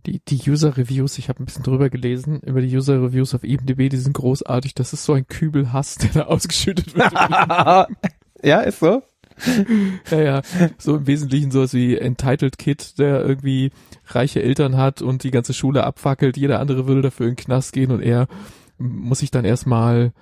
Die, die User-Reviews, ich habe ein bisschen drüber gelesen, über die User-Reviews auf IMDb, die sind großartig. Das ist so ein Kübel Hass, der da ausgeschüttet wird. ja, ist so. ja, ja, so im Wesentlichen sowas wie Entitled Kid, der irgendwie reiche Eltern hat und die ganze Schule abfackelt. Jeder andere würde dafür in den Knast gehen und er muss sich dann erstmal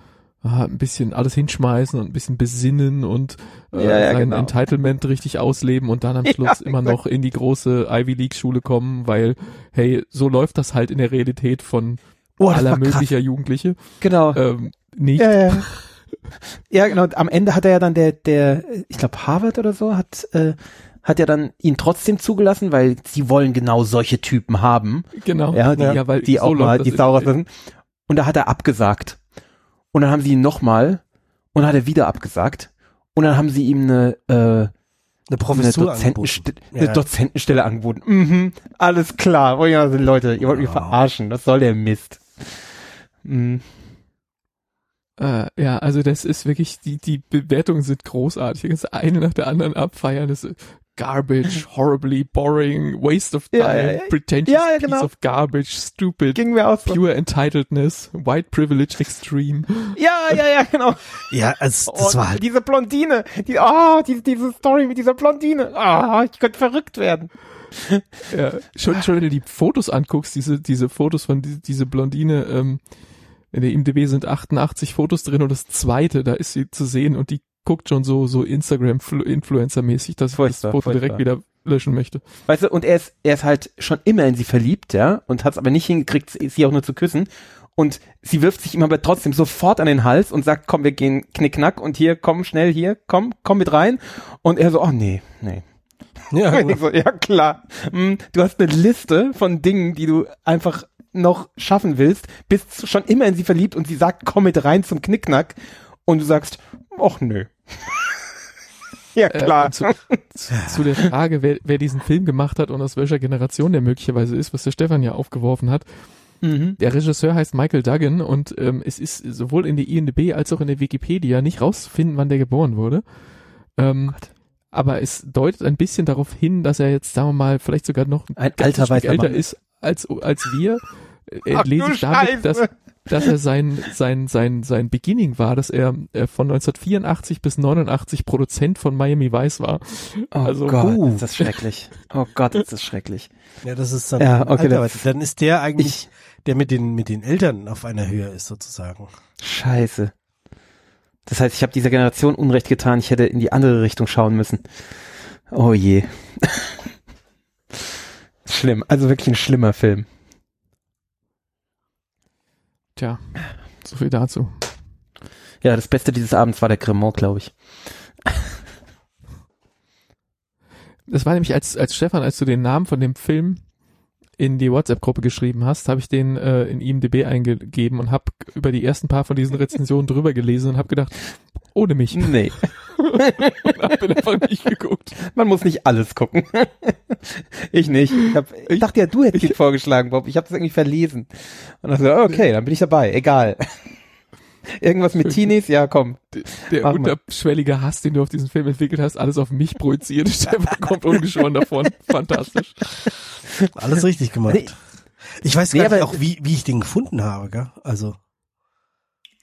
ah, ein bisschen alles hinschmeißen und ein bisschen besinnen und äh, Ja, ja, sein genau. Entitlement richtig ausleben und dann am Ja, Schluss immer exakt. noch in die große Ivy League Schule kommen, weil, hey, so läuft das halt in der Realität von Oh, aller möglicher Jugendliche. Genau. Ähm, nicht. Ja, ja. ja, genau. Am Ende hat er ja dann der, der, ich glaube Harvard oder so, hat, äh, hat ja dann ihn trotzdem zugelassen, weil sie wollen genau solche Typen haben. Genau. Ja, die, ja, weil die so auch mal die in Sau der rauslassen. Und da hat er abgesagt. Und dann haben sie ihn nochmal und dann hat er wieder abgesagt. Und dann haben sie ihm eine, äh, eine eine, Professur Dozentenste angeboten. eine Ja. Dozentenstelle angeboten. Mhm, alles klar. Oh ja, Leute, ihr wollt mich Ja. verarschen. Was soll der Mist? Mhm. Äh, ja, also das ist wirklich, die, die Bewertungen sind großartig. Das eine nach der anderen abfeiern. Das ist garbage, horribly boring, waste of time, Ja, ja, ja. pretentious Ja, ja, piece genau. of garbage, stupid, Ging mir aus. pure entitledness, white privilege extreme. Ja, ja, ja, genau. Ja, also das Oh, war halt diese Blondine, die, ah, die, diese Story mit dieser Blondine, ah, ich könnte verrückt werden. Ja, schon, schon wenn du die Fotos anguckst, diese, diese Fotos von die, diese Blondine, ähm, in der IMDb sind 88 Fotos drin und das zweite, da ist sie zu sehen und die guckt schon so, so Instagram-Influencer-mäßig, dass ich das Furchtbar, Foto direkt furchtbar. wieder löschen möchte. Weißt du, und er ist, er ist halt schon immer in sie verliebt, ja, und hat es aber nicht hingekriegt, sie auch nur zu küssen. Und sie wirft sich ihm aber trotzdem sofort an den Hals und sagt, komm, wir gehen knickknack und hier, komm schnell hier, komm, komm mit rein. Und er so, oh nee, nee. Ja, genau. so, ja klar. Hm, Du hast eine Liste von Dingen, die du einfach noch schaffen willst, bist schon immer in sie verliebt und sie sagt, komm mit rein zum Knickknack und du sagst, ach nö. ja Äh, klar. und zu, zu, zu der Frage, wer, wer diesen Film gemacht hat und aus welcher Generation der möglicherweise ist, was der Stefan ja aufgeworfen hat. mhm. Der Regisseur heißt Michael Duggan und ähm, es ist sowohl in der IMDb als auch in der Wikipedia nicht rauszufinden, wann der geboren wurde. Ähm, Gott. aber es deutet ein bisschen darauf hin, dass er jetzt, sagen wir mal, vielleicht sogar noch Ein ganzes alter Stück weißer älter Mann. ist als, als wir. Äh, Ach lese du ich damit, dass, dass er sein, sein, sein, sein Beginning war, dass er äh, von 1984 bis 89 Produzent von Miami Vice war. Oh also, Gott, uh. ist das schrecklich. Oh Gott, ist das schrecklich. Ja, das ist dann, Ja, okay, Alter, das- dann ist der eigentlich, der mit den, mit den Eltern auf einer Höhe ist, sozusagen. Scheiße. Das heißt, ich habe dieser Generation Unrecht getan. Ich hätte in die andere Richtung schauen müssen. Oh je. Schlimm. Also wirklich ein schlimmer Film. Tja, so viel dazu. Ja, das Beste dieses Abends war der Cremant, glaube ich. Das war nämlich als, als Stefan, als du den Namen von dem Film in die WhatsApp-Gruppe geschrieben hast, habe ich den äh, in IMDb eingegeben und habe über die ersten paar von diesen Rezensionen drüber gelesen und habe gedacht, ohne mich. Nee, Und hab dann einfach nicht geguckt. man muss nicht alles gucken. ich nicht. Ich, hab, ich dachte ja, du hättest ihn vorgeschlagen, Bob. Ich habe das irgendwie verlesen. Und dann so, okay, dann bin ich dabei. Egal. Irgendwas mit Teenies? Ja, komm. Der Mach mal. unterschwellige Hass, den du auf diesen Film entwickelt hast, alles auf mich projiziert. Stefan kommt ungeschoren davon. Fantastisch. Alles richtig gemacht. Nee. Ich weiß Nee, gar nicht auch, wie, wie ich den gefunden habe, gell? Also,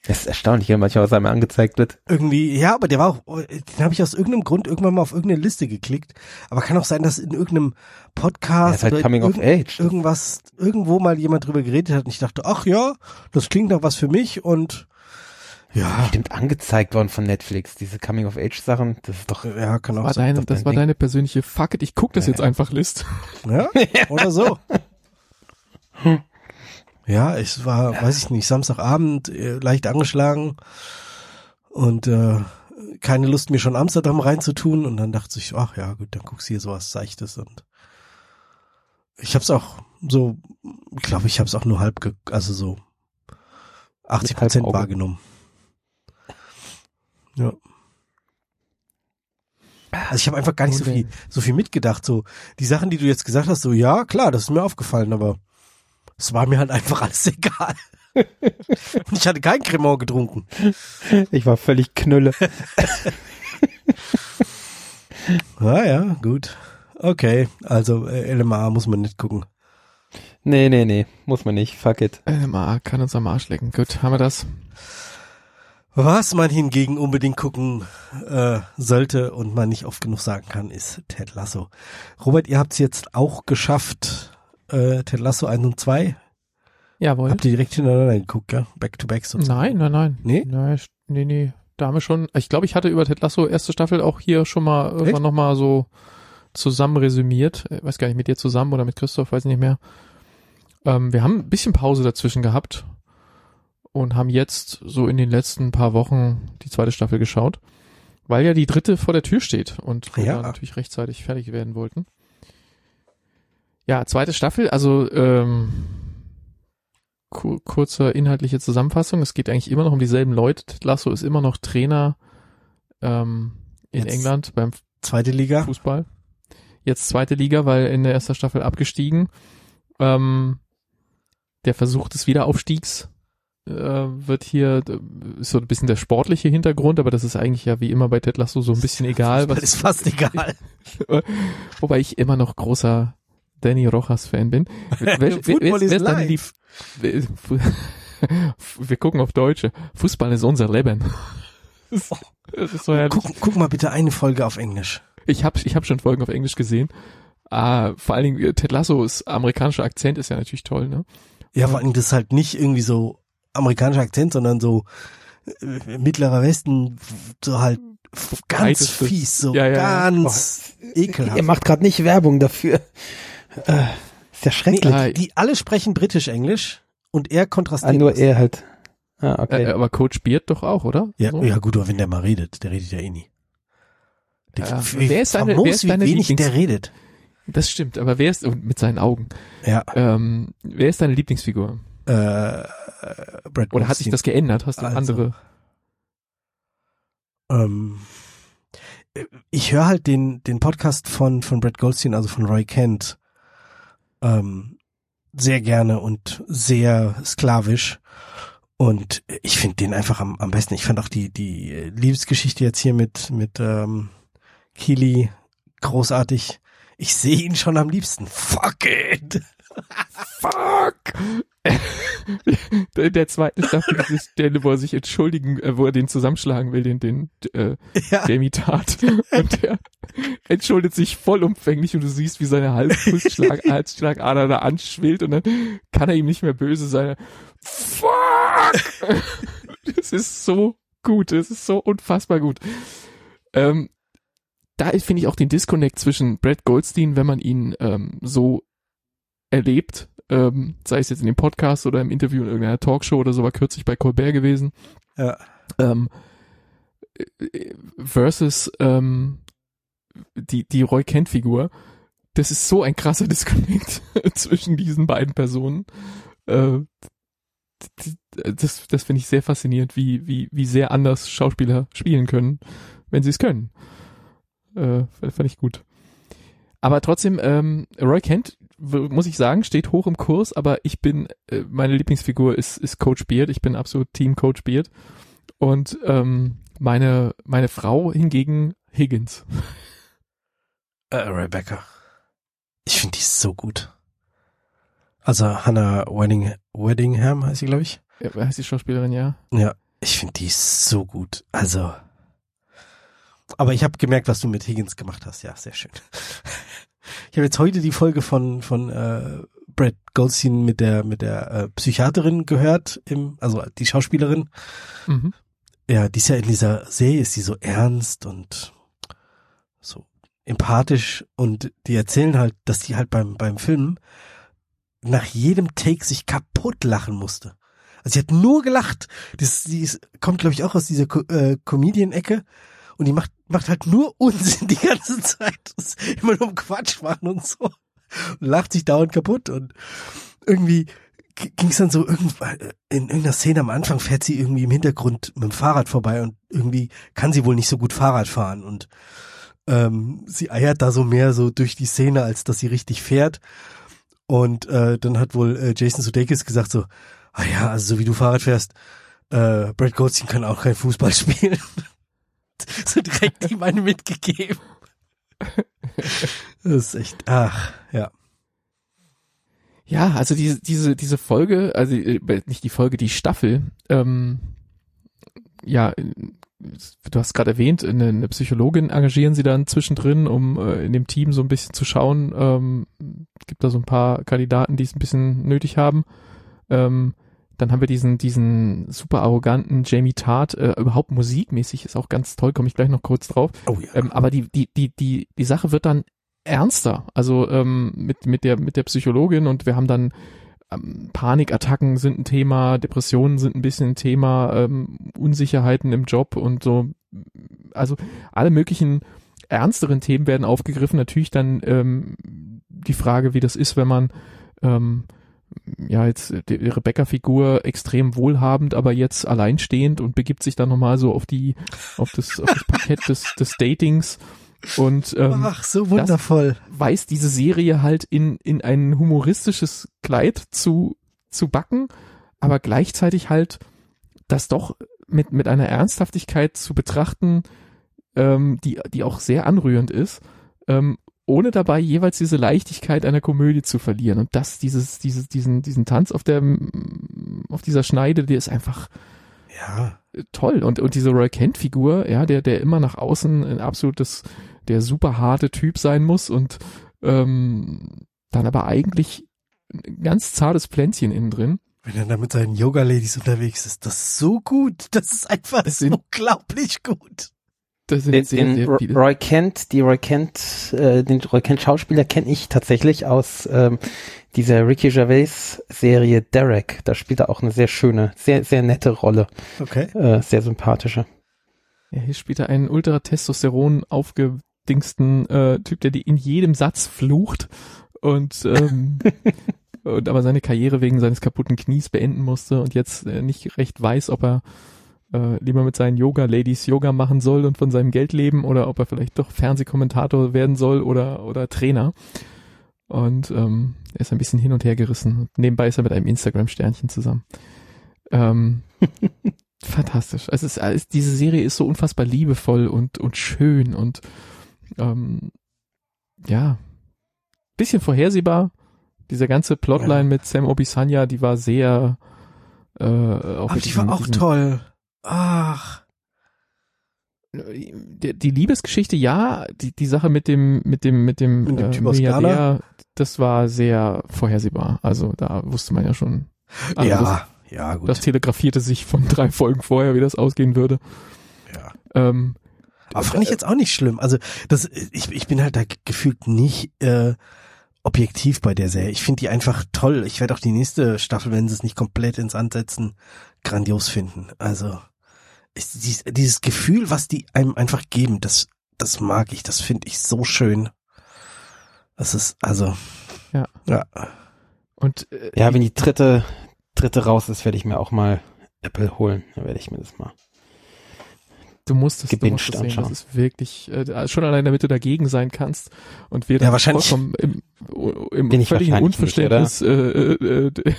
Das ist erstaunlich, ja, manchmal, was einem angezeigt wird. irgendwie, ja, aber der war auch, den habe ich aus irgendeinem Grund irgendwann mal auf irgendeine Liste geklickt. Aber kann auch sein, dass in irgendeinem Der Podcast ist halt oder coming of irgend- age. irgendwas, irgendwo mal jemand drüber geredet hat und ich dachte, ach ja, das klingt doch was für mich und ja, Bestimmt angezeigt worden von Netflix. Diese coming of age Sachen, das ist doch, ja, kann auch War sein. deine, das war Ding. deine persönliche Fuck it, ich guck das jetzt einfach List. Ja, oder so. Ja, es war, weiß ich nicht, Samstagabend, äh, leicht angeschlagen und äh, keine Lust, mir schon Amsterdam reinzutun. Und dann dachte ich, ach ja, gut, dann guckst du hier sowas Seichtes. Und ich hab's auch so, ich glaube, ich hab's auch nur halb, ge also so 80 halbem Prozent wahrgenommen. Ja. Also ich habe einfach gar nicht so viel, so viel mitgedacht. So die Sachen, die du jetzt gesagt hast, so ja klar, das ist mir aufgefallen, aber es war mir halt einfach alles egal. Und ich hatte kein Cremant getrunken. ich war völlig knülle. Ah ja, gut. Okay, also äh, LMA muss man nicht gucken. nee, nee, nee, muss man nicht. Fuck it. LMA kann uns am Arsch lecken. Gut, haben wir das. Was man hingegen unbedingt gucken äh, sollte und man nicht oft genug sagen kann, ist Ted Lasso. Robert, ihr habt es jetzt auch geschafft, äh, Ted Lasso 1 und 2. Jawohl. Habt ihr direkt hintereinander geguckt, ja? Back to back sozusagen. Nein, nein, nein. Nee? Nein, nee, nee. Da haben wir schon, ich glaube, ich hatte über Ted Lasso erste Staffel auch hier schon mal irgendwann nochmal so zusammen resümiert. Ich weiß gar nicht, mit dir zusammen oder mit Christoph, weiß nicht mehr. Ähm, wir haben ein bisschen Pause dazwischen gehabt und haben jetzt so in den letzten paar Wochen die zweite Staffel geschaut, weil ja die dritte vor der Tür steht und wir Ja. natürlich rechtzeitig fertig werden wollten. Ja, zweite Staffel, also ähm, ku kurze inhaltliche Zusammenfassung. Es geht eigentlich immer noch um dieselben Leute. Lasso ist immer noch Trainer ähm, in Jetzt- England beim Zweite Liga. Fußball. Jetzt zweite Liga, weil in der ersten Staffel abgestiegen. Ähm, der Versuch des Wiederaufstiegs äh, wird hier äh, so ein bisschen der sportliche Hintergrund, aber das ist eigentlich ja wie immer bei Ted Lasso so ein bisschen egal. Das Was, ist fast egal. wobei ich immer noch großer Danny Rojas Fan bin. Wer, ist life. Lieb Wir gucken auf Deutsche. Fußball ist unser Leben. Das ist- Das ist so herrlich. Guck, guck mal bitte eine Folge auf Englisch. Ich habe ich hab schon Folgen auf Englisch gesehen. Ah, vor allen Dingen äh, Ted Lassos amerikanischer Akzent ist ja natürlich toll, ne? Ja, vor allem das ist halt nicht irgendwie so amerikanischer Akzent, sondern so äh, mittlerer Westen, so halt ganz Breitestes- fies, so Ja, ja. ganz ekelhaft. Ihr macht gerade nicht Werbung dafür. Äh, ist ja schrecklich. Ah, Die alle sprechen britisch-englisch und er ah, kontrastiert. nur das. er halt. Ah, okay. Äh, aber Coach Beard doch auch, oder? Ja, So? ja gut, aber wenn der mal redet, der redet ja eh nie. Die, Ja. wie Wer ist deine- famos, wer ist wie deine wenig Lieblings- der redet. Das stimmt, aber wer ist, und mit seinen Augen, Ja. ähm, wer ist deine Lieblingsfigur? Äh, Brad Oder hat sich das geändert? Hast du Also. andere? Ähm, ich höre halt den, den Podcast von, von Brad Goldstein, also von Roy Kent, ähm, sehr gerne und sehr sklavisch. Und ich finde den einfach am, am besten. Ich fand auch die, die Liebesgeschichte jetzt hier mit, mit ähm, Keely großartig. Ich sehe ihn schon am liebsten. Fuck it! Fuck! In der zweiten Staffel ist es der, wo er sich entschuldigen, äh, wo er den zusammenschlagen will, den, den äh, Ja, Jamie Tart. Und der entschuldigt sich vollumfänglich und du siehst, wie seine Halsschlagader da anschwillt und dann kann er ihm nicht mehr böse sein. Fuck! Das ist so gut, das ist so unfassbar gut. Ähm, da finde ich auch den Disconnect zwischen Brad Goldstein, wenn man ihn ähm, so erlebt, ähm, sei es jetzt in dem Podcast oder im Interview in irgendeiner Talkshow oder so, war kürzlich bei Colbert gewesen, ja. ähm, äh, versus ähm, die, die Roy Kent-Figur. Das ist so ein krasser Disconnect zwischen diesen beiden Personen. Äh, das das finde ich sehr faszinierend, wie, wie, wie sehr anders Schauspieler spielen können, wenn sie es können. Äh, fand ich gut. Aber trotzdem, ähm, Roy Kent, muss ich sagen, steht hoch im Kurs, aber ich bin, äh, meine Lieblingsfigur ist, ist Coach Beard. Ich bin absolut Team Coach Beard. Und ähm, meine, meine Frau hingegen Higgins. Äh, Rebecca. Ich finde die so gut. Also Hannah Wedding, Weddingham heißt sie, glaube ich. Ja, heißt die Schauspielerin, ja? Ja, ich finde die so gut. Also. Aber ich habe gemerkt, was du mit Higgins gemacht hast. Ja, sehr schön. Ich habe jetzt heute die Folge von von äh, Brad Goldstein mit der mit der äh, Psychiaterin gehört, im, also die Schauspielerin. Mhm. Ja, die ist ja in dieser Serie ist die so ernst und so empathisch und die erzählen halt, dass die halt beim beim Film nach jedem Take sich kaputt lachen musste. Also sie hat nur gelacht. Das, die ist, kommt, glaube ich, auch aus dieser Co äh, Comedian-Ecke. Und die macht, macht halt nur Unsinn die ganze Zeit. Ist immer nur um Quatsch machen und so. Und lacht sich dauernd kaputt. Und irgendwie ging es dann so irgendwann, in irgendeiner Szene am Anfang fährt sie irgendwie im Hintergrund mit dem Fahrrad vorbei und irgendwie kann sie wohl nicht so gut Fahrrad fahren. Und ähm, sie eiert da so mehr so durch die Szene, als dass sie richtig fährt. Und äh, dann hat wohl äh, Jason Sudeikis gesagt so, ah ja, also so wie du Fahrrad fährst, äh, Brad Goldstein kann auch kein Fußball spielen. so direkt eine mitgegeben. Das ist echt, ach, ja. Ja, also diese, diese, diese Folge, also äh, nicht die Folge, die Staffel, ähm, ja, äh, du hast gerade erwähnt, eine, eine Psychologin engagieren sie dann zwischendrin, um äh, in dem Team so ein bisschen zu schauen. Ähm, gibt da so ein paar Kandidaten, die es ein bisschen nötig haben. Ähm, dann haben wir diesen, diesen super arroganten Jamie Tart, äh, überhaupt musikmäßig ist auch ganz toll, komme ich gleich noch kurz drauf. Oh ja. Ähm, aber die, die, die, die, die Sache wird dann ernster. Also ähm, mit, mit, der, mit der Psychologin und wir haben dann ähm, Panikattacken sind ein Thema, Depressionen sind ein bisschen ein Thema, ähm, Unsicherheiten im Job und so. Also alle möglichen ernsteren Themen werden aufgegriffen. Natürlich dann ähm, die Frage, wie das ist, wenn man ähm, ja jetzt die Rebecca-Figur extrem wohlhabend, aber jetzt alleinstehend und begibt sich dann nochmal so auf die auf das, auf das Parkett des, des Datings und ähm, Ach, so wundervoll. weiß diese Serie halt in, in ein humoristisches Kleid zu, zu backen, aber gleichzeitig halt das doch mit, mit einer Ernsthaftigkeit zu betrachten, ähm, die, die auch sehr anrührend ist, ähm, ohne dabei jeweils diese Leichtigkeit einer Komödie zu verlieren. Und das, dieses, dieses, diesen, diesen Tanz auf der, auf dieser Schneide, der ist einfach, Ja. toll. Und, und diese Roy Kent-Figur, ja, der, der immer nach außen ein absolutes, der super harte Typ sein muss und ähm, dann aber eigentlich ein ganz zartes Pflänzchen innen drin. Wenn er da mit seinen Yoga-Ladies unterwegs ist, das ist so gut. Das ist einfach Das sind- unglaublich gut. Das sind Den, sehr, den sehr viele. Roy Kent, die Roy Kent, äh, den Roy Kent Schauspieler kenne ich tatsächlich aus ähm, dieser Ricky Gervais Serie Derek. Da spielt er auch eine sehr schöne, sehr, sehr nette Rolle, Okay. äh, sehr sympathische. Ja, hier spielt er einen Ultra-Testosteron aufgedingsten äh, Typ, der die in jedem Satz flucht und, ähm, und aber seine Karriere wegen seines kaputten Knies beenden musste und jetzt äh, nicht recht weiß, ob er äh, lieber mit seinen Yoga-Ladies Yoga machen soll und von seinem Geld leben oder ob er vielleicht doch Fernsehkommentator werden soll oder, oder Trainer. Und ähm, er ist ein bisschen hin und her gerissen. Nebenbei ist er mit einem Instagram-Sternchen zusammen. Ähm, fantastisch. Also, es ist, diese Serie ist so unfassbar liebevoll und, und schön und ähm, ja, bisschen vorhersehbar. Dieser ganze Plotline ja. mit Sam Obisanya, die war sehr äh, auch Aber die war auch toll. Ach. Die, die, Liebesgeschichte, ja, die, die Sache mit dem, mit dem, mit dem, mit dem äh, Milliardär, das war sehr vorhersehbar. Also da wusste man ja schon. Also ja, das, ja, gut. Das telegrafierte sich von drei Folgen vorher, wie das ausgehen würde. Ja. Ähm, aber fand ich jetzt auch nicht schlimm. Also das, ich, ich bin halt da gefühlt nicht äh, objektiv bei der Serie. Ich finde die einfach toll. Ich werde auch die nächste Staffel, wenn sie es nicht komplett ins Ansetzen, grandios finden. Also dieses, dieses Gefühl, was die einem einfach geben, das, das mag ich, das finde ich so schön. Das ist, also. Ja. Ja. Und äh, ja, wenn die dritte, dritte raus ist, werde ich mir auch mal Apple holen. Dann werde ich mir das mal. Du musst es, du musst es sehen. Das ist wirklich äh, schon allein, damit du dagegen sein kannst und wir ja, wahrscheinlich vollkommen im, im völligen Unverständnis nicht, äh, äh, äh,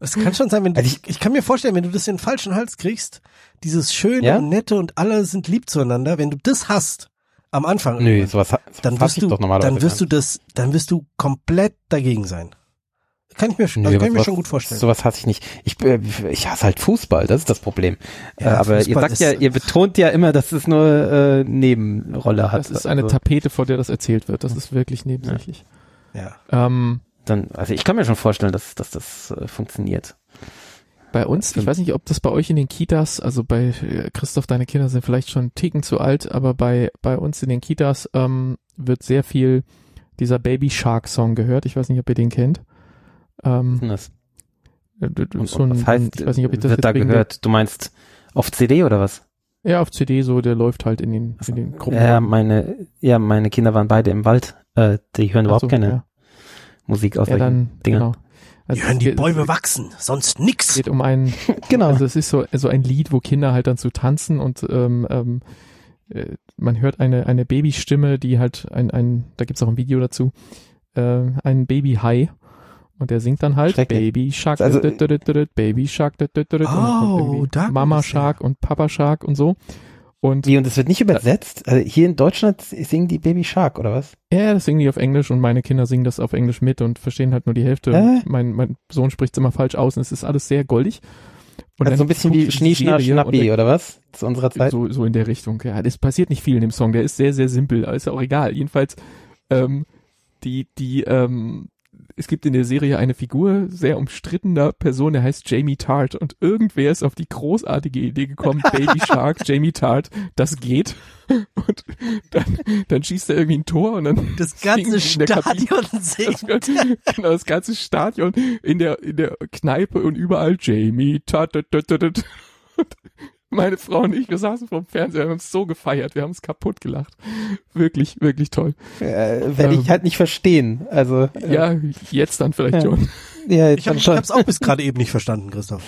es kann schon sein, wenn du, also ich, ich kann mir vorstellen, wenn du das in den falschen Hals kriegst, dieses schöne ja? und nette und alle sind lieb zueinander, wenn du das hast am Anfang, Nö, sowas, sowas dann wirst du, dann wirst du das, dann wirst du komplett dagegen sein. Kann ich mir schon, also kann ich mir schon gut vorstellen. Sowas hasse ich nicht. Ich, äh, ich hasse halt Fußball, das ist das Problem. Ja, aber Fußball ihr sagt ja, ihr betont ja immer, dass es nur äh, Nebenrolle hat. Das ist eine also. Tapete, vor der das erzählt wird. Das ist wirklich nebensächlich. Ja. Ähm, dann, also ich kann mir schon vorstellen, dass, dass das äh, funktioniert. Bei uns, ich weiß nicht, ob das bei euch in den Kitas, also bei äh, Christoph, deine Kinder sind vielleicht schon einen Ticken zu alt, aber bei, bei uns in den Kitas ähm, wird sehr viel dieser Baby Shark Song gehört. Ich weiß nicht, ob ihr den kennt. Ähm, was, äh, so ein, was heißt, ich weiß nicht, ob ich das wird da gehört? Du meinst auf CD oder was? Ja, auf CD so, der läuft halt in den, in den Gruppen. Ja, meine, ja, meine Kinder waren beide im Wald. Äh, die hören überhaupt so, keine ja. Musik aus ja, dann, Dingern. Genau. Also hören die Bäume wachsen, sonst nix. Es geht um ein, genau. Also es ist so, so ein Lied, wo Kinder halt dann zu tanzen und ähm, ähm, äh, man hört eine eine Babystimme, die halt ein ein, da gibt's auch ein Video dazu, äh, ein Baby High und der singt dann halt Baby Shark, also, Baby Shark, oh, Mama Shark und Papa Shark und so. Und Wie, und es wird nicht übersetzt? Also hier in Deutschland singen die Baby Shark, oder was? Ja, das singen die auf Englisch und meine Kinder singen das auf Englisch mit und verstehen halt nur die Hälfte. Äh? Mein, mein Sohn spricht es immer falsch aus und es ist alles sehr goldig. Und also so ein bisschen wie Schnieschnapp Schnappi, oder was? Zu unserer Zeit? So, so in der Richtung, ja. Es passiert nicht viel in dem Song, der ist sehr, sehr simpel, ist ja auch egal. Jedenfalls, ähm, die, die, ähm, es gibt in der Serie eine Figur sehr umstrittener Person, der heißt Jamie Tart und irgendwer ist auf die großartige Idee gekommen, Baby Shark, Jamie Tart, das geht. Und dann, dann schießt er irgendwie ein Tor und dann das ganze Stadion singt. Das, genau, das ganze Stadion in der in der Kneipe und überall Jamie Tart. Meine Frau und ich, wir saßen vor dem Fernseher und haben uns so gefeiert. Wir haben es kaputt gelacht. Wirklich, wirklich toll. Äh, Werde ähm, ich halt nicht verstehen. Also äh, Ja, jetzt dann vielleicht ja. schon. Ja, jetzt ich habe es auch bis gerade eben nicht verstanden, Christoph.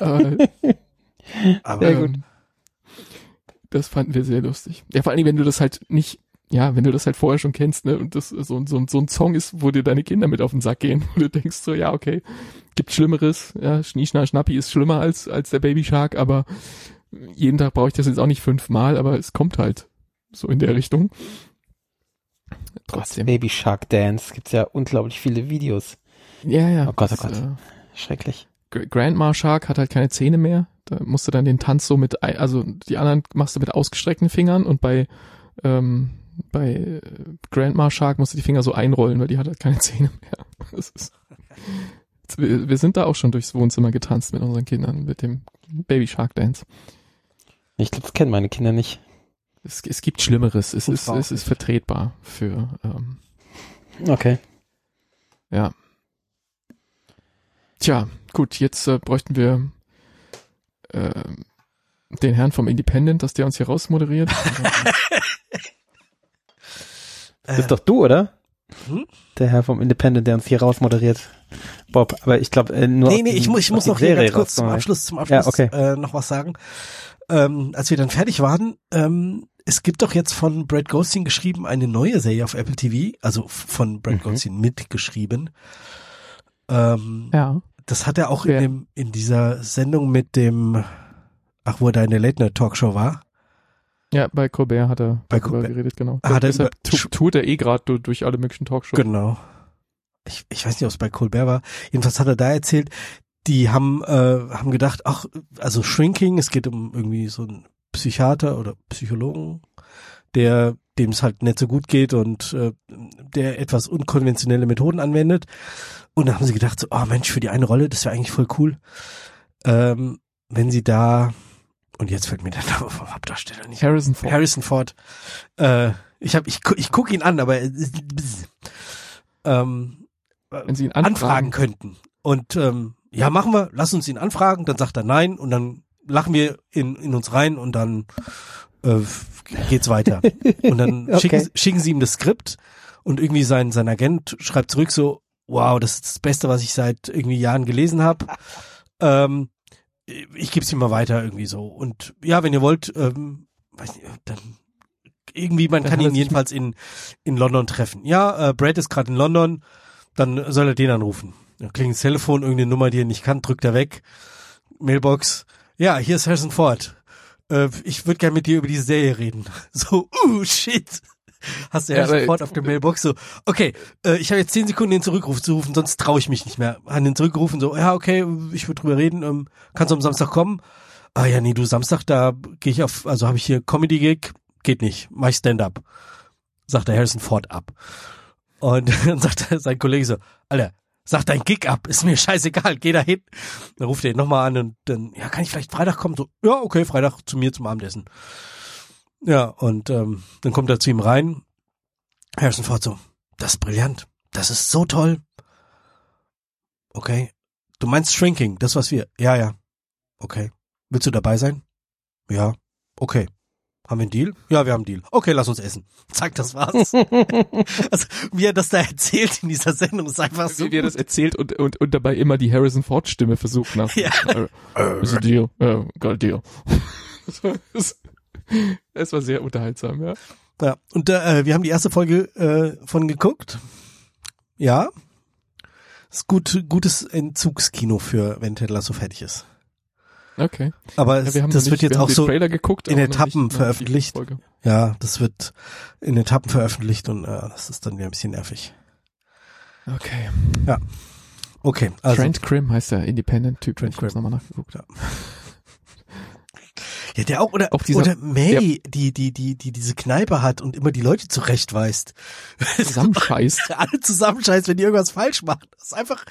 Aber, Aber sehr gut. Ähm, das fanden wir sehr lustig. Ja, vor allem, wenn du das halt nicht ja, wenn du das halt vorher schon kennst, ne, und das so, so, so ein Song ist, wo dir deine Kinder mit auf den Sack gehen, wo du denkst so, ja, okay, gibt Schlimmeres, ja, Schnieschna Schnappi ist schlimmer als, als der Baby Shark, aber jeden Tag brauche ich das jetzt auch nicht fünfmal, aber es kommt halt so in der Richtung. Trotzdem. Baby Shark Dance, gibt's ja unglaublich viele Videos. Ja, ja. Oh Gott, oh Gott. Äh, Schrecklich. Grandma Shark hat halt keine Zähne mehr. Da musst du dann den Tanz so mit, also die anderen machst du mit ausgestreckten Fingern und bei ähm, bei äh, Grandma Shark musste die Finger so einrollen, weil die hat halt keine Zähne mehr. Das ist, wir, wir sind da auch schon durchs Wohnzimmer getanzt mit unseren Kindern, mit dem Baby Shark Dance. Ich glaube, das kennen meine Kinder nicht. Es, es gibt Schlimmeres. Es ist, es ist vertretbar für. Ähm, okay. Ja. Tja, gut, jetzt äh, bräuchten wir äh, den Herrn vom Independent, dass der uns hier rausmoderiert. Das ist doch du, oder? Hm? Der Herr vom Independent, der uns hier rausmoderiert. Bob, aber ich glaube äh, nur. Nee, nee, ich muss, ich muss noch hier ganz kurz zum. Abschluss, zum Abschluss Ja, okay. äh, noch was sagen. Ähm, als wir dann fertig waren, ähm, es gibt doch jetzt von Brad Goldstein geschrieben eine neue Serie auf Apple TV, also von Brad Mhm. Goldstein mitgeschrieben. Ähm, ja. Das hat er auch Wer? in dem in dieser Sendung mit dem, ach wo er da in der Late Night Talkshow war. Ja, bei Colbert hat er Bei Colbert. geredet, genau. Hat er Deshalb über- tu- tourt er eh gerade durch, durch alle möglichen Talkshows. Genau. Ich, ich weiß nicht, ob es bei Colbert war. Jedenfalls hat er da erzählt, die haben, äh, haben gedacht, ach, also Shrinking, es geht um irgendwie so einen Psychiater oder Psychologen, der dem es halt nicht so gut geht und äh, der etwas unkonventionelle Methoden anwendet. Und da haben sie gedacht, so, oh Mensch, für die eine Rolle, das wäre eigentlich voll cool, ähm, wenn sie da, und jetzt fällt mir der Name vom Hauptdarsteller nicht Harrison Ford. Harrison Ford. Äh, ich hab, ich, ich gucke ihn an, aber äh, ähm, Wenn sie ihn anfragen anfragen, könnten. Und ähm, ja, machen wir, lass uns ihn anfragen, dann sagt er nein und dann lachen wir in, in uns rein und dann äh, geht's weiter. Und dann Okay. schicken, schicken sie ihm das Skript und irgendwie sein, sein Agent schreibt zurück so, wow, das ist das Beste, was ich seit irgendwie Jahren gelesen habe. Ähm, ich gebe es ihm mal weiter irgendwie so. Und ja, wenn ihr wollt, ähm, weiß nicht, dann irgendwie, man Dann kann ihn jedenfalls in, in London treffen. Ja, äh, Brad ist gerade in London, dann soll er den anrufen. Dann klingelt das Telefon, irgendeine Nummer, die er nicht kann, drückt er weg. Mailbox. Ja, hier ist Harrison Ford. Äh, ich würde gerne mit dir über die Serie reden. So, uh, shit. Hast du Ja, Harrison aber- Ford auf der Mailbox so, okay, äh, ich habe jetzt zehn Sekunden den Zurückruf zu rufen, sonst traue ich mich nicht mehr. Haben den zurückgerufen, so, ja, okay, ich würde drüber reden, ähm, kannst du am Samstag kommen? Ah ja, nee, du Samstag, da gehe ich auf, also habe ich hier Comedy-Gig, geht nicht, mach ich Stand-up. Sagt der Harrison Ford ab. Und dann sagt sein Kollege so, Alter, sag dein Gig ab, ist mir scheißegal, geh da hin. Dann ruft er ihn nochmal an und dann, ja, kann ich vielleicht Freitag kommen? So, ja, okay, Freitag zu mir zum Abendessen. Ja, und ähm, dann kommt er zu ihm rein. Harrison Ford so, das ist brillant, das ist so toll. Okay, du meinst Shrinking, das was wir, ja, ja, okay. Willst du dabei sein? Ja, okay. Haben wir einen Deal? Ja, wir haben einen Deal. Okay, lass uns essen. Zack, das war's. also, wie er das da erzählt in dieser Sendung, ist einfach so. wie er das gut. erzählt und, und, und dabei immer die Harrison Ford Stimme versucht nach. Ja. Äh, Is a deal. Uh, got a deal. Es war sehr unterhaltsam, ja. Ja, und äh, wir haben die erste Folge äh, von geguckt. Ja. Ist gut, gutes Entzugskino für, wenn Ted Lasso fertig ist. Okay. Aber Ja, es, wir haben das noch wird nicht, jetzt wir auch so, geguckt, in Etappen nicht, veröffentlicht. Ja, das wird in Etappen veröffentlicht und äh, das ist dann wieder ein bisschen nervig. Okay. Okay, also Trent Krim heißt der Independent-Typ. Trent Ich Crimm. nochmal nachgeguckt. ja, der auch oder Auch dieser- oder May, die die die die diese Kneipe hat und immer die Leute zurechtweist. Zusammenscheißt. Alle zusammenscheißt, wenn die irgendwas falsch machen. Das ist einfach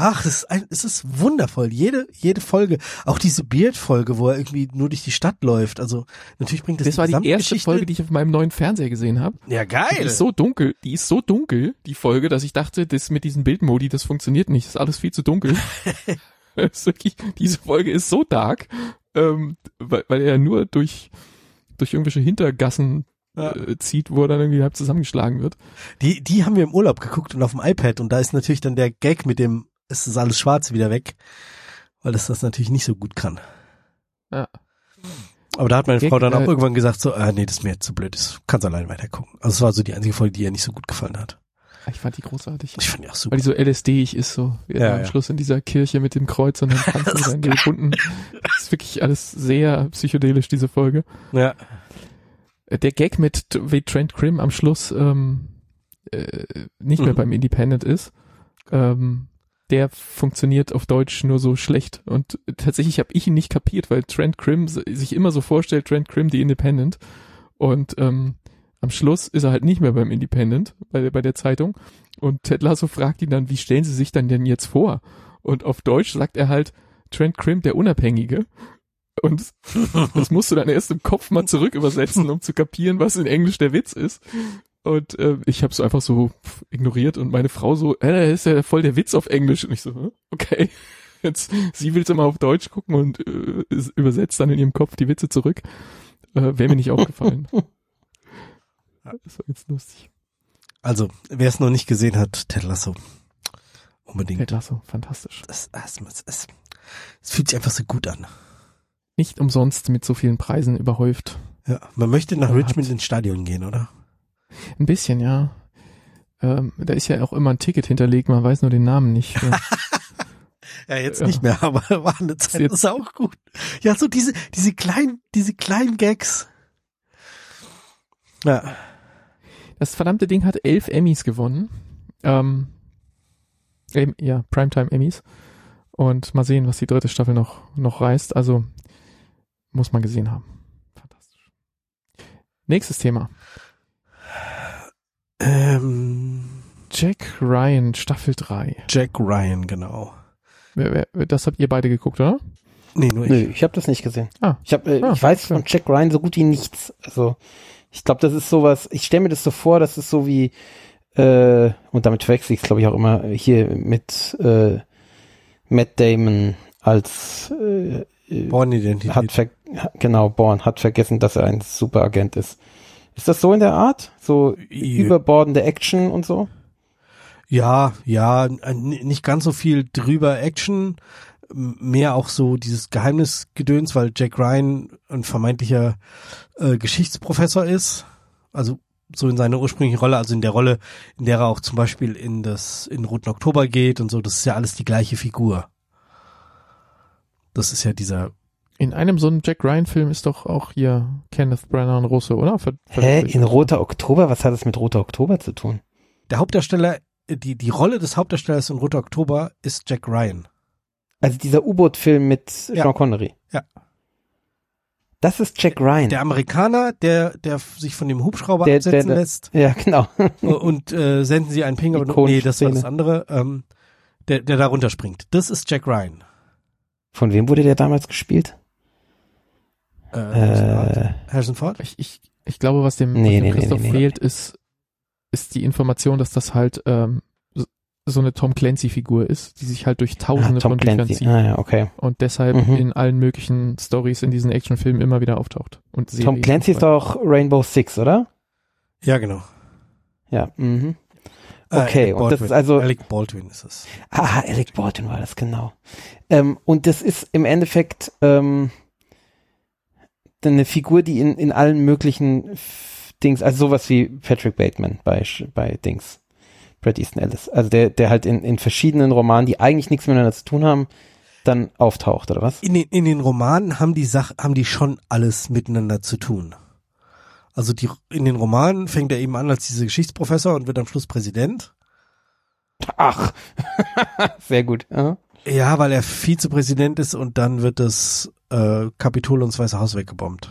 Ach, das ist, ein, es ist wundervoll. Jede, jede Folge, auch diese Beard-Folge, wo er irgendwie nur durch die Stadt läuft. Also natürlich bringt das, Das war die erste Folge, die ich auf meinem neuen Fernseher gesehen habe. Ja, Die geil. ist so dunkel, die ist so dunkel, die Folge, dass ich dachte, das mit diesen Bildmodi, das funktioniert nicht, das ist alles viel zu dunkel. Wirklich, diese Folge ist so dark, ähm, weil, weil er nur durch, durch irgendwelche Hintergassen Ja. äh, zieht, wo er dann irgendwie halb zusammengeschlagen wird. Die, die haben wir im Urlaub geguckt und auf dem iPad und da ist natürlich dann der Gag mit dem, es ist alles schwarz wieder weg, weil das das natürlich nicht so gut kann. Ja. Aber da hat meine Gag, Frau dann auch äh, irgendwann gesagt so, ah nee, das ist mir jetzt zu blöd, das kannst allein weitergucken. Also es war so die einzige Folge, die ihr nicht so gut gefallen hat. Ich fand die großartig. Ich fand die auch super. Weil die so LSD-ig ist, so Ja, am ja. Schluss in dieser Kirche mit dem Kreuz und dann die bunten. Das ist wirklich alles sehr psychedelisch, diese Folge. Ja. Äh, Der Gag mit, wie Trent Grimm am Schluss ähm, äh, nicht mehr Mhm. beim Independent ist, ähm, der funktioniert auf Deutsch nur so schlecht. Und tatsächlich habe ich ihn nicht kapiert, weil Trent Grimm sich immer so vorstellt, Trent Grimm die Independent. Und ähm, am Schluss ist er halt nicht mehr beim Independent, bei, der- bei der Zeitung. Und Ted Lasso fragt ihn dann, wie stellen Sie sich dann denn jetzt vor? Und auf Deutsch sagt er halt, Trent Grimm, der Unabhängige. Und das musst du dann erst im Kopf mal zurück übersetzen, um zu kapieren, was in Englisch der Witz ist. Und äh, ich habe es einfach so ignoriert und meine Frau so, äh, das ist ja voll der Witz auf Englisch. Und ich so, okay. Jetzt, sie will immer auf Deutsch gucken und äh, übersetzt dann in ihrem Kopf die Witze zurück. Äh, Wäre mir nicht aufgefallen. das war jetzt lustig. Also, wer es noch nicht gesehen hat, Ted Lasso. Unbedingt. Ted Lasso, fantastisch. Es, es, es, es, es fühlt sich einfach so gut an. Nicht umsonst mit so vielen Preisen überhäuft. Ja, man möchte nach Ja, Richmond hat- ins Stadion gehen, oder? Ein bisschen, ja. Ähm, da ist ja auch immer ein Ticket hinterlegt, man weiß nur den Namen nicht. Ja. Ja, jetzt Ja. nicht mehr, aber war eine Zeit, Jetzt- das ist auch gut. Ja, so diese, diese kleinen, diese kleinen Gags. Ja, Das verdammte Ding hat elf Emmys gewonnen. Ähm, ja, Primetime Emmys. Und mal sehen, was die dritte Staffel noch, noch reißt. Also muss man gesehen haben. Fantastisch. Nächstes Thema. ähm, Jack Ryan, Staffel 3. Jack Ryan, genau. Das habt ihr beide geguckt, oder? Nee, nur Nö, ich. ich habe das nicht gesehen. Ah. Ich, hab, äh, Ah, ich weiß okay. von Jack Ryan so gut wie nichts. Also ich glaube, das ist sowas, ich stelle mir das so vor, das ist so wie, äh, und damit verwechsel ich es, glaube ich, auch immer hier mit äh, Matt Damon als äh, äh, Born-Identität. genau, Born, hat vergessen, dass er ein Superagent ist. Ist das so in der Art? So Ja. überbordende Action und so? Ja, ja, nicht ganz so viel drüber Action, mehr auch so dieses Geheimnisgedöns, weil Jack Ryan ein vermeintlicher äh, Geschichtsprofessor ist. Also so in seiner ursprünglichen Rolle, also in der Rolle, in der er auch zum Beispiel in das in Roten Oktober geht und so. Das ist ja alles die gleiche Figur. Das ist ja dieser. In einem so einem Jack Ryan Film ist doch auch hier Kenneth Branagh und Russo, oder? Ver Hä? In? Roter Oktober? Was hat das mit Roter Oktober zu tun? Der Hauptdarsteller, äh, die die Rolle des Hauptdarstellers in Roter Oktober ist Jack Ryan. Also dieser U-Boot-Film mit Ja. Sean Connery. Ja. Das ist Jack Ryan. Der Amerikaner, der der sich von dem Hubschrauber Der- absetzen der- der- lässt. ja, genau. und äh, senden sie einen Ping, aber nee, das war das andere, ähm, der, der da runterspringt. Das ist Jack Ryan. Von wem wurde der damals gespielt? Äh, Harrison Ford. Äh, Harrison Ford? Ich, ich, ich glaube, was dem, Nee, was dem nee, Christoph nee, nee. fehlt, ist, ist die Information, dass das halt ähm, so- eine Tom Clancy-Figur ist, die sich halt durch ah, tausende Tom von Büchern Clancy. zieht Ah, ja, okay. und deshalb Mhm. in allen möglichen Stories in diesen Actionfilmen immer wieder auftaucht. Und Tom Clancy ist doch Rainbow Six, oder? Ja, genau. Ja. Mhm. Äh, Okay, Alec und das Baldwin. ist also- Alec Baldwin ist es. Ah, Alec Baldwin war das, genau. Ähm, und das ist im Endeffekt ähm, eine Figur, die in, in allen möglichen Dings, also sowas wie Patrick Bateman bei, bei Dings, Brad Easton Ellis. Also der, der halt in, in verschiedenen Romanen, die eigentlich nichts miteinander zu tun haben, dann auftaucht, oder was? In den, in den Romanen haben die Sach, haben die schon alles miteinander zu tun. Also die, in den Romanen fängt er eben an als dieser Geschichtsprofessor und wird am Schluss Präsident. Ach, sehr gut. Ja. Ja, weil er Vizepräsident ist und dann wird das äh, Kapitol und das Weiße Haus weggebombt.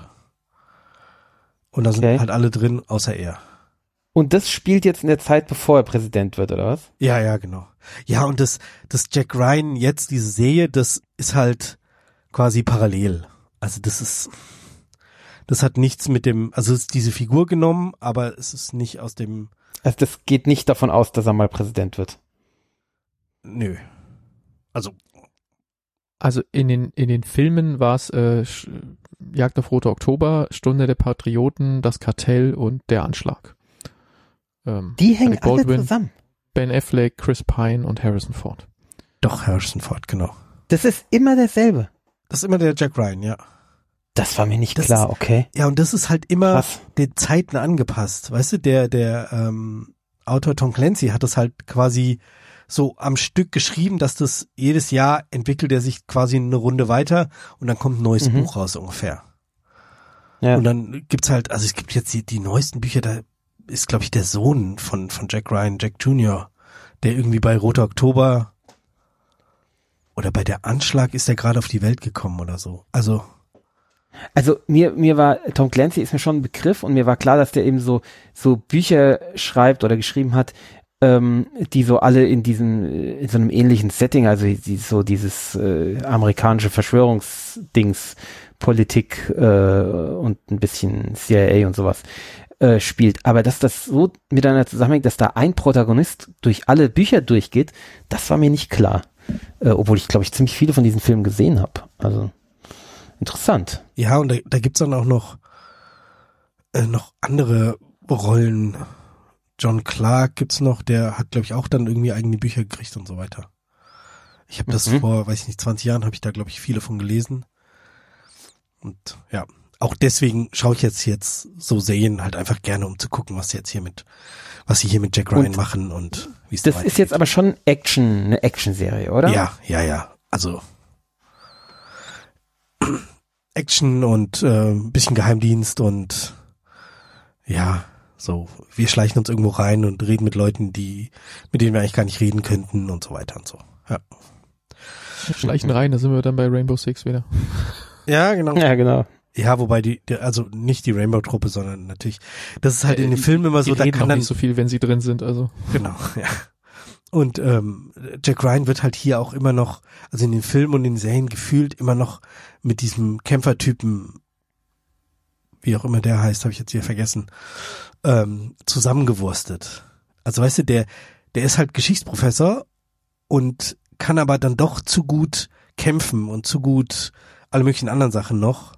Und da sind Okay. halt alle drin, außer er. Und das spielt jetzt in der Zeit, bevor er Präsident wird, oder was? Ja, ja, genau. Ja, und das, das Jack Ryan jetzt, diese Serie, das ist halt quasi parallel. Also das ist, das hat nichts mit dem, also es ist diese Figur genommen, aber es ist nicht aus dem, Also das geht nicht davon aus, dass er mal Präsident wird. nö. Also, Also in den, in den Filmen war es äh, Jagd auf Rote Oktober, Stunde der Patrioten, das Kartell und der Anschlag. Ähm, Die hängen Alec alle Baldwin, zusammen. Ben Affleck, Chris Pine und Harrison Ford. doch Harrison Ford, genau. Das ist immer derselbe. Das ist immer der Jack Ryan, ja. Das war mir nicht Das klar, okay. Ja, und das ist halt immer Krass. den Zeiten angepasst. Weißt du, der, der ähm, Autor Tom Clancy hat das halt quasi so am Stück geschrieben, dass das jedes Jahr entwickelt er sich quasi eine Runde weiter und dann kommt ein neues Mhm. Buch raus ungefähr. Ja. Und dann gibt's halt, also es gibt jetzt die, die neuesten Bücher, da ist, glaube ich, der Sohn von, von Jack Ryan, Jack Jr., der irgendwie bei Roter Oktober oder bei der Anschlag ist er gerade auf die Welt gekommen oder so. Also, Also mir, mir war, Tom Clancy ist mir schon ein Begriff und mir war klar, dass der eben so, so Bücher schreibt oder geschrieben hat, ähm, die so alle in diesem, in so einem ähnlichen Setting, also die, so dieses äh, amerikanische Verschwörungsdings, Politik äh, und ein bisschen CIA und sowas äh, spielt. Aber dass das so miteinander zusammenhängt, dass da ein Protagonist durch alle Bücher durchgeht, das war mir nicht klar. Äh, obwohl ich, glaube ich, ziemlich viele von diesen Filmen gesehen habe. Also interessant. Ja, und da, da gibt's dann auch noch, äh, noch andere Rollen. John Clark gibt's noch, der hat, glaube ich, auch dann irgendwie eigene Bücher gekriegt und so weiter. Ich habe das Mhm. vor, weiß ich nicht, 20 Jahren habe ich da, glaube ich, viele von gelesen. Und ja, auch deswegen schaue ich jetzt jetzt so Serien halt einfach gerne, um zu gucken, was sie jetzt hier mit, was sie hier mit Jack Ryan Und machen und wie es Das da ist jetzt aber schon Action, eine Action-Serie, oder? ja, ja, ja. Also Action und äh, ein bisschen Geheimdienst und ja, so, wir schleichen uns irgendwo rein und reden mit Leuten, die, mit denen wir eigentlich gar nicht reden könnten und so weiter und so. Ja. Schleichen rein, da sind wir dann bei Rainbow Six wieder. Ja, genau. Ja, genau. Ja, wobei die, also nicht die Rainbow-Truppe, sondern natürlich, das ist halt in den Äh, Filmen immer so, die da kann dann, nicht so viel, wenn sie drin sind, also. Genau, ja. Und ähm, Jack Ryan wird halt hier auch immer noch, also in den Filmen und in den Serien gefühlt immer noch mit diesem Kämpfertypen, wie auch immer der heißt, habe ich jetzt hier vergessen, ähm, zusammengewurstet. Also weißt du, der, der ist halt Geschichtsprofessor und kann aber dann doch zu gut kämpfen und zu gut alle möglichen anderen Sachen noch.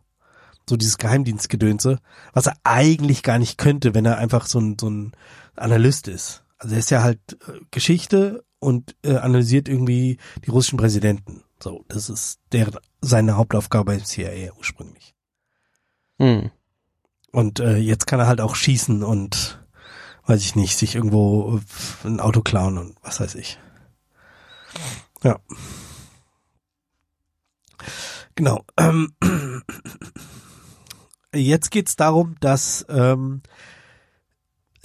So dieses Geheimdienstgedönse, was er eigentlich gar nicht könnte, wenn er einfach so ein, so ein Analyst ist. Also er ist ja halt äh, Geschichte und äh, analysiert irgendwie die russischen Präsidenten. So, das ist der seine Hauptaufgabe im CIA ursprünglich. Hm. Und äh, jetzt kann er halt auch schießen und weiß ich nicht, sich irgendwo äh, ein Auto klauen und was weiß ich. Ja. Genau. Ähm, jetzt geht's darum, dass ähm,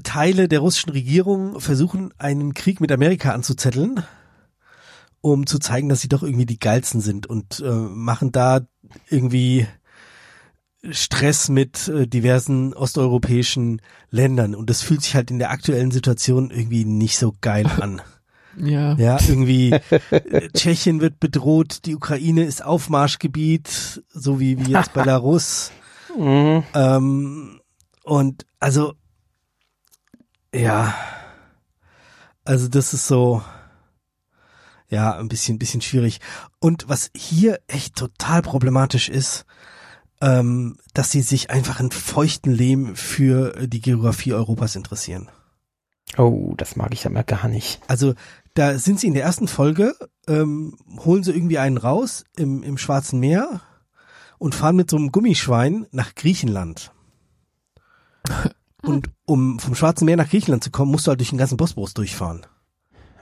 Teile der russischen Regierung versuchen, einen Krieg mit Amerika anzuzetteln, um zu zeigen, dass sie doch irgendwie die geilsten sind und äh, machen da irgendwie Stress mit äh, diversen osteuropäischen Ländern und das fühlt sich halt in der aktuellen Situation irgendwie nicht so geil an. Ja. Ja, irgendwie äh, Tschechien wird bedroht, die Ukraine ist Aufmarschgebiet, so wie, wie jetzt Belarus. Mhm. Ähm, und also, ja, also das ist so, ja, ein bisschen, bisschen schwierig. Und was hier echt total problematisch ist, ähm, dass sie sich einfach in feuchten Lehm für die Geografie Europas interessieren. Oh, das mag ich ja mal gar nicht. Also da sind sie in der ersten Folge, ähm, holen sie irgendwie einen raus im, im Schwarzen Meer und fahren mit so einem Gummischwein nach Griechenland. Und um vom Schwarzen Meer nach Griechenland zu kommen, musst du halt durch den ganzen Bosporus durchfahren.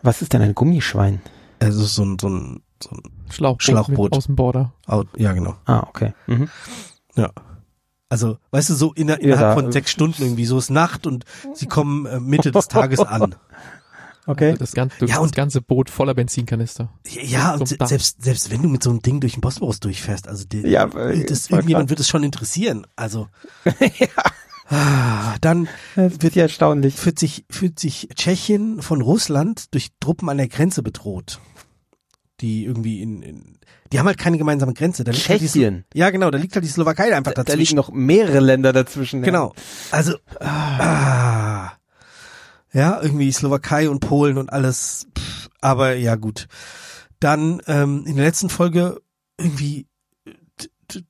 Was ist denn ein Gummischwein? Also so ein, so ein, so ein Schlauchboot, Schlauchboot. Mit Außenborder. Au- ja genau. Ah, okay. Mhm. Ja. Also, weißt du, so Ja, innerhalb da- von sechs Stunden irgendwie, so ist Nacht und sie kommen äh, Mitte des Tages an. Okay. Das ganze, du Ja, das und- ganze Boot voller Benzinkanister. Ja, und selbst, selbst wenn du mit so einem Ding durch den Bosporus durchfährst, also die, Ja, weil- das, voll irgendjemand wird es schon interessieren. Also ah, dann Das wird ja erstaunlich. fühlt sich, fühlt sich Tschechien von Russland durch Truppen an der Grenze bedroht. Die irgendwie in, in die haben halt keine gemeinsame Grenze. Da liegt halt Tschechien. ja, genau, da liegt halt die Slowakei einfach Da, da dazwischen. liegen noch mehrere Länder dazwischen. ja. Genau. Also, ah, ja, irgendwie Slowakei und Polen und alles. Pff, aber ja, gut. Dann ähm, in der letzten Folge irgendwie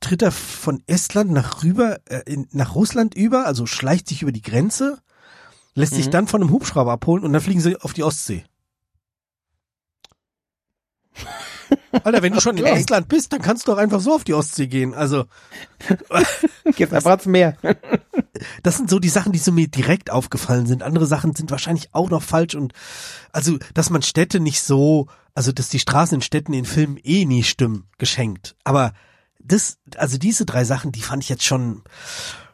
tritt er von Estland nach rüber, äh, in, nach Russland über, also schleicht sich über die Grenze, lässt sich Mhm. dann von einem Hubschrauber abholen und dann fliegen sie auf die Ostsee. Alter, wenn du schon in. Estland bist, dann kannst du doch einfach so auf die Ostsee gehen. Also, Jetzt einfach ans Meer. das sind so die Sachen, die so mir direkt aufgefallen sind. Andere Sachen sind wahrscheinlich auch noch falsch und also, dass man Städte nicht so, also dass die Straßen in Städten in Filmen eh nie stimmen, geschenkt. Aber das, also diese drei Sachen, die fand ich jetzt schon,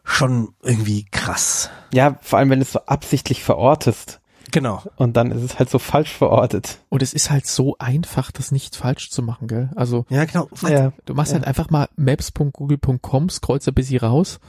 schon irgendwie krass. Ja, vor allem, wenn du es so absichtlich verortest. Genau. Und dann ist es halt so falsch verortet. Und es ist halt so einfach, das nicht falsch zu machen, gell? Also, Ja, genau. Ja. du machst Ja. halt einfach mal maps.google.com, scrollst ein bisschen raus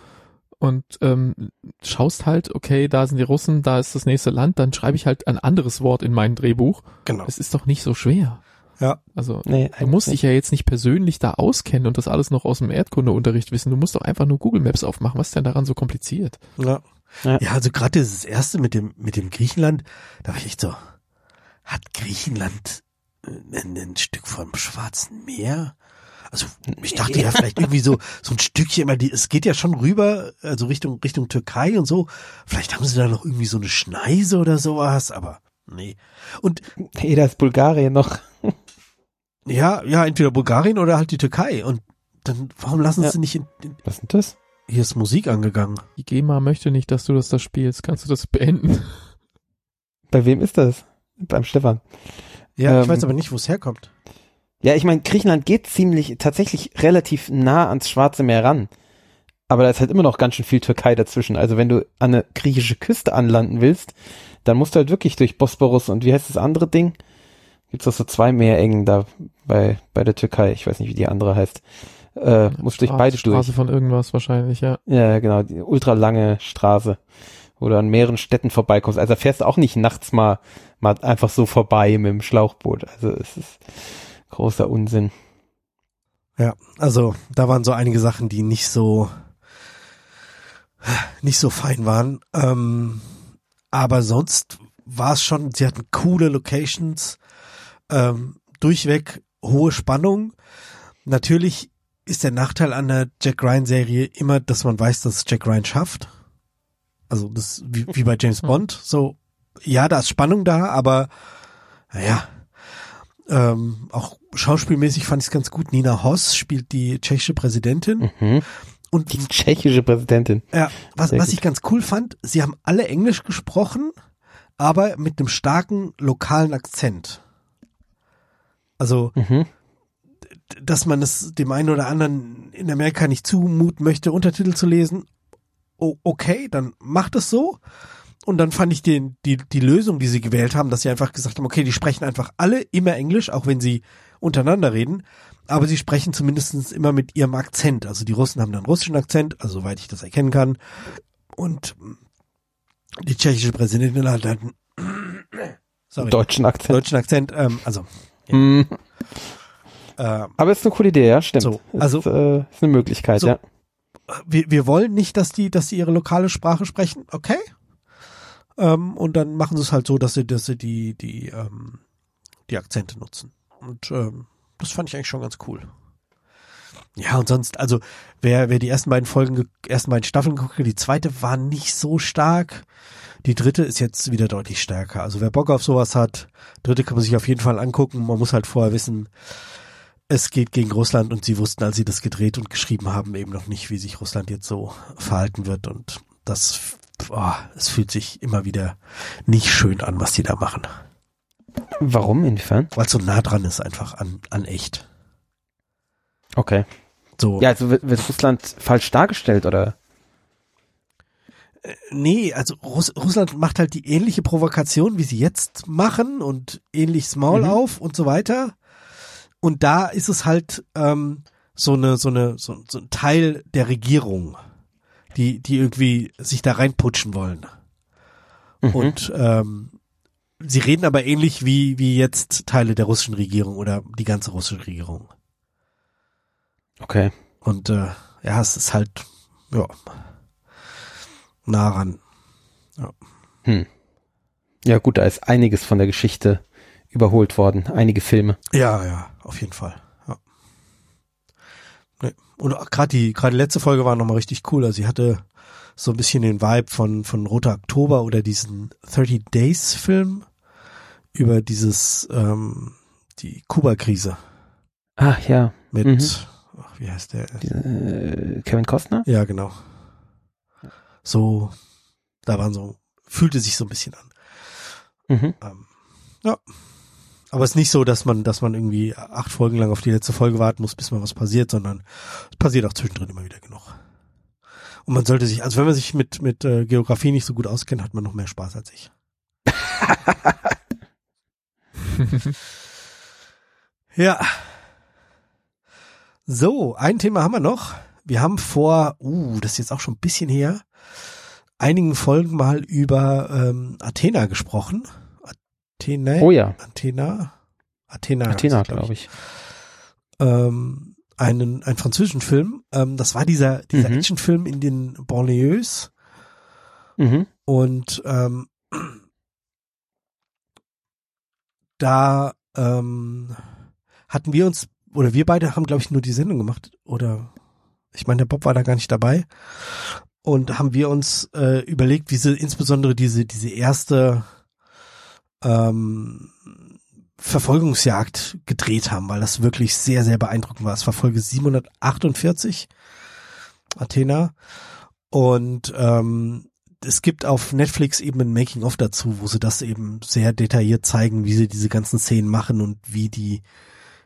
und ähm, schaust halt, okay, da sind die Russen, da ist das nächste Land, dann schreibe ich halt ein anderes Wort in mein Drehbuch. Genau. Es ist doch nicht so schwer. Ja. Also, Nee, du musst eigentlich dich ja jetzt nicht persönlich da auskennen und das alles noch aus dem Erdkundeunterricht wissen. Du musst doch einfach nur Google Maps aufmachen. Was ist denn daran so kompliziert? Ja. Ja. Ja, also gerade dieses erste mit dem, mit dem Griechenland, da war ich echt so, hat Griechenland ein, ein Stück vom Schwarzen Meer? Also ich dachte ja vielleicht irgendwie so so ein Stückchen, weil die, es geht ja schon rüber, also Richtung Richtung Türkei und so. Vielleicht haben sie da noch irgendwie so eine Schneise oder sowas, aber nee. Und Nee, da ist Bulgarien noch. Ja, ja, entweder Bulgarien oder halt die Türkei. Und dann warum lassen Ja. sie nicht in, in Was ist denn das? hier ist Musik angegangen? Die GEMA möchte nicht, dass du das da spielst. Kannst du das beenden? Bei wem ist das? Beim Stefan. Ja, ich Ähm, weiß aber nicht, wo es herkommt. Ja, ich meine, Griechenland geht ziemlich, tatsächlich relativ nah ans Schwarze Meer ran. Aber da ist halt immer noch ganz schön viel Türkei dazwischen. Also wenn du an eine griechische Küste anlanden willst, dann musst du halt wirklich durch Bosporus und wie heißt das andere Ding? Gibt's doch so zwei Meerengen da bei, bei der Türkei. Ich weiß nicht, wie die andere heißt. Äh, musst durch Straße- beide durch. Straße von irgendwas wahrscheinlich, ja. Ja, genau, die ultralange Straße, wo du an mehreren Städten vorbeikommst. Also da fährst du auch nicht nachts mal, mal einfach so vorbei mit dem Schlauchboot. Also es ist großer Unsinn. Ja, also da waren so einige Sachen, die nicht so nicht so fein waren. Ähm, aber sonst war es schon, sie hatten coole Locations, ähm, durchweg hohe Spannung. Natürlich ist der Nachteil an der Jack Ryan Serie immer, dass man weiß, dass Jack Ryan schafft. Also das wie, wie bei James Bond. So, ja, da ist Spannung da, aber naja, ähm, auch schauspielmäßig fand ich es ganz gut. Nina Hoss spielt die tschechische Präsidentin. Mhm. Und Die tschechische Präsidentin. ja, was, Sehr was gut. ich ganz cool fand, sie haben alle Englisch gesprochen, aber mit einem starken lokalen Akzent. Also, Mhm. dass man es dem einen oder anderen in Amerika nicht zumuten möchte, Untertitel zu lesen. Oh, okay, dann macht es so. Und dann fand ich den, die, die Lösung, die sie gewählt haben, dass sie einfach gesagt haben, okay, die sprechen einfach alle immer Englisch, auch wenn sie untereinander reden, aber sie sprechen zumindestens immer mit ihrem Akzent. Also die Russen haben dann russischen Akzent, also soweit ich das erkennen kann. Und die tschechische Präsidentin hat einen sorry, Deutschen Akzent. deutschen Akzent, ähm, also Mhm. äh, Aber ist eine coole Idee, ja, stimmt. So, Ist, also- äh, ist eine Möglichkeit, So. ja. wir, wir wollen nicht, dass die, dass die ihre lokale Sprache sprechen, okay? Ähm, und dann machen sie es halt so, dass sie, dass sie die, die, ähm, die Akzente nutzen. Und ähm, das fand ich eigentlich schon ganz cool. Ja, und sonst, also wer, wer die ersten beiden Folgen, ge- ersten beiden Staffeln geguckt hat, die zweite war nicht so stark. Die dritte ist jetzt wieder deutlich stärker. Also wer Bock auf sowas hat, dritte kann man sich auf jeden Fall angucken. Man muss halt vorher wissen, es geht gegen Russland und sie wussten, als sie das gedreht und geschrieben haben, eben noch nicht, wie sich Russland jetzt so verhalten wird und das, oh, es fühlt sich immer wieder nicht schön an, was die da machen, Warum? Inwiefern? weil es so nah dran ist einfach an, an echt. Okay. So, Ja, also wird, wird Russland falsch dargestellt, oder? Nee, also Russ Russland macht halt die ähnliche Provokation, wie sie jetzt machen und ähnliches Maul Mhm. auf und so weiter. Und da ist es halt ähm, so eine, so eine, so, so ein Teil der Regierung, die, die irgendwie sich da reinputschen wollen. Mhm. Und ähm, sie reden aber ähnlich wie, wie jetzt Teile der russischen Regierung oder die ganze russische Regierung. Okay. Und äh, ja, es ist halt, ja, nah ran. Ja, gut, da ist einiges von der Geschichte überholt worden. Einige Filme. Ja, ja, auf jeden Fall. Ja. Nee. Und gerade die, gerade die letzte Folge war nochmal richtig cool. Also sie hatte so ein bisschen den Vibe von, von Roter Oktober oder diesen 30 Days Film über dieses, ähm, die Kuba-Krise Ach ja, mit, Mhm. ach, wie heißt der? äh, Kevin Costner? Ja, genau. So, da waren so, fühlte sich so ein bisschen an. Mhm. Ähm, ja. Aber es ist nicht so, dass man, dass man irgendwie acht Folgen lang auf die letzte Folge warten muss, bis mal was passiert, sondern es passiert auch zwischendrin immer wieder genug. Und man sollte sich, also wenn man sich mit, mit äh, Geografie nicht so gut auskennt, hat man noch mehr Spaß als ich. Ja. So, ein Thema haben wir noch. Wir haben vor, uh, das ist jetzt auch schon ein bisschen her, einigen Folgen mal über ähm, Athena gesprochen. Athena? Oh ja, Athena? Athena. Athena, glaub glaube ich. Ähm, einen, einen französischen Film. Ähm, das war dieser, dieser Mhm. Actionfilm in den Banlieues. Mhm. Und ähm, da ähm, hatten wir uns, oder wir beide haben, glaube ich, nur die Sendung gemacht, oder ich meine, der Bob war da gar nicht dabei. Und haben wir uns äh, überlegt, wie sie insbesondere diese, diese erste ähm, Verfolgungsjagd gedreht haben, weil das wirklich sehr, sehr beeindruckend war. Es war Folge 748, Athena. Und ähm, es gibt auf Netflix eben ein Making-of dazu, wo sie das eben sehr detailliert zeigen, wie sie diese ganzen Szenen machen und wie die,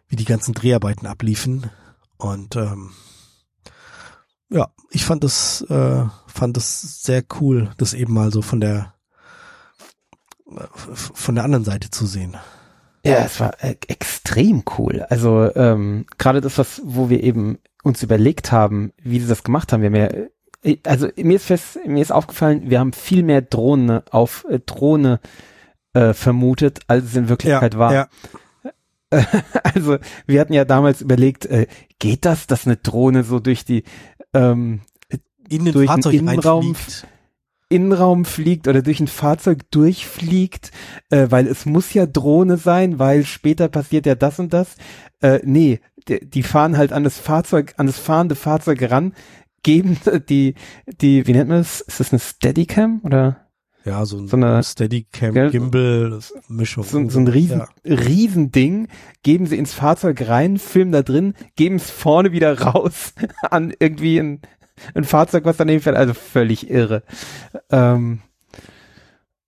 wie die ganzen Dreharbeiten abliefen. Und ähm, ja, ich fand das, äh, fand das sehr cool, das eben mal so von der äh, von der anderen Seite zu sehen. Ja, es war äh, extrem cool. Also ähm, gerade das, was, wo wir eben uns überlegt haben, wie sie das gemacht haben. Wir haben ja, äh, also mir ist fest, mir ist aufgefallen, wir haben viel mehr Drohne auf äh, Drohne äh, vermutet, als es in Wirklichkeit ja, war. Ja. Also wir hatten ja damals überlegt, äh, geht das, dass eine Drohne so durch die ähm, In den durch den Fahrzeug Innenraum reinfliegt. Innenraum fliegt oder durch ein Fahrzeug durchfliegt, äh, weil es muss ja Drohne sein, weil später passiert ja das und das. Äh, nee, die, die fahren halt an das Fahrzeug, an das fahrende Fahrzeug ran, geben die, die, wie nennt man das? Ist das eine Steadicam oder Ja, so ein so eine- Steadicam, Gell? Gimbal, das Mischung. so, so ein riesen, Ja. riesen Ding, geben sie ins Fahrzeug rein, filmen da drin, geben es vorne wieder raus an irgendwie ein, ein Fahrzeug, was daneben fährt, also völlig irre. Ähm,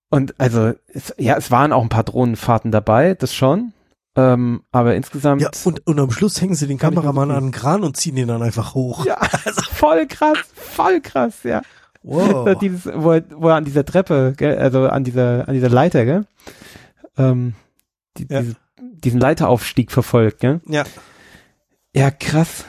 und also, es, ja, es waren auch ein paar Drohnenfahrten dabei, das schon. Ähm, aber insgesamt, Ja, und, und am Schluss hängen sie den Kameramann an den Kran und ziehen ihn dann einfach hoch. ja, voll krass, voll krass, ja. Wow. Dieses, wo, er, wo er an dieser Treppe, gell, also an dieser, an dieser Leiter, gell, ähm, die, Ja. diese, diesen Leiteraufstieg verfolgt, gell? Ja, Ja, krass.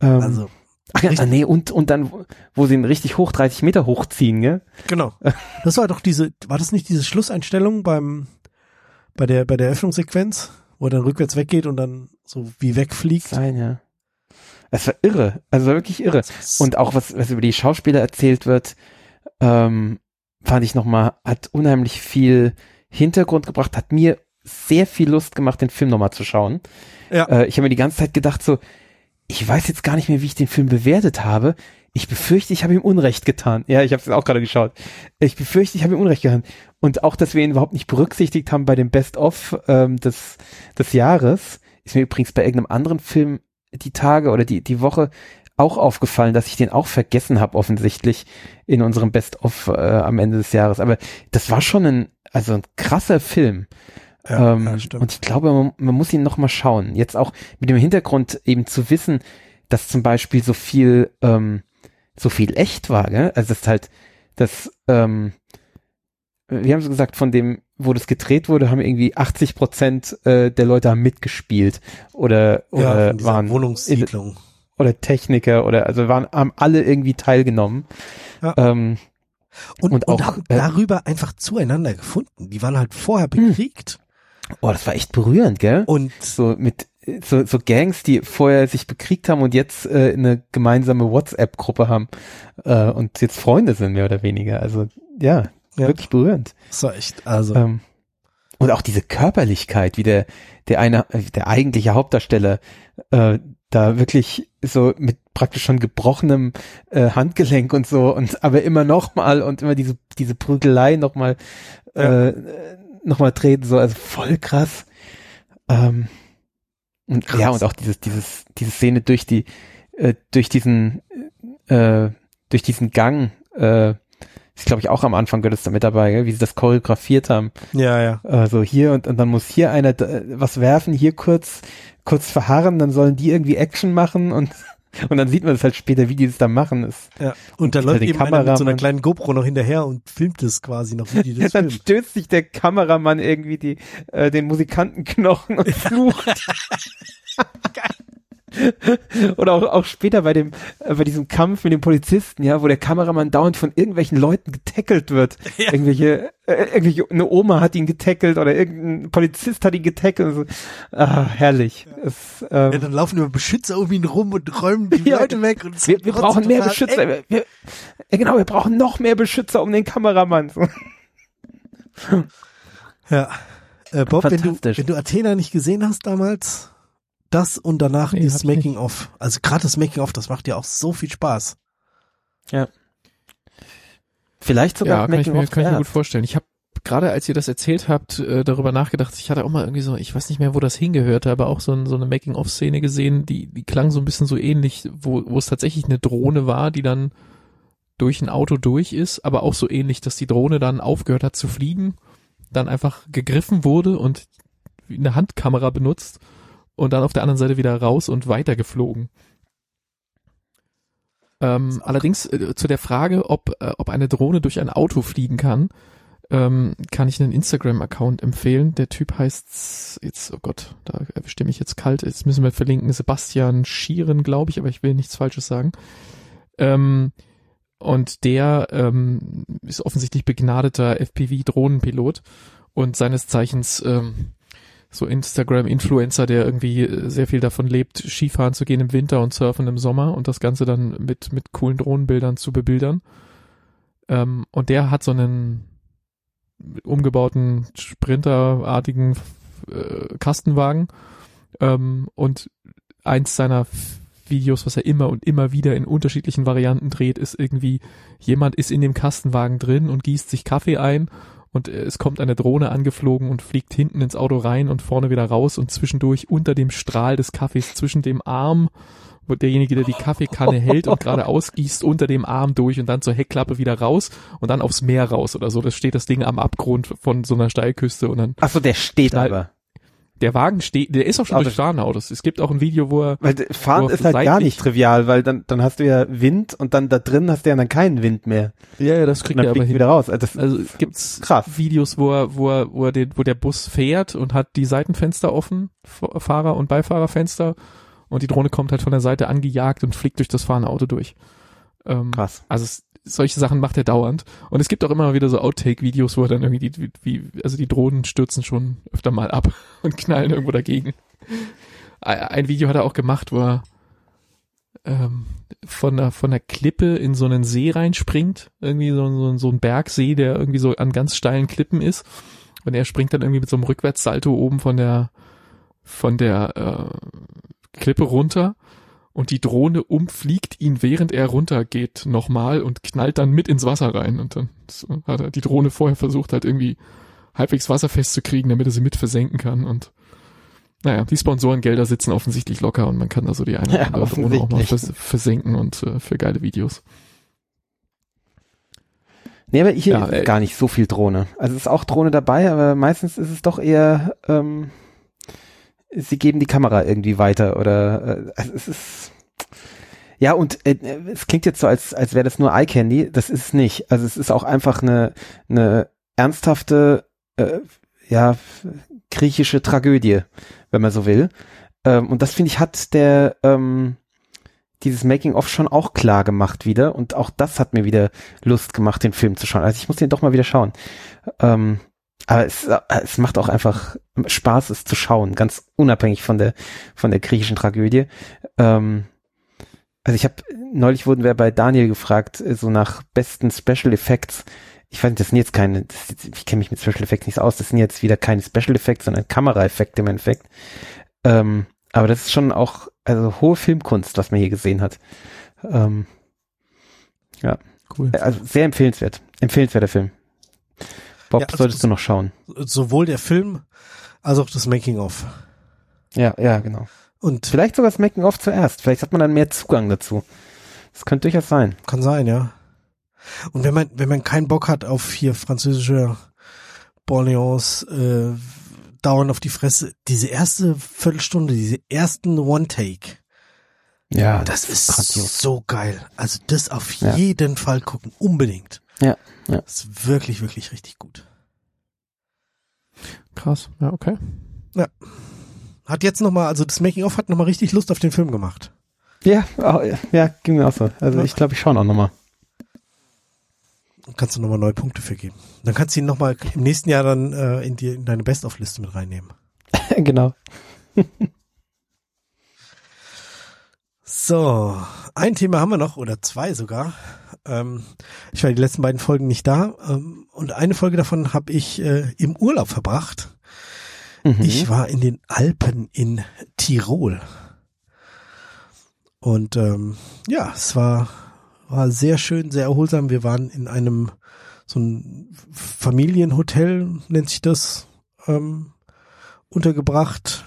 Ähm, also, ach ja, nee, und, und dann, wo sie ihn richtig hoch, 30 Meter hochziehen, gell? genau. Das war doch diese, war das nicht diese Schlusseinstellung beim, bei der, bei der Eröffnungssequenz, wo er dann rückwärts weggeht und dann so wie wegfliegt? Sein, ja. Es war irre, also wirklich irre. Und auch was, was über die Schauspieler erzählt wird, ähm, fand ich nochmal, hat unheimlich viel Hintergrund gebracht, hat mir sehr viel Lust gemacht, den Film nochmal zu schauen. Ja. Äh, ich habe mir die ganze Zeit gedacht, so, ich weiß jetzt gar nicht mehr, wie ich den Film bewertet habe. Ich befürchte, ich habe ihm Unrecht getan. Ja, ich habe es auch gerade geschaut. Ich befürchte, ich habe ihm Unrecht getan. Und auch, dass wir ihn überhaupt nicht berücksichtigt haben bei dem Best-of ähm, des, des Jahres, ist mir übrigens bei irgendeinem anderen Film die Tage oder die, die Woche auch aufgefallen, dass ich den auch vergessen habe, offensichtlich in unserem Best-of äh, am Ende des Jahres. Aber das war schon ein, also ein krasser Film. ja, ähm, ja, und ich glaube, man, man muss ihn noch mal schauen. Jetzt auch mit dem Hintergrund eben zu wissen, dass zum Beispiel so viel, ähm, so viel echt war, gell? Also das ist halt, das, ähm, wir haben so gesagt, von dem, wo das gedreht wurde, haben irgendwie 80 Prozent äh, der Leute haben mitgespielt oder, ja, oder dieser waren Wohnungssiedlung. oder Techniker oder also waren haben alle irgendwie teilgenommen. Ja. Ähm, Und, und und, auch, haben äh, darüber einfach zueinander gefunden. Die waren halt vorher bekriegt. oh, das war echt berührend, gell? Und so mit so, so Gangs, die vorher sich bekriegt haben und jetzt äh, eine gemeinsame WhatsApp-Gruppe haben äh, und jetzt Freunde sind, mehr oder weniger. Also ja, Ja. wirklich berührend. das war echt, also, Ähm, und auch diese Körperlichkeit, wie der, der eine, äh, der eigentliche Hauptdarsteller äh, da wirklich so mit praktisch schon gebrochenem äh, Handgelenk und so und aber immer noch mal und immer diese diese Prügelei noch mal Ja. äh, noch mal treten so also voll krass ähm, und Krass. ja und auch dieses dieses diese Szene durch die äh, durch diesen äh, durch diesen Gang äh, ist glaube ich auch am Anfang es da mit dabei gell? wie sie das choreografiert haben ja, ja. also hier und, und dann muss hier einer da- was werfen, hier kurz, kurz verharren, dann sollen die irgendwie Action machen und, und dann sieht man das halt später, wie die das da machen. Das, ja. Und da läuft den eben einer mit so einer kleinen GoPro noch hinterher und filmt es quasi noch, wie die das dann filmen. stößt sich der Kameramann irgendwie die, äh, den Musikantenknochen und flucht. Oder auch, auch später bei dem, äh, bei diesem Kampf mit dem Polizisten, ja, wo der Kameramann dauernd von irgendwelchen Leuten getackelt wird. Ja. Irgendwelche, äh, irgendwelche, eine Oma hat ihn getackelt oder irgendein Polizist hat ihn getackelt. So. Ah, herrlich. Es, ähm, Ja, dann laufen immer Beschützer um ihn rum und räumen die Ja. Leute weg. Und wir, wir brauchen mehr Beschützer. Wir, wir, ja, genau, wir brauchen noch mehr Beschützer um den Kameramann. So. Ja. Äh, Bob, wenn du, wenn du Athena nicht gesehen hast damals, das und danach Nee, dieses nicht. Making-of. Also gerade das Making-of, das macht ja auch so viel Spaß. Vielleicht sogar Ja, kann ich, Making mir, of kann ich mir gut vorstellen. Ich habe gerade, als ihr das erzählt habt, äh, darüber nachgedacht. Ich hatte auch mal irgendwie so, ich weiß nicht mehr, wo das hingehörte, aber auch so, ein, so eine Making-of-Szene gesehen, die, die klang so ein bisschen so ähnlich, wo, wo es tatsächlich eine Drohne war, die dann durch ein Auto durch ist, aber auch so ähnlich, dass die Drohne dann aufgehört hat zu fliegen, dann einfach gegriffen wurde und eine Handkamera benutzt und dann auf der anderen Seite wieder raus und weitergeflogen. Ähm, allerdings äh, zu der Frage, ob, äh, ob eine Drohne durch ein Auto fliegen kann, ähm, kann ich einen Instagram-Account empfehlen. Der Typ heißt jetzt, oh Gott, da erwischte mich jetzt kalt. Jetzt müssen wir verlinken, Sebastian Schieren, glaube ich, aber ich will nichts Falsches sagen. Ähm, und der ähm, ist offensichtlich begnadeter FPV-Drohnenpilot und seines Zeichens ähm, so Instagram-Influencer, der irgendwie äh, sehr viel davon lebt, Skifahren zu gehen im Winter und surfen im Sommer und das Ganze dann mit, mit coolen Drohnenbildern zu bebildern. Ähm, und der hat so einen umgebauten Sprinterartigen äh, Kastenwagen ähm, und eins seiner Videos, was er immer und immer wieder in unterschiedlichen Varianten dreht, ist irgendwie, jemand ist in dem Kastenwagen drin und gießt sich Kaffee ein und äh, es kommt eine Drohne angeflogen und fliegt hinten ins Auto rein und vorne wieder raus und zwischendurch unter dem Strahl des Kaffees, zwischen dem Arm, wo derjenige, der die Kaffeekanne hält und gerade ausgießt, unter dem Arm durch und dann zur Heckklappe wieder raus und dann aufs Meer raus oder so. Das steht das Ding am Abgrund von so einer Steilküste und dann Ach so, der steht aber. Der Wagen steht, der ist auch schon Aber- durchfahren Autos. Es gibt auch ein Video, wo er Weil Fahren ist halt gar nicht trivial, weil dann, dann hast du ja Wind und dann da drin hast du ja dann keinen Wind mehr. ja, ja, das kriegt er aber hin. wieder raus. Also, Also gibt's Krass. Videos, wo er, wo er, wo er den, wo der Bus fährt und hat die Seitenfenster offen, Fahrer- und Beifahrerfenster und die Drohne kommt halt von der Seite angejagt und fliegt durch das fahrende Auto durch. Ähm, krass. also es, solche Sachen macht er dauernd. Und es gibt auch immer wieder so Outtake-Videos, wo er dann irgendwie, die, wie, also die Drohnen stürzen schon öfter mal ab und knallen irgendwo dagegen. Ein Video hat er auch gemacht, wo er ähm, von der, von der Klippe in so einen See reinspringt. Irgendwie so, so, so ein Bergsee, der irgendwie so an ganz steilen Klippen ist. Und er springt dann irgendwie mit so einem Rückwärtssalto oben von der, von der äh, Klippe runter und die Drohne umfliegt ihn, während er runtergeht, nochmal und knallt dann mit ins Wasser rein. Und dann hat er die Drohne vorher versucht, halt irgendwie halbwegs wasserfest zu kriegen, damit er sie mit versenken kann. Und naja, die Sponsorengelder sitzen offensichtlich locker und man kann da so die eine oder Ja, andere Drohne auch mal vers versenken und äh, für geile Videos. Nee, aber hier Ja, äh, gar nicht so viel Drohne. Also es ist auch Drohne dabei, aber meistens ist es doch eher, ähm, sie geben die Kamera irgendwie weiter oder äh, es ist ja und äh, es klingt jetzt so, als, als wäre das nur Eye Candy. Das ist es nicht. Also es ist auch einfach eine, eine ernsthafte, äh, ja, griechische Tragödie, wenn man so will. Ähm, und das finde ich hat der ähm, dieses Making-of schon auch klar gemacht wieder und auch das hat mir wieder Lust gemacht, den Film zu schauen. Also ich muss den doch mal wieder schauen. Ähm, aber es, es macht auch einfach Spaß, es zu schauen, ganz unabhängig von der von der griechischen Tragödie. Ähm, also ich habe neulich wurden wir bei Daniel gefragt, äh, so nach besten Special Effects. Ich weiß nicht, das sind jetzt keine, das, ich kenne mich mit Special Effects nicht aus, das sind jetzt wieder keine Special Effects, sondern Kameraeffekte im Endeffekt. Ähm, aber das ist schon auch, also hohe Filmkunst, was man hier gesehen hat. Ähm, Cool. also sehr empfehlenswert. Empfehlenswerter Film. Bob, Ja, also solltest das- du noch schauen. Sowohl der Film als auch das Making-of. Ja, ja, genau. Und Vielleicht sogar das Making-of zuerst. Vielleicht hat man dann mehr Zugang dazu. Das könnte durchaus sein. kann sein, ja. Und wenn man, wenn man keinen Bock hat auf hier französische Borneos, äh, dauernd auf die Fresse, diese erste Viertelstunde, diese ersten One-Take, Ja, das ist grandios. so geil. Also das auf Ja. jeden Fall gucken, unbedingt. Ja, ja. Das ist wirklich, wirklich richtig gut. Krass. Ja, okay. Hat jetzt nochmal, also das Making-of hat nochmal richtig Lust auf den Film gemacht. Ja, auch, ja, ging mir auch so. Also Ja. ich glaube, ich schaue auch nochmal. Dann kannst du nochmal neue Punkte vergeben. Dann kannst du ihn nochmal im nächsten Jahr dann äh, in, die, in deine Best-of-Liste mit reinnehmen. genau. So, ein Thema haben wir noch, oder zwei sogar. Ähm, ich war die letzten beiden Folgen nicht da. Ähm, und eine Folge davon habe ich äh, im Urlaub verbracht. Mhm. Ich war in den Alpen in Tirol. Und ähm, ja, es war, war sehr schön, sehr erholsam. Wir waren in einem so ein Familienhotel, nennt sich das, ähm, untergebracht.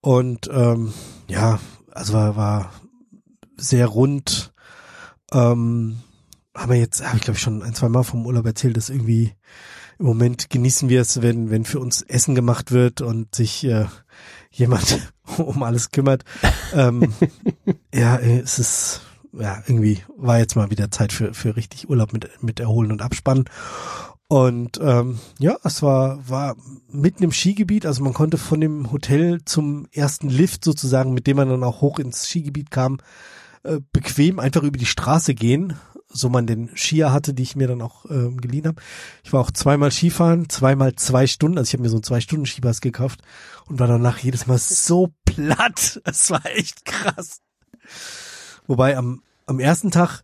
Und ähm, ja, also war, war sehr rund. Ähm, haben wir jetzt, habe ich glaube ich schon ein, zwei Mal vom Urlaub erzählt, dass irgendwie im Moment genießen wir es, wenn, wenn für uns Essen gemacht wird und sich äh, jemand um alles kümmert. ähm, ja, äh, es ist, ja, irgendwie war jetzt mal wieder Zeit für, für richtig Urlaub mit, mit Erholen und Abspannen. Und ähm, ja, es war, war mitten im Skigebiet, also man konnte von dem Hotel zum ersten Lift sozusagen, mit dem man dann auch hoch ins Skigebiet kam, äh, bequem einfach über die Straße gehen, so man den Skier hatte, die ich mir dann auch ähm, geliehen habe. Ich war auch zweimal Skifahren, zweimal zwei Stunden, also ich habe mir so einen zwei Stunden Skipass gekauft und war danach jedes Mal so platt. Es war echt krass. Wobei am, am ersten Tag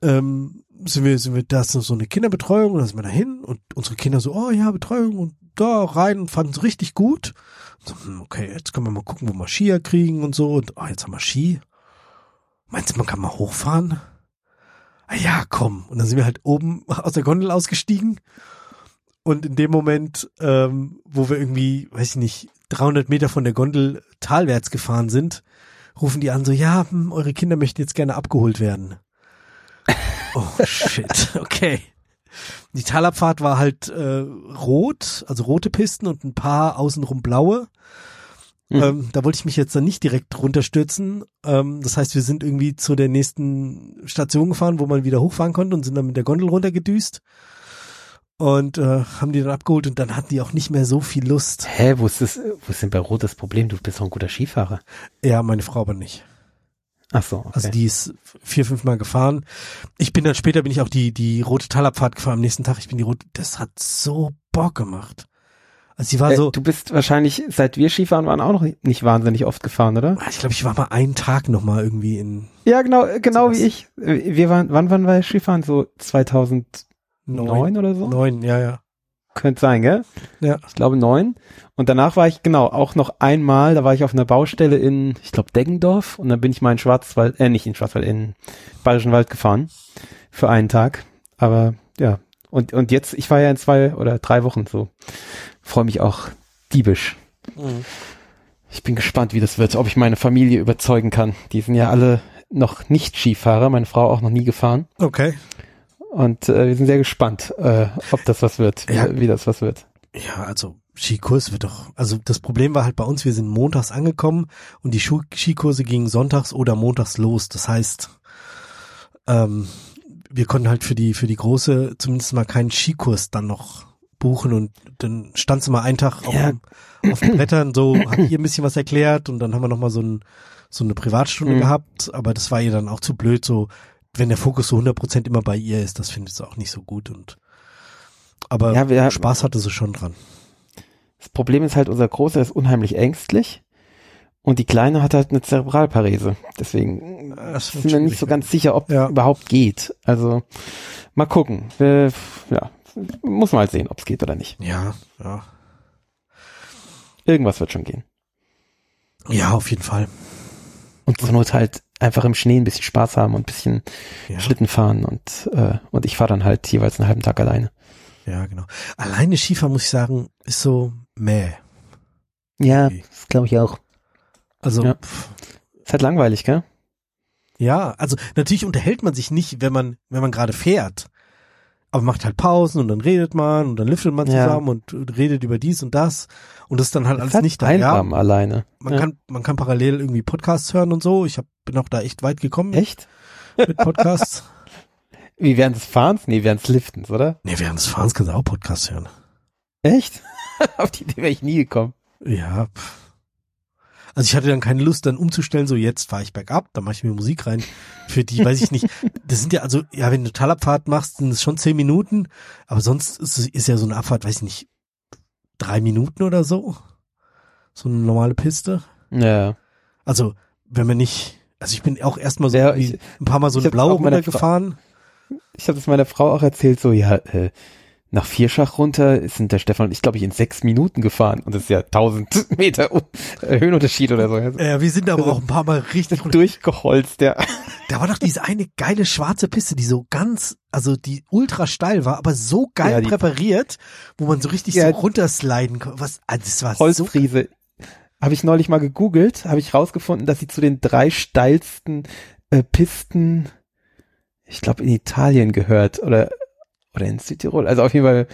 ähm, sind wir, sind wir, da ist so eine Kinderbetreuung und da sind wir da hin und unsere Kinder so, oh ja, Betreuung und da rein und fanden es richtig gut. So, hm, okay, jetzt können wir mal gucken, wo wir Skier kriegen und so und oh, jetzt haben wir Ski. Meinst du, man kann mal hochfahren? Ah ja, komm. Und dann sind wir halt oben aus der Gondel ausgestiegen. Und in dem Moment, ähm, wo wir irgendwie, weiß ich nicht, 300 Meter von der Gondel talwärts gefahren sind, rufen die an so, ja, hm, eure Kinder möchten jetzt gerne abgeholt werden. Oh shit, okay. Die Talabfahrt war halt äh, rot, also rote Pisten und ein paar außenrum blaue. Mhm. Ähm, da wollte ich mich jetzt dann nicht direkt runterstürzen. Ähm, das heißt, wir sind irgendwie zu der nächsten Station gefahren, wo man wieder hochfahren konnte und sind dann mit der Gondel runtergedüst und äh, haben die dann abgeholt und dann hatten die auch nicht mehr so viel Lust. Hä, wo ist das, wo ist denn bei Rot das Problem? Du bist doch ein guter Skifahrer. Ja, meine Frau aber nicht. Ach so, okay. Also die ist vier, fünf Mal gefahren. Ich bin dann später bin ich auch die die rote Talabfahrt gefahren am nächsten Tag. Ich bin die rote. Das hat so Bock gemacht. Also sie war äh, so. du bist wahrscheinlich, seit wir Skifahren waren, auch noch nicht wahnsinnig oft gefahren, oder? Ich glaube, ich war mal einen Tag noch mal irgendwie in Ja, genau, genau Sowas. wie ich. Wir waren, wann waren wir Skifahren? So 2009 neun, oder so? neun, ja ja. Könnte sein, gell? Ja. Ich glaube neun. Und danach war ich, genau, auch noch einmal, da war ich auf einer Baustelle in, ich glaube, Deggendorf. Und dann bin ich mal in Schwarzwald, äh, nicht in Schwarzwald, in Bayerischen Wald gefahren. Für einen Tag. Aber, ja. Und, und jetzt, ich war ja in zwei oder drei Wochen so. Freue mich auch diebisch. Mhm. Ich bin gespannt, wie das wird, ob ich meine Familie überzeugen kann. Die sind ja alle noch nicht Skifahrer, meine Frau auch noch nie gefahren. Okay. Und äh, wir sind sehr gespannt, äh, ob das was wird, wie, Ja. wie das was wird. Ja, also Skikurs wird doch, also das Problem war halt bei uns, wir sind montags angekommen und die Schu Skikurse gingen sonntags oder montags los. Das heißt, ähm, wir konnten halt für die, für die große zumindest mal keinen Skikurs dann noch buchen und dann stand sie mal einen Tag auf, Ja. dem- auf den Brettern, so hat ihr ein bisschen was erklärt und dann haben wir noch mal so, ein, so eine Privatstunde Mhm. gehabt, aber das war ihr dann auch zu blöd, so wenn der Fokus so 100% immer bei ihr ist, das findet sie auch nicht so gut und aber Ja, wir- Spaß hatte sie schon dran. Das Problem ist halt, unser Großer ist unheimlich ängstlich und die Kleine hat halt eine Zerebralparese. Deswegen Das sind wir nicht so ganz sicher, ob Ja. es überhaupt geht. Also mal gucken. Wir, ja, muss mal sehen, ob es geht oder nicht. Ja, ja. Irgendwas wird schon gehen. Ja, auf jeden Fall. Und zur Not halt einfach im Schnee ein bisschen Spaß haben und ein bisschen Ja, Schlitten fahren und, äh, und ich fahre dann halt jeweils einen halben Tag alleine. ja, genau. Alleine Skifahren, muss ich sagen, ist so meh. Ja, Okay. das glaube ich auch. Also, Ja. Ist halt langweilig, gell? ja, also natürlich unterhält man sich nicht, wenn man, wenn man gerade fährt. Aber macht halt Pausen und dann redet man und dann lüftet man Ja. zusammen und redet über dies und das. Und das ist dann halt Das alles nicht da. Ja, alleine. man ja. kann, man kann parallel irgendwie Podcasts hören und so. Ich hab, bin auch da echt weit gekommen Echt? mit Podcasts. Wie während des Fahrens? Nee, während des Liftens, oder? nee, während des Fahrens kannst du auch Podcasts hören. Echt? Auf die Idee wäre ich nie gekommen. Ja. pff. Also ich hatte dann keine Lust, dann umzustellen, so jetzt fahre ich bergab, dann mache ich mir Musik rein. Für die, weiß ich nicht. Das sind ja, also, ja, wenn du Talabfahrt machst, sind es schon zehn Minuten, aber sonst ist, ist ja so eine Abfahrt, weiß ich nicht, drei Minuten oder so. So eine normale Piste. Ja. Also, wenn man nicht, also ich bin auch erstmal so Ja, ich- ein paar Mal so eine blaue runtergefahren. Ich habe das meiner Frau auch erzählt, so, ja, äh, nach Vierschach runter sind der Stefan und ich, glaube ich, in sechs Minuten gefahren. Und das ist ja 1000 Meter äh, Höhenunterschied oder so. Also, Ja, wir sind aber auch ein paar Mal richtig durchgeholzt, ja. Da war doch diese eine geile schwarze Piste, die so ganz, also die ultra steil war, aber so geil Ja, die- präpariert, wo man so richtig Ja. so runtersliden konnte. Was, ah, das war so, Holzfriese. Habe ich neulich mal gegoogelt, habe ich rausgefunden, dass sie zu den drei steilsten äh, Pisten, ich glaube in Italien gehört oder in Südtirol. Also auf jeden Fall,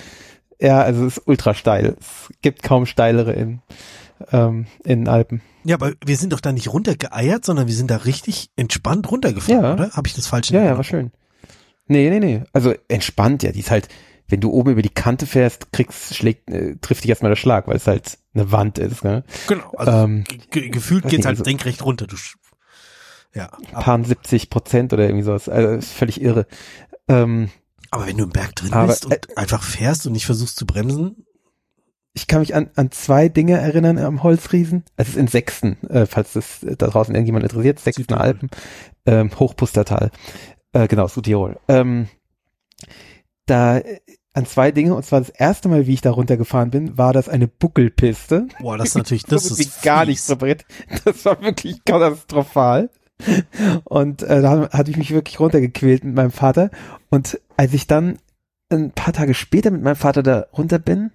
ja, also es ist ultra steil. Es gibt kaum steilere in ähm, in den Alpen. ja, aber wir sind doch da nicht runtergeeiert, sondern wir sind da richtig entspannt runtergefahren, Ja. oder? Habe ich das falsch Ja, ja, war schön. Nee, nee, nee. Also entspannt, ja. Die ist halt, wenn du oben über die Kante fährst, kriegst, schlägt, äh, trifft dich erstmal der Schlag, weil es halt eine Wand ist, ne? Genau, also Ähm, ge gefühlt geht's halt also- senkrecht runter. Du, ja, Paar 70 Prozent oder irgendwie sowas. Also ist völlig irre. Ähm, aber wenn du im Berg drin Aber, bist und einfach fährst und nicht versuchst zu bremsen, ich kann mich an, an zwei Dinge erinnern am Holzriesen. Es ist in Sechsten, äh, falls das äh, da draußen irgendjemand interessiert, Sechsten Südtirol. Alpen, ähm, Hochpustertal. Äh, genau, Südtirol. Ähm, da äh, an zwei Dinge, und zwar das erste Mal, wie ich da runtergefahren bin, war das eine Buckelpiste. boah, das ist natürlich, das so ist gar nicht fies. präpariert. Das war wirklich katastrophal. Und äh, da hatte ich mich wirklich runtergequält mit meinem Vater. Und als ich dann ein paar Tage später mit meinem Vater da runter bin,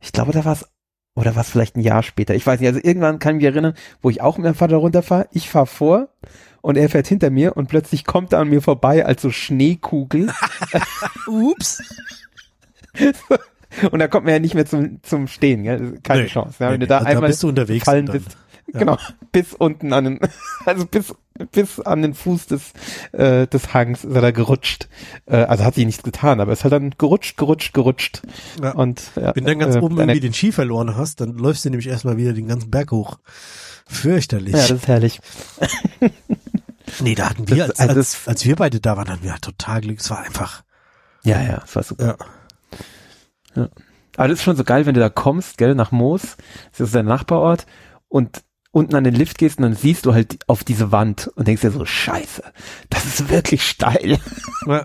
ich glaube, da war es, oder war es vielleicht ein Jahr später, ich weiß nicht, also irgendwann kann ich mich erinnern, wo ich auch mit meinem Vater runterfahre, ich fahre vor und er fährt hinter mir und plötzlich kommt er an mir vorbei als so Schneekugel Ups. und da kommt man ja nicht mehr zum, zum Stehen, gell? keine Nee. Chance. Ja, wenn Nee, du da also einmal bist du unterwegs dann- bist, ja. genau, bis unten an den, also bis, bis an den Fuß des, äh, des Hangs ist er da gerutscht. Äh, also hat sich nichts getan, aber ist halt dann gerutscht, gerutscht, gerutscht. Ja. Und ja, Wenn du dann ganz äh, oben irgendwie den Ski verloren hast, dann läufst du nämlich erstmal wieder den ganzen Berg hoch. Fürchterlich. Ja, das ist herrlich. nee, da hatten wir, als, also als, als wir beide da waren, hatten wir total Glück. Es war einfach, Ja, ja, das war super. ja. Aber das ist schon so geil, wenn du da kommst, gell, nach Moos, das ist dein Nachbarort, und unten an den Lift gehst und dann siehst du halt auf diese Wand und denkst dir so, scheiße, das ist wirklich steil. ja.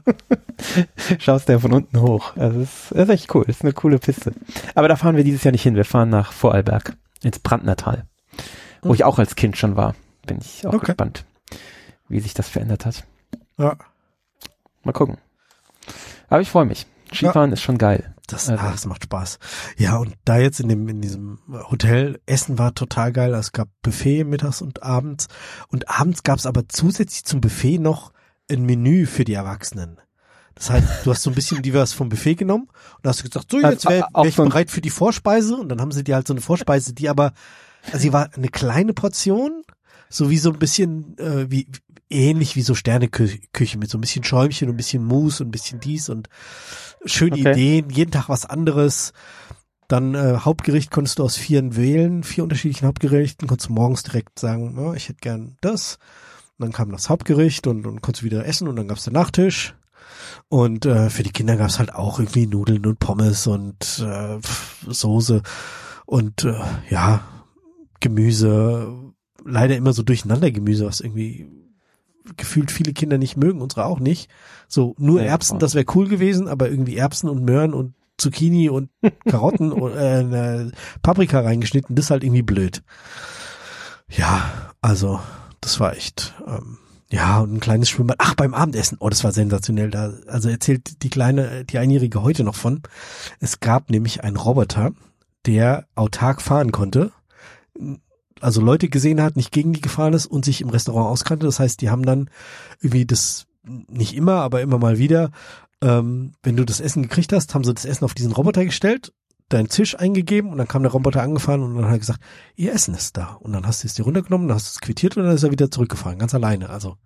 Schaust dir von unten hoch. Also das ist, das ist echt cool, das ist eine coole Piste. Aber da fahren wir dieses Jahr nicht hin, wir fahren nach Vorarlberg, ins Brandnertal, wo Hm. ich auch als Kind schon war. Bin ich auch Okay. gespannt, wie sich das verändert hat. ja. Mal gucken. Aber ich freue mich. Skifahren ist schon geil. Das, Also- ah, das macht Spaß. Ja, und da jetzt in dem, in diesem Hotel, Essen war total geil. Es gab Buffet mittags und abends. Und abends gab es aber zusätzlich zum Buffet noch ein Menü für die Erwachsenen. Das heißt, du hast so ein bisschen die was vom Buffet genommen und hast gesagt, so, jetzt wäre wär ich bereit für die Vorspeise. Und dann haben sie dir halt so eine Vorspeise, die aber, also sie war eine kleine Portion, so wie so ein bisschen, äh, wie, ähnlich wie so Sterneküche mit so ein bisschen Schäumchen und ein bisschen Mousse und ein bisschen dies und schöne Okay. Ideen, jeden Tag was anderes. Dann äh, Hauptgericht konntest du aus vier wählen, vier unterschiedlichen Hauptgerichten, konntest du morgens direkt sagen, ja, ich hätte gern das. Und dann kam das Hauptgericht und, und konntest du wieder essen und dann gab's den Nachtisch. Und äh, für die Kinder gab's halt auch irgendwie Nudeln und Pommes und äh, Soße und äh, ja, Gemüse. Leider immer so durcheinander Gemüse, was irgendwie gefühlt viele Kinder nicht mögen, unsere auch nicht. So nur Nee, Erbsen, das wäre cool gewesen, aber irgendwie Erbsen und Möhren und Zucchini und Karotten und äh, äh, Paprika reingeschnitten, das ist halt irgendwie blöd. Ja, also das war echt ähm, ja und ein kleines Schwimmbad. Ach beim Abendessen, oh das war sensationell. Da also erzählt die kleine, die einjährige heute noch von. Es gab nämlich einen Roboter, der autark fahren konnte. Also Leute gesehen hat, nicht gegen die gefahren ist und sich im Restaurant auskannte. Das heißt, die haben dann irgendwie das nicht immer, aber immer mal wieder, ähm, wenn du das Essen gekriegt hast, haben sie das Essen auf diesen Roboter gestellt, deinen Tisch eingegeben und dann kam der Roboter angefahren und dann hat er gesagt, ihr Essen ist da. Und dann hast du es dir runtergenommen, dann hast du es quittiert und dann ist er wieder zurückgefahren, ganz alleine. Also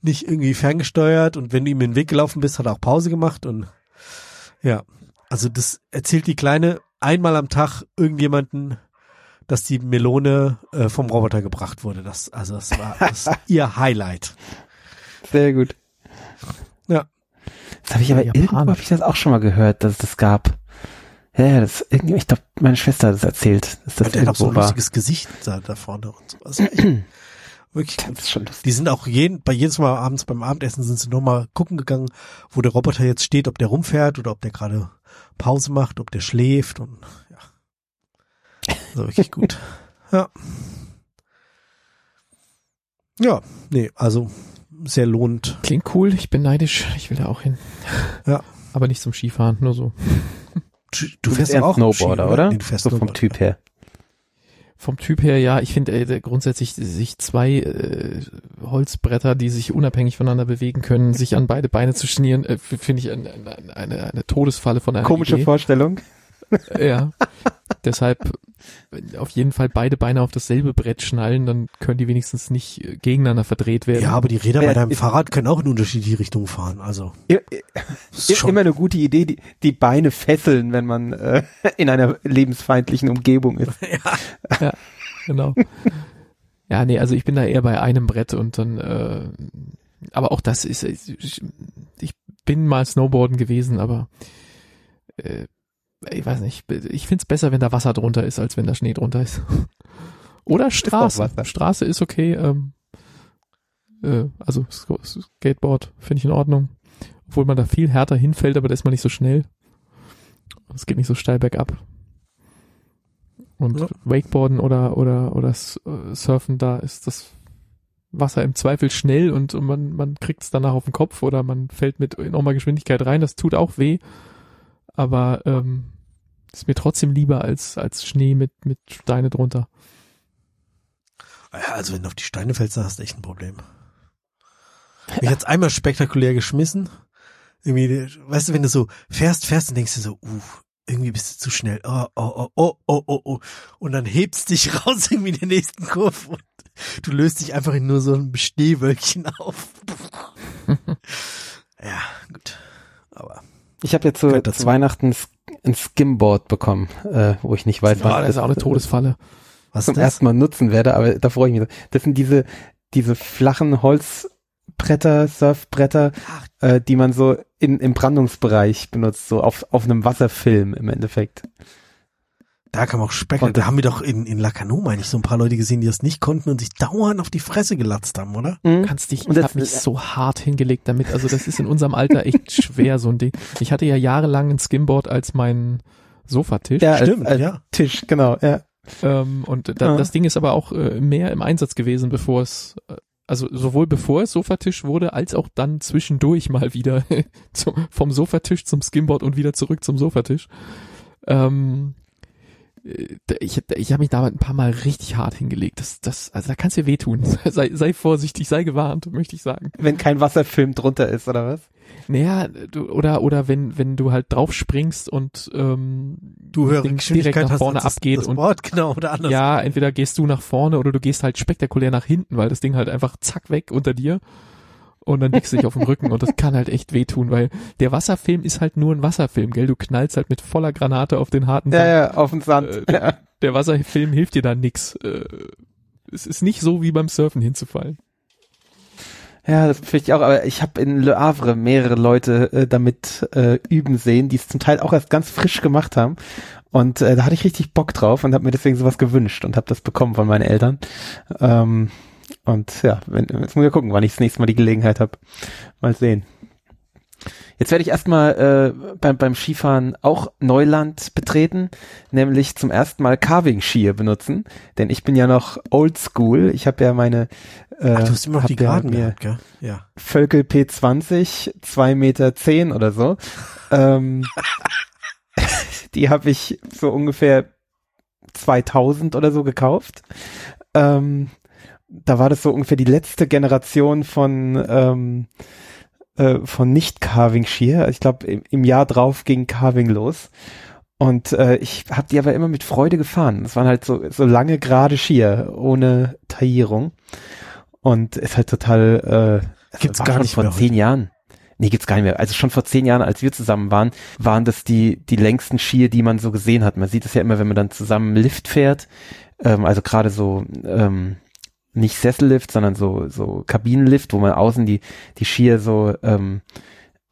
nicht irgendwie ferngesteuert und wenn du ihm in den Weg gelaufen bist, hat er auch Pause gemacht und ja, also das erzählt die Kleine einmal am Tag irgendjemanden, dass die Melone äh, vom Roboter gebracht wurde. Das, also das war das ihr Highlight. Sehr gut. Ja. Das habe ich aber irgendwo habe ich das auch schon mal gehört, dass es das gab. Ja, ja, das irgendwie, ich glaube, meine Schwester hat es erzählt, dass das der hat auch so ein war. lustiges Gesicht da, da vorne und so. Also Wirklich Das gut. ist schon lustig. Die sind auch jeden, bei jedes Mal abends beim Abendessen sind sie nochmal gucken gegangen, wo der Roboter jetzt steht, ob der rumfährt oder ob der gerade Pause macht, ob der schläft und ja. Also wirklich gut. Ja. Ja, nee, also sehr lohnend. Klingt cool, ich bin neidisch, ich will da auch hin. Ja. Aber nicht zum Skifahren, nur so. Du, Du fährst doch auch Snowboarder, Ski, oder? Nee, du fährst so vom. Typ her. Vom Typ her, ja, ich finde äh, grundsätzlich sich zwei äh, Holzbretter, die sich unabhängig voneinander bewegen können, sich an beide Beine zu schnieren, äh, finde ich eine, eine, eine, eine Todesfalle von einer Komische Idee. Vorstellung. Ja. Deshalb äh, auf jeden Fall beide Beine auf dasselbe Brett schnallen, dann können die wenigstens nicht äh, gegeneinander verdreht werden. Ja, aber die Räder bei deinem Fahrrad können auch in unterschiedliche Richtungen fahren. Also Ja, das ist Ist schon, immer eine gute Idee, die, die Beine fesseln, wenn man äh, in einer lebensfeindlichen Umgebung ist. genau. Ja, nee, also ich bin da eher bei einem Brett und dann, äh, aber auch das ist, ich, ich bin mal Snowboarden gewesen, aber äh, ich weiß nicht, ich find's besser, wenn da Wasser drunter ist, als wenn da Schnee drunter ist. Oder Straße. Wasser. Straße ist okay, ähm, äh, also Sk- Skateboard finde ich in Ordnung. Obwohl man da viel härter hinfällt, aber da ist man nicht so schnell. Es geht nicht so steil bergab. Und Ja. Wakeboarden oder, oder, oder äh, Surfen, da ist das Wasser im Zweifel schnell und, und man, man kriegt's danach auf den Kopf oder man fällt mit enormer Geschwindigkeit rein. Das tut auch weh. Aber ähm, ist mir trotzdem lieber als, als Schnee mit, mit Steine drunter. ja, also wenn du auf die Steine fällst, dann hast du echt ein Problem. Mich hat's einmal spektakulär geschmissen. Irgendwie, weißt du, wenn du so fährst, fährst und denkst du so, uh, irgendwie bist du zu schnell. Oh, oh, oh, oh, oh, oh, oh. Und dann hebst dich raus irgendwie in der nächsten Kurve und du löst dich einfach in nur so ein Schneewölkchen auf. ja, gut. Aber Ich habe jetzt dazu. zu Weihnachten ein Skimboard bekommen, äh, wo ich nicht weiß, Ja, was das ist auch eine Todesfalle. was zum ist das? ersten Mal nutzen werde, aber da freue ich mich. so. Das sind diese, diese flachen Holzbretter, Surfbretter, äh, die man so in, im Brandungsbereich benutzt, so auf, auf einem Wasserfilm im Endeffekt. Da kann man auch Specker. Und- Da haben wir doch in, in Lacano, meine ich, so ein paar Leute gesehen, die das nicht konnten und sich dauernd auf die Fresse gelatzt haben, oder? Du kannst dich, Und ich das- habe mich so hart hingelegt damit. Also das ist in unserem Alter echt schwer, so ein Ding. Ich hatte ja jahrelang ein Skimboard als mein Sofatisch. Ja, als- Stimmt, als ja. Tisch, genau, ja. Ähm, und da, Ja. das Ding ist aber auch äh, mehr im Einsatz gewesen, bevor es, äh, also sowohl bevor es Sofatisch wurde, als auch dann zwischendurch mal wieder zum, vom Sofatisch zum Skimboard und wieder zurück zum Sofatisch. Ähm, äh, ich, ich habe mich da ein paar Mal richtig hart hingelegt. Das, das, also da kannst du dir wehtun. Sei, sei vorsichtig, sei gewarnt, möchte ich sagen. Wenn kein Wasserfilm drunter ist, oder was? Naja, du, oder, oder wenn, wenn du halt drauf springst und ähm, Du höhere Geschwindigkeit direkt nach hast vorne das, abgeht das und Board, genau, oder anders. ja, entweder gehst du nach vorne oder du gehst halt spektakulär nach hinten, weil das Ding halt einfach zack weg unter dir und dann liegst du dich auf dem Rücken und das kann halt echt wehtun, weil der Wasserfilm ist halt nur ein Wasserfilm, gell? Du knallst halt mit voller Granate auf den harten Ja, Sand. ja, auf dem Sand. Äh, ja. Der Wasserfilm hilft dir da nix. Äh, es ist nicht so wie beim Surfen hinzufallen. Ja, das fürchte ich auch, aber ich habe in Le Havre mehrere Leute äh, damit äh, üben sehen, die es zum Teil auch erst ganz frisch gemacht haben. Und äh, da hatte ich richtig Bock drauf und habe mir deswegen sowas gewünscht und habe das bekommen von meinen Eltern. Ähm, und ja, wenn, jetzt muss ich gucken, wann ich das nächste Mal die Gelegenheit habe. Mal sehen. Jetzt werde ich erstmal äh, beim, beim Skifahren auch Neuland betreten, nämlich zum ersten Mal Carving-Skier benutzen, denn ich bin ja noch Oldschool. Ich habe ja meine äh, Ach, du hast immer noch die ja Geraden mir gehabt, gell? Ja. Völkel P20, zwei Meter zehn oder so. ähm, die habe ich so ungefähr 2000 oder so gekauft. Ähm, da war das so ungefähr die letzte Generation von ähm, äh, von nicht Carving Skier. Ich glaube im, im Jahr drauf ging Carving los. Und äh, ich habe die aber immer mit Freude gefahren. Es waren halt so so lange gerade Skier ohne Taillierung und ist halt total äh, Gibt's gar nicht vor mehr zehn Jahren. Nee, gibt's gar nicht mehr. Also schon vor zehn Jahren, als wir zusammen waren, waren das die, die längsten Skier, die man so gesehen hat. Man sieht es ja immer, wenn man dann zusammen Lift fährt. Ähm, also gerade so, ähm, nicht Sessellift, sondern so, so Kabinenlift, wo man außen die, die Skier so ähm,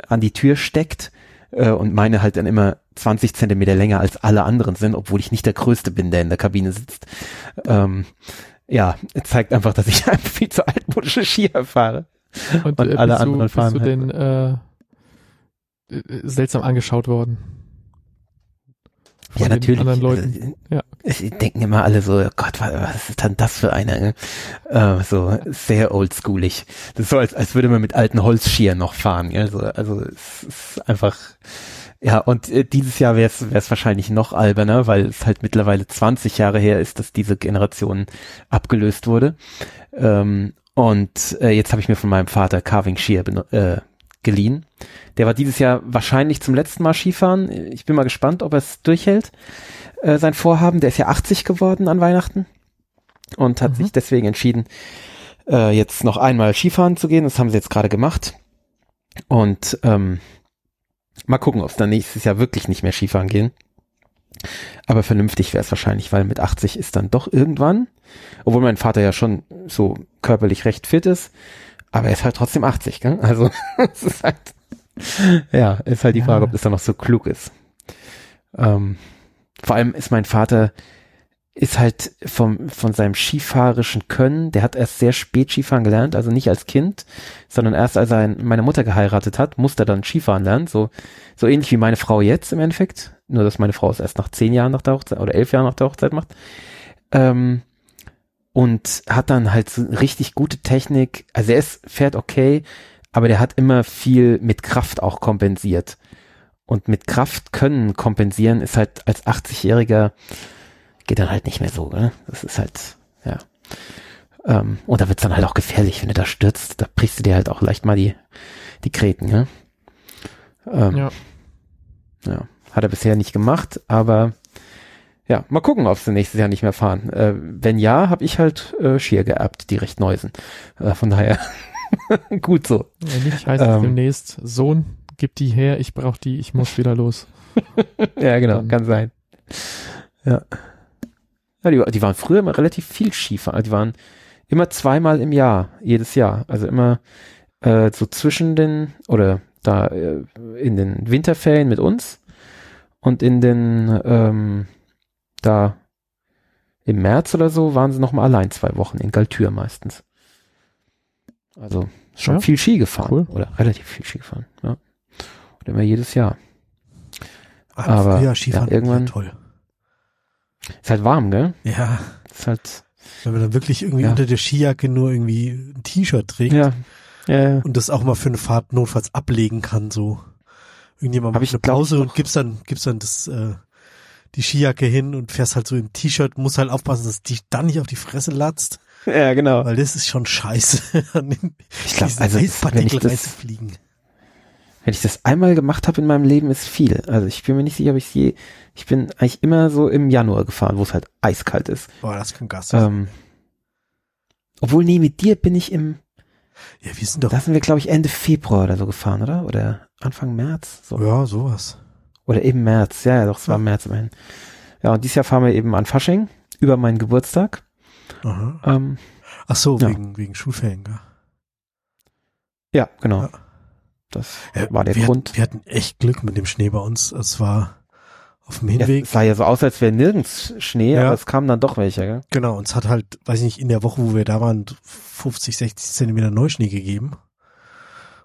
an die Tür steckt. Äh, und meine halt dann immer 20 Zentimeter länger als alle anderen sind, obwohl ich nicht der Größte bin, der in der Kabine sitzt. Ähm, ja, zeigt einfach, dass ich einfach viel zu altmodische Skier fahre. Und, Und äh, alle anderen du, fahren bist du halt. denn äh, seltsam angeschaut worden? Ja, natürlich. anderen Leuten. Also, Ja. Sie denken immer alle so, oh Gott, was, ist denn das für eine? ne? Äh, so sehr oldschoolig. Das ist so, als, als würde man mit alten Holzschieren noch fahren. Ja? Also, also es ist einfach, ja, und äh, dieses Jahr wäre es wahrscheinlich noch alberner, weil es halt mittlerweile 20 Jahre her ist, dass diese Generation abgelöst wurde. Ähm, und äh, jetzt habe ich mir von meinem Vater Carving beno- äh, geliehen. Der war dieses Jahr wahrscheinlich zum letzten Mal Skifahren. Ich bin mal gespannt, ob er es durchhält, äh, sein Vorhaben. Der ist ja 80 geworden an Weihnachten und hat Mhm. sich deswegen entschieden, äh, jetzt noch einmal Skifahren zu gehen. Das haben sie jetzt gerade gemacht. Und ähm, mal gucken, ob es dann nächstes Jahr wirklich nicht mehr Skifahren gehen. Aber vernünftig wäre es wahrscheinlich, weil mit 80 ist dann doch irgendwann, obwohl mein Vater ja schon so körperlich recht fit ist, aber er ist halt trotzdem 80, gell? Also es ist halt, ja, ist halt die Ja. Frage, ob das dann noch so klug ist. Ähm, vor allem ist mein Vater ist halt vom, von seinem skifahrischen Können, der hat erst sehr spät Skifahren gelernt, also nicht als Kind, sondern erst als er meine Mutter geheiratet hat, musste er dann Skifahren lernen, so, so ähnlich wie meine Frau jetzt im Endeffekt, nur dass meine Frau es erst nach zehn Jahren nach der Hochzeit oder elf Jahren nach der Hochzeit macht. Ähm, und hat dann halt so richtig gute Technik, also er ist, fährt okay, aber der hat immer viel mit Kraft auch kompensiert. Und mit Kraft können kompensieren ist halt als 80-Jähriger geht dann halt nicht mehr so, ne? Das ist halt, ja. Ähm, und da wird's dann halt auch gefährlich, wenn du da stürzt, da brichst du dir halt auch leicht mal die, die Kreten, ne? Ähm, Ja. ja. Hat er bisher nicht gemacht, aber ja, mal gucken, ob sie nächstes Jahr nicht mehr fahren. Äh, wenn ja, habe ich halt äh, Skier geerbt, die recht neu sind. Äh, von daher gut so. Wenn nicht, heißt es Ähm. demnächst, Sohn, gib die her, ich brauch die, ich muss wieder los. Ja, genau, Dann- kann sein. Ja. Ja, die, die waren früher immer relativ viel Skifahren. Die waren immer zweimal im Jahr, jedes Jahr. Also immer äh, so zwischen den, oder da äh, in den Winterferien mit uns und in den, ähm, da im März oder so waren sie noch mal allein zwei Wochen in Galtür meistens. Also schon Ja, viel Ski gefahren. cool. Oder relativ viel Ski gefahren, ja. Und immer jedes Jahr. Ah, Aber, früher Skifahren ja, irgendwann- war toll. Ist halt warm, gell? Ja, Ist halt, wenn man dann wirklich irgendwie Ja. unter der Skijacke nur irgendwie ein T-Shirt trägt ja. Ja, und das auch mal für eine Fahrt notfalls ablegen kann, so. Irgendjemand Hab macht ich, eine Pause und gibst dann, gibst dann das, äh, die Skijacke hin und fährst halt so im T-Shirt, musst halt aufpassen, dass die dann nicht auf die Fresse latzt, ja, genau. weil das ist schon scheiße, an den, Ich glaube, diese also wenn ich, das, reinzufliegen. wenn ich das einmal gemacht habe in meinem Leben, ist viel. Also ich bin mir nicht sicher, ob ich je, ich bin eigentlich immer so im Januar gefahren, wo es halt eiskalt ist. Boah, das kann Gas sein. Ähm, obwohl, nee, mit dir bin ich im, ja, wir sind doch, da sind wir, glaube ich, Ende Februar oder so gefahren, oder? Oder Anfang März? So. ja, sowas. Oder eben März. Ja, ja, doch, es war. März immerhin. Ja, und dieses Jahr fahren wir eben an Fasching über meinen Geburtstag. Aha. Ähm, Ach so, Ja. wegen, wegen Schulferien, gell? ja, genau. Ja. Das Ja, war der wir Grund. Hatten, wir hatten echt Glück mit dem Schnee bei uns. Es war auf dem Hinweg. es sah ja so aus, als wäre nirgends Schnee, aber es kamen dann doch welche, gell? Genau, uns hat halt, weiß ich nicht, in der Woche, wo wir da waren, 50, 60 Zentimeter Neuschnee gegeben.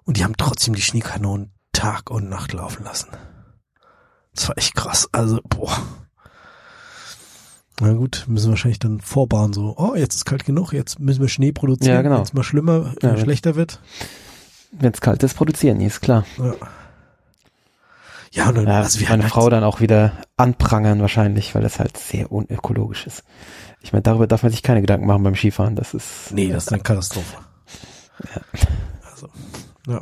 Und die haben trotzdem die Schneekanonen Tag und Nacht laufen lassen. Das war echt krass. Also, boah. Na gut, müssen wir wahrscheinlich dann vorbauen, so, oh, jetzt ist kalt genug, jetzt müssen wir Schnee produzieren, Ja, genau. wenn es mal schlimmer, Ja, äh, schlechter wird. Wenn es kalt ist, produzieren ist klar. Ja. Ja, und dann, Ja, also wir meine hatten Frau halt, dann auch wieder anprangern wahrscheinlich, weil das halt sehr unökologisch ist. Ich meine, darüber darf man sich keine Gedanken machen beim Skifahren. Das ist Nee, das ist eine Katastrophe. Also, ja.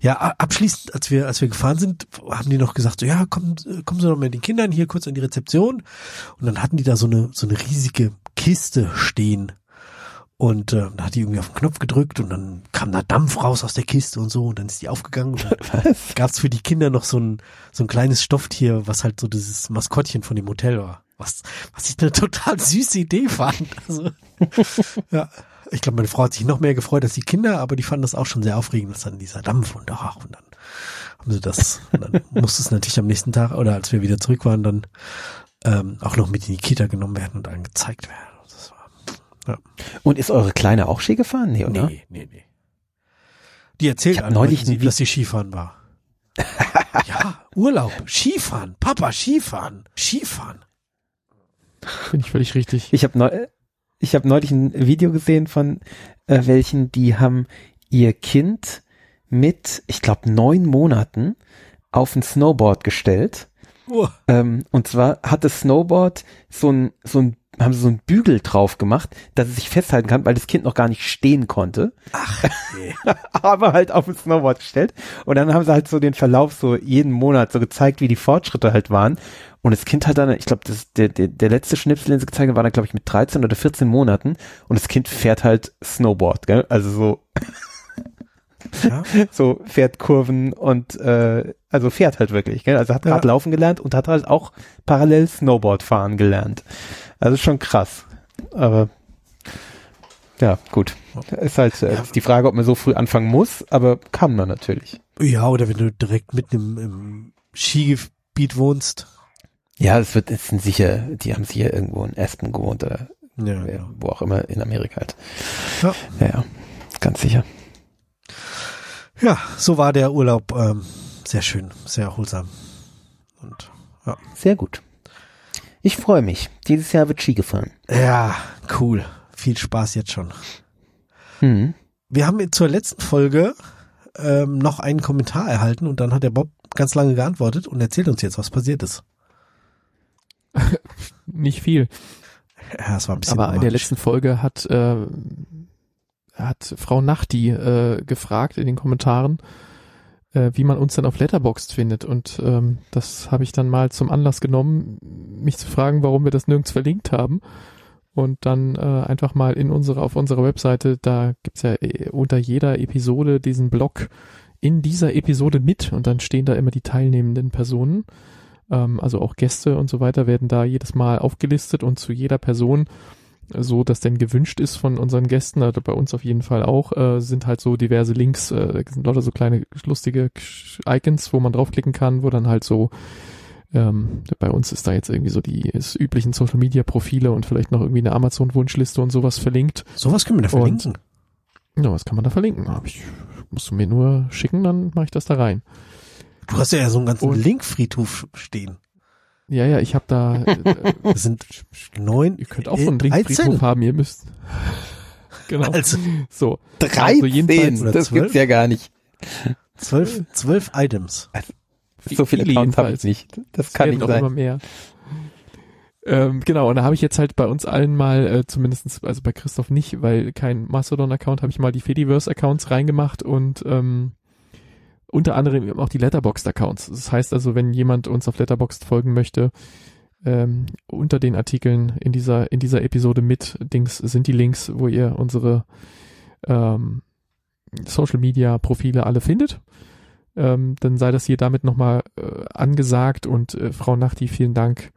Ja, abschließend, als wir, als wir gefahren sind, haben die noch gesagt, so, ja, kommen, kommen Sie doch mit den Kindern hier kurz an die Rezeption. Und dann hatten die da so eine, so eine riesige Kiste stehen. Und äh, da hat die irgendwie auf den Knopf gedrückt und dann kam da Dampf raus aus der Kiste und so und dann ist die aufgegangen und dann gab's für die Kinder noch so ein, so ein kleines Stofftier, was halt so dieses Maskottchen von dem Hotel war. Was, was ich eine total süße Idee fand. Also, ja. Ich glaube, meine Frau hat sich noch mehr gefreut als die Kinder, aber die fanden das auch schon sehr aufregend, dass dann dieser Dampf und ach, und dann haben sie das, und dann musste es natürlich am nächsten Tag oder als wir wieder zurück waren, dann ähm, auch noch mit in die Kita genommen werden und dann gezeigt werden. Das war, Und ist eure Kleine auch Ski gefahren? Nee, oder? Nee, nee, nee. Die erzählt alle neulich ein dass sie Skifahren war. ja, Urlaub, Skifahren, Papa, Skifahren, Skifahren. Finde ich völlig richtig. Ich habe neu, ich hab neulich ein Video gesehen von äh, welchen, die haben ihr Kind mit, ich glaube, neun Monaten auf ein Snowboard gestellt. Oh, Ähm, und zwar hat das Snowboard so ein, so ein, haben sie so ein Bügel drauf gemacht, dass es sich festhalten kann, weil das Kind noch gar nicht stehen konnte. ach, nee. aber halt auf ein Snowboard gestellt. Und dann haben sie halt so den Verlauf so jeden Monat so gezeigt, wie die Fortschritte halt waren. Und das Kind hat dann, ich glaube, der, der, der letzte Schnipsel, den sie gezeigt haben, war dann, glaube ich, mit 13 oder 14 Monaten. Und das Kind fährt halt Snowboard, gell? Also so, Ja. so fährt Kurven und äh, also fährt halt wirklich, gell? Also hat Ja. gerade laufen gelernt und hat halt auch parallel Snowboard fahren gelernt. Also schon krass. Aber ja, gut. Ist halt äh, Ja. die Frage, ob man so früh anfangen muss, aber kann man natürlich. ja, oder wenn du direkt mitten im, im Skigebiet wohnst. Ja, es wird, es sind sicher, die haben sicher irgendwo in Aspen gewohnt oder Ja, äh, genau. wo auch immer in Amerika halt. Ja. ja, ja ganz sicher. ja, so war der Urlaub ähm, sehr schön, sehr erholsam. Und Sehr gut. Ich freue mich. Dieses Jahr wird Ski gefahren. ja, cool. Viel Spaß jetzt schon. Hm. Wir haben zur letzten Folge ähm, noch einen Kommentar erhalten und dann hat der Bob ganz lange geantwortet und erzählt uns jetzt, was passiert ist. Nicht viel. Ja, es war ein bisschen Aber in der letzten Folge hat, äh, hat Frau Nachti äh, gefragt in den Kommentaren, äh, wie man uns denn auf Letterboxd findet. Und ähm, das habe ich dann mal zum Anlass genommen, mich zu fragen, warum wir das nirgends verlinkt haben. Und dann äh, einfach mal in unsere, auf unserer Webseite, da gibt's ja äh, unter jeder Episode diesen Blog in dieser Episode mit und dann stehen da immer die teilnehmenden Personen. Ähm, also auch Gäste und so weiter werden da jedes Mal aufgelistet und zu jeder Person so dass denn gewünscht ist von unseren Gästen, also bei uns auf jeden Fall auch, äh, sind halt so diverse Links, äh, sind lauter so kleine lustige Icons, wo man draufklicken kann, wo dann halt so ähm, bei uns ist da jetzt irgendwie so die üblichen Social Media Profile und vielleicht noch irgendwie eine Amazon Wunschliste und sowas verlinkt. Sowas können wir da Und- verlinken. Ja, was kann man da verlinken? Ich, musst du mir nur schicken, dann mache ich das da rein. Du hast ja so einen ganzen Linkfriedhof stehen. Ja, ja, ich habe da, äh, Das sind neun, ihr könnt auch so einen äh, Linkfriedhof 13. haben, ihr müsst. genau. Also So. 13, Also jedenfalls- oder das 12? gibt's ja gar nicht. zwölf, zwölf Items. So viele Accounts habe ich jedenfalls. nicht. Das Es kann nicht auch immer sein. mehr. Ähm, genau, und da habe ich jetzt halt bei uns allen mal, äh, zumindestens also bei Christoph nicht, weil kein Mastodon-Account, habe ich mal die Fediverse-Accounts reingemacht und ähm, unter anderem eben auch die Letterboxd-Accounts. Das heißt also, wenn jemand uns auf Letterboxd folgen möchte, ähm, unter den Artikeln in dieser, in dieser Episode mit Dings sind die Links, wo ihr unsere ähm, Social Media Profile alle findet. Ähm, dann sei das hier damit nochmal äh, angesagt und äh, Frau Nachti, vielen Dank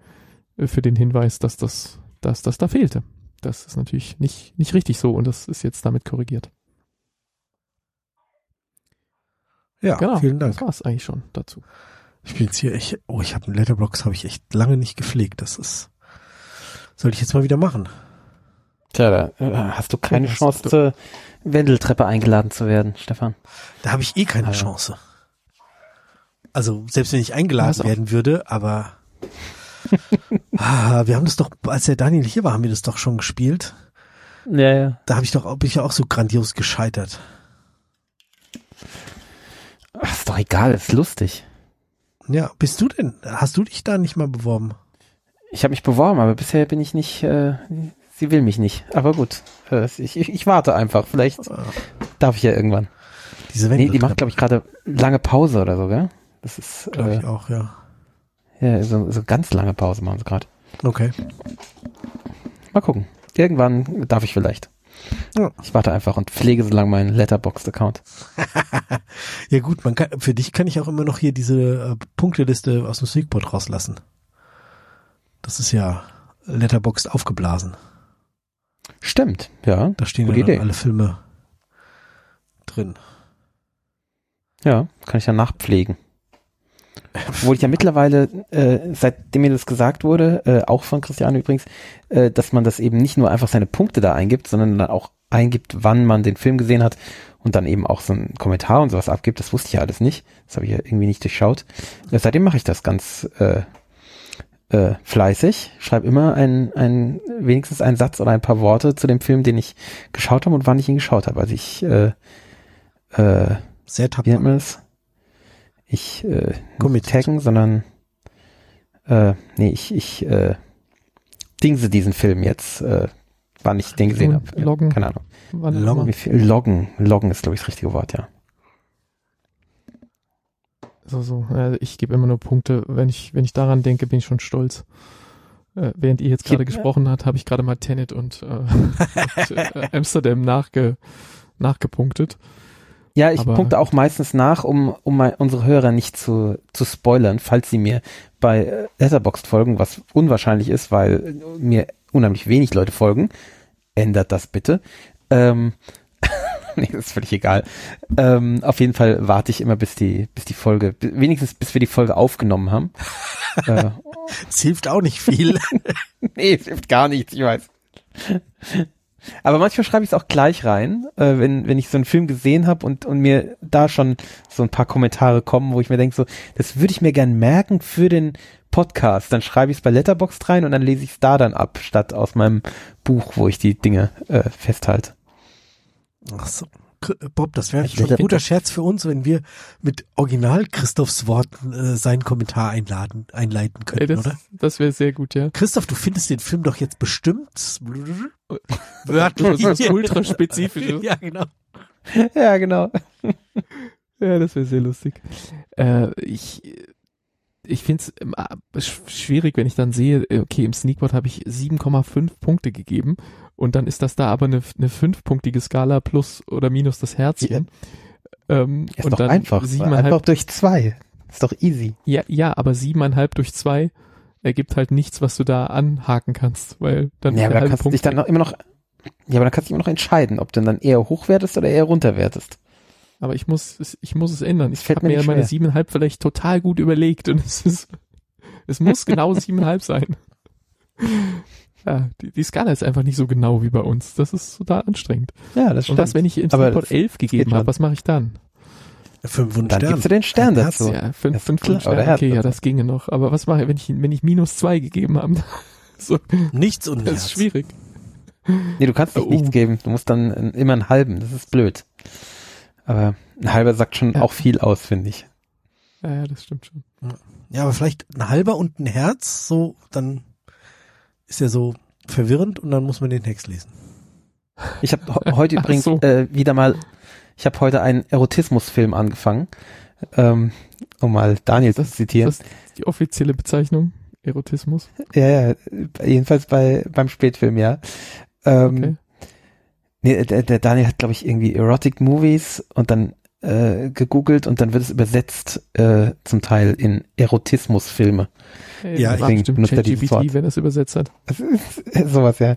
äh, für den Hinweis, dass das, dass das da fehlte. Das ist natürlich nicht, nicht richtig so und das ist jetzt damit korrigiert. Ja, Genau. vielen Dank. Das war's eigentlich schon dazu. Ich bin jetzt hier, ich, oh, ich habe einen Letterbox, habe ich echt lange nicht gepflegt. Das ist, sollte ich jetzt mal wieder machen. Tja, da äh, hast du keine Ja, hast Chance, du- zur Wendeltreppe eingeladen zu werden, Stefan. Da habe ich eh keine ja. Chance. Also selbst wenn ich eingeladen auf. werden würde, aber ah, wir haben das doch, als der Daniel hier war, haben wir das doch schon gespielt. Ja, ja. Da habe ich doch, bin ich ja auch so grandios gescheitert. Ach, ist doch egal, ist lustig. Ja, bist du denn? Hast du dich da nicht mal beworben? Ich habe mich beworben, aber bisher bin ich nicht, äh, sie will mich nicht. Aber gut, äh, ich, ich, warte einfach. Vielleicht darf ich ja irgendwann. Diese Nee, die macht, glaube ich, gerade lange Pause oder so, gell? Das ist, glaube äh, ich auch, ja. ja, so, so ganz lange Pause machen sie gerade. Okay. Mal gucken. Irgendwann darf ich vielleicht. Ja. Ich warte einfach und pflege so lange meinen Letterboxd-Account. Ja gut, man kann, für dich kann ich auch immer noch hier diese äh, Punkteliste aus dem Sneakpot rauslassen. Das ist ja Letterboxd aufgeblasen. Stimmt, ja. Da stehen ja dann Idee. alle Filme drin. Ja, kann ich ja nachpflegen. Obwohl ich ja mittlerweile, äh, seitdem mir das gesagt wurde, äh, auch von Christian übrigens, äh, dass man das eben nicht nur einfach seine Punkte da eingibt, sondern dann auch eingibt, wann man den Film gesehen hat und dann eben auch so einen Kommentar und sowas abgibt. Das wusste ich ja alles nicht. Das habe ich ja irgendwie nicht durchschaut. Äh, seitdem mache ich das ganz äh, äh, fleißig. Schreibe immer ein, ein, wenigstens einen Satz oder ein paar Worte zu dem Film, den ich geschaut habe und wann ich ihn geschaut habe. Also ich äh, äh, Sehr wie tapfer. nennt man das? Ich äh, nicht taggen, sondern äh, nee, ich, ich äh, dingse diesen Film jetzt, äh, wann ich den gesehen habe. Ja, Loggen. keine Ahnung. Loggen. immer. Wie viel? Loggen. Loggen ist, glaube ich, das richtige Wort, ja. So, so. Äh, ich gebe immer nur Punkte. Wenn ich, wenn ich daran denke, bin ich schon stolz. Äh, während ihr jetzt gerade gesprochen habt, habe ich gerade mal Tenet und, äh, und äh, Amsterdam nachge, nachgepunktet. Ja, ich Aber- punkte auch meistens nach, um, um mal unsere Hörer nicht zu, zu spoilern, falls sie mir bei äh, Letterboxd folgen, was unwahrscheinlich ist, weil mir unheimlich wenig Leute folgen. Ändert das bitte. Ähm, nee, das ist völlig egal. Ähm, auf jeden Fall warte ich immer, bis die, bis die Folge, wenigstens bis wir die Folge aufgenommen haben. äh, Es hilft auch nicht viel. nee, es hilft gar nichts, ich weiß. Aber manchmal schreibe ich es auch gleich rein, äh, wenn, wenn ich so einen Film gesehen habe und, und mir da schon so ein paar Kommentare kommen, wo ich mir denke, so, das würde ich mir gern merken für den Podcast. Dann schreibe ich es bei Letterboxd rein und dann lese ich es da dann ab, statt aus meinem Buch, wo ich die Dinge äh, festhalte. Ach so. Bob, das wäre schon ein guter Scherz für uns, wenn wir mit Original Christophs Worten äh, seinen Kommentar einladen, einleiten Ey, könnten, das oder? das wäre sehr gut, ja. Christoph, du findest den Film doch jetzt bestimmt Das ist ultra spezifisch. ja, genau. ja, genau. Ja, das wäre sehr lustig. Äh, ich ich finde es schwierig, wenn ich dann sehe, äh, okay, im Sneakbot habe ich 7,5 Punkte gegeben und dann ist das da aber eine, eine fünfpunktige Skala plus oder minus das Herzchen. Ähm, Ist und doch dann einfach. siebeneinhalb, Einfach durch zwei. Ist doch easy. ja, ja, aber siebeneinhalb durch zwei ergibt halt nichts, was du da anhaken kannst, weil dann Ja, aber da halbe kannst du Punkt dich dann noch immer noch, ja, aber dann kannst du immer noch entscheiden, ob du dann eher hochwertest oder eher runterwertest. Aber ich muss, es- ich muss es ändern. Ich habe mir mir meine siebeneinhalb vielleicht total gut überlegt und es ist, es muss genau siebeneinhalb sein. Ja, die, die Skala ist einfach nicht so genau wie bei uns. Das ist total anstrengend. Ja, das Und was, wenn ich das 11 gegeben habe, was mache ich dann? Fünf und Dann Stern. gibst du den Stern Herz. dazu. So. Ja, fünf, ist fünf Herz Okay, ja, das ginge noch. Aber was mache ich, wenn ich, wenn ich minus zwei gegeben habe? so, Nichts und das Herz. ist schwierig. Nee, du kannst nicht Oh. nichts geben. Du musst dann äh, immer einen halben. Das ist blöd. Aber ein halber sagt schon Ja. auch viel aus, finde ich. Ja, ja, das stimmt schon. Ja, aber vielleicht ein halber und ein Herz, so, dann ist er so verwirrend und dann muss man den Text lesen. Ich habe heute übrigens so. äh, wieder mal, ich habe heute einen Erotismusfilm angefangen, ähm, um mal Daniel Das- zu zitieren. Das ist die offizielle Bezeichnung. Erotismus. ja, ja, jedenfalls bei beim Spätfilm, ja. Ähm, Okay. Nee, der, der Daniel hat, glaube ich, irgendwie Erotic Movies und dann äh, gegoogelt und dann wird es übersetzt äh, zum Teil in Erotismusfilme. Hey, Ja, das war deswegen bestimmt benutzt er dieses ChatGPT, Wort. wenn er es übersetzt hat. Ist sowas, ja.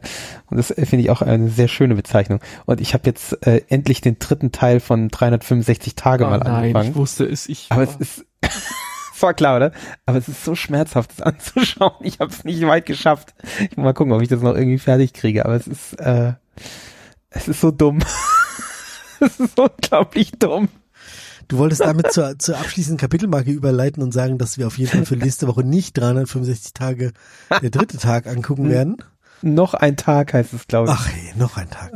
Und das äh, finde ich auch eine sehr schöne Bezeichnung. Und ich habe jetzt äh, endlich den dritten Teil von 365 Tage mal oh, nein, angefangen. ich wusste es. Ich, Aber es ist, war klar, oder? Aber es ist so schmerzhaft, das anzuschauen. Ich habe es nicht weit geschafft. Ich muss mal gucken, ob ich das noch irgendwie fertig kriege. Aber es ist, äh, es ist so dumm. es ist unglaublich dumm. Du wolltest damit zur, zur abschließenden Kapitelmarke überleiten und sagen, dass wir auf jeden Fall für nächste Woche nicht 365 Tage der dritte Tag angucken werden. Noch ein Tag heißt es, glaube ich. Ach hey, noch ein Tag.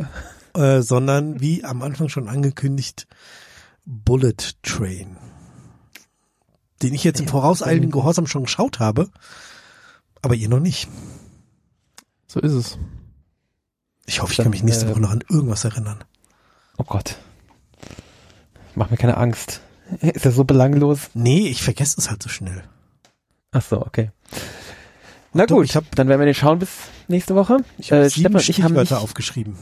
Äh, sondern wie am Anfang schon angekündigt, Bullet Train. Den ich jetzt im vorauseilenden Gehorsam schon geschaut habe, aber ihr noch nicht. so ist es. Ich hoffe, ich kann mich nächste äh, Woche noch an irgendwas erinnern. Oh Gott. Mach mir keine Angst. Ist er so belanglos? Nee, ich vergesse es halt so schnell. Ach so, okay. Na Doch, gut, ich hab- dann werden wir den schauen bis nächste Woche. Ich habe Äh, sieben Stefan ich haben nicht, aufgeschrieben.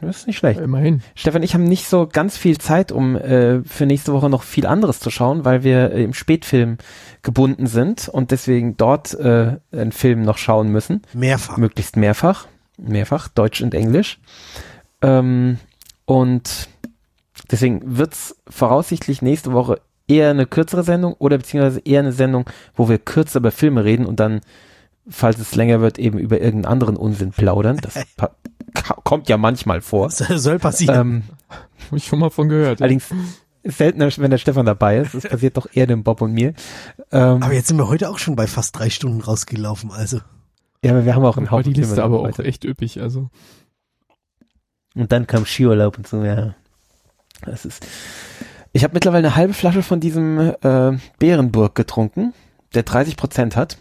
das ist nicht schlecht. Immerhin. Stefan ich haben nicht so ganz viel Zeit, um äh, für nächste Woche noch viel anderes zu schauen, weil wir äh, im Spätfilm gebunden sind und deswegen dort äh, einen Film noch schauen müssen. Mehrfach. Möglichst mehrfach. Mehrfach, Deutsch und Englisch. Ähm, und deswegen wird's voraussichtlich nächste Woche eher eine kürzere Sendung oder beziehungsweise eher eine Sendung, wo wir kürzer über Filme reden und dann, falls es länger wird, eben über irgendeinen anderen Unsinn plaudern. Das kommt ja manchmal vor. Das soll passieren. Ähm, Habe ich schon mal von gehört. Allerdings seltener, wenn der Stefan dabei ist. Das passiert doch eher dem Bob und mir. Ähm, aber jetzt sind wir heute auch schon bei fast drei Stunden rausgelaufen, also. Ja, aber wir haben auch ein Haupt. Die Liste aber auch echt üppig, also. Und dann kam Skiurlaub und so, ja. Das ist. Ich habe mittlerweile eine halbe Flasche von diesem äh, Bärenburg getrunken, der 30 Prozent hat.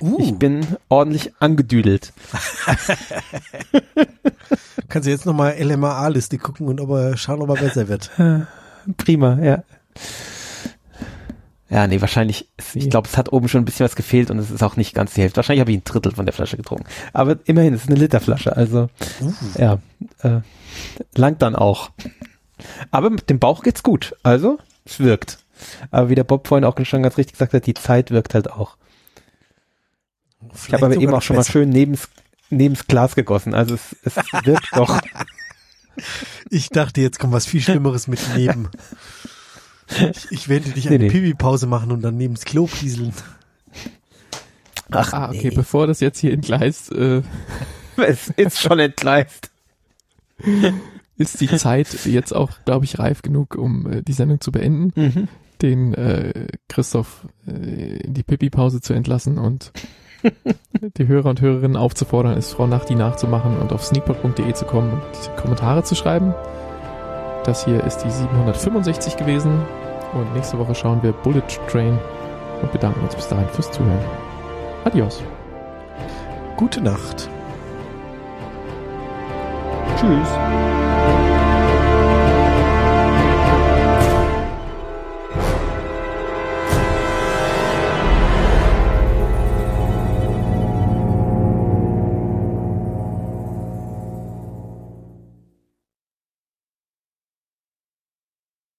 Uh. Ich bin ordentlich angedüdelt. Kannst du jetzt nochmal LMAA-Liste gucken und ob er schauen, ob er besser wird. Prima, ja. Ja, nee, wahrscheinlich, ich glaube, es hat oben schon ein bisschen was gefehlt und es ist auch nicht ganz die Hälfte. Wahrscheinlich habe ich ein Drittel von der Flasche getrunken. Aber immerhin, es ist eine Literflasche, also uh. ja, äh, langt dann auch. Aber mit dem Bauch geht's gut, also es wirkt. Aber wie der Bob vorhin auch schon ganz richtig gesagt hat, die Zeit wirkt halt auch. Vielleicht ich habe aber eben auch schon besser. mal schön nebens, nebens Glas gegossen, also es, es wirkt doch. Ich dachte, jetzt kommt was viel Schlimmeres mit neben. Ich, ich werde dich eine nee, Pipi-Pause machen und dann neben das Klo pieseln. Ach, ah, okay, nee. bevor das jetzt hier entgleist. Äh, es ist schon entgleist. ist die Zeit jetzt auch, glaube ich, reif genug, um äh, die Sendung zu beenden, mhm. den äh, Christoph äh, in die Pipi-Pause zu entlassen und die Hörer und Hörerinnen aufzufordern, es Frau Nachti nachzumachen und auf sneakpot.de zu kommen und die Kommentare zu schreiben. Das hier ist die 765 gewesen und nächste Woche schauen wir Bullet Train und bedanken uns bis dahin fürs Zuhören. Adios. Gute Nacht. Tschüss.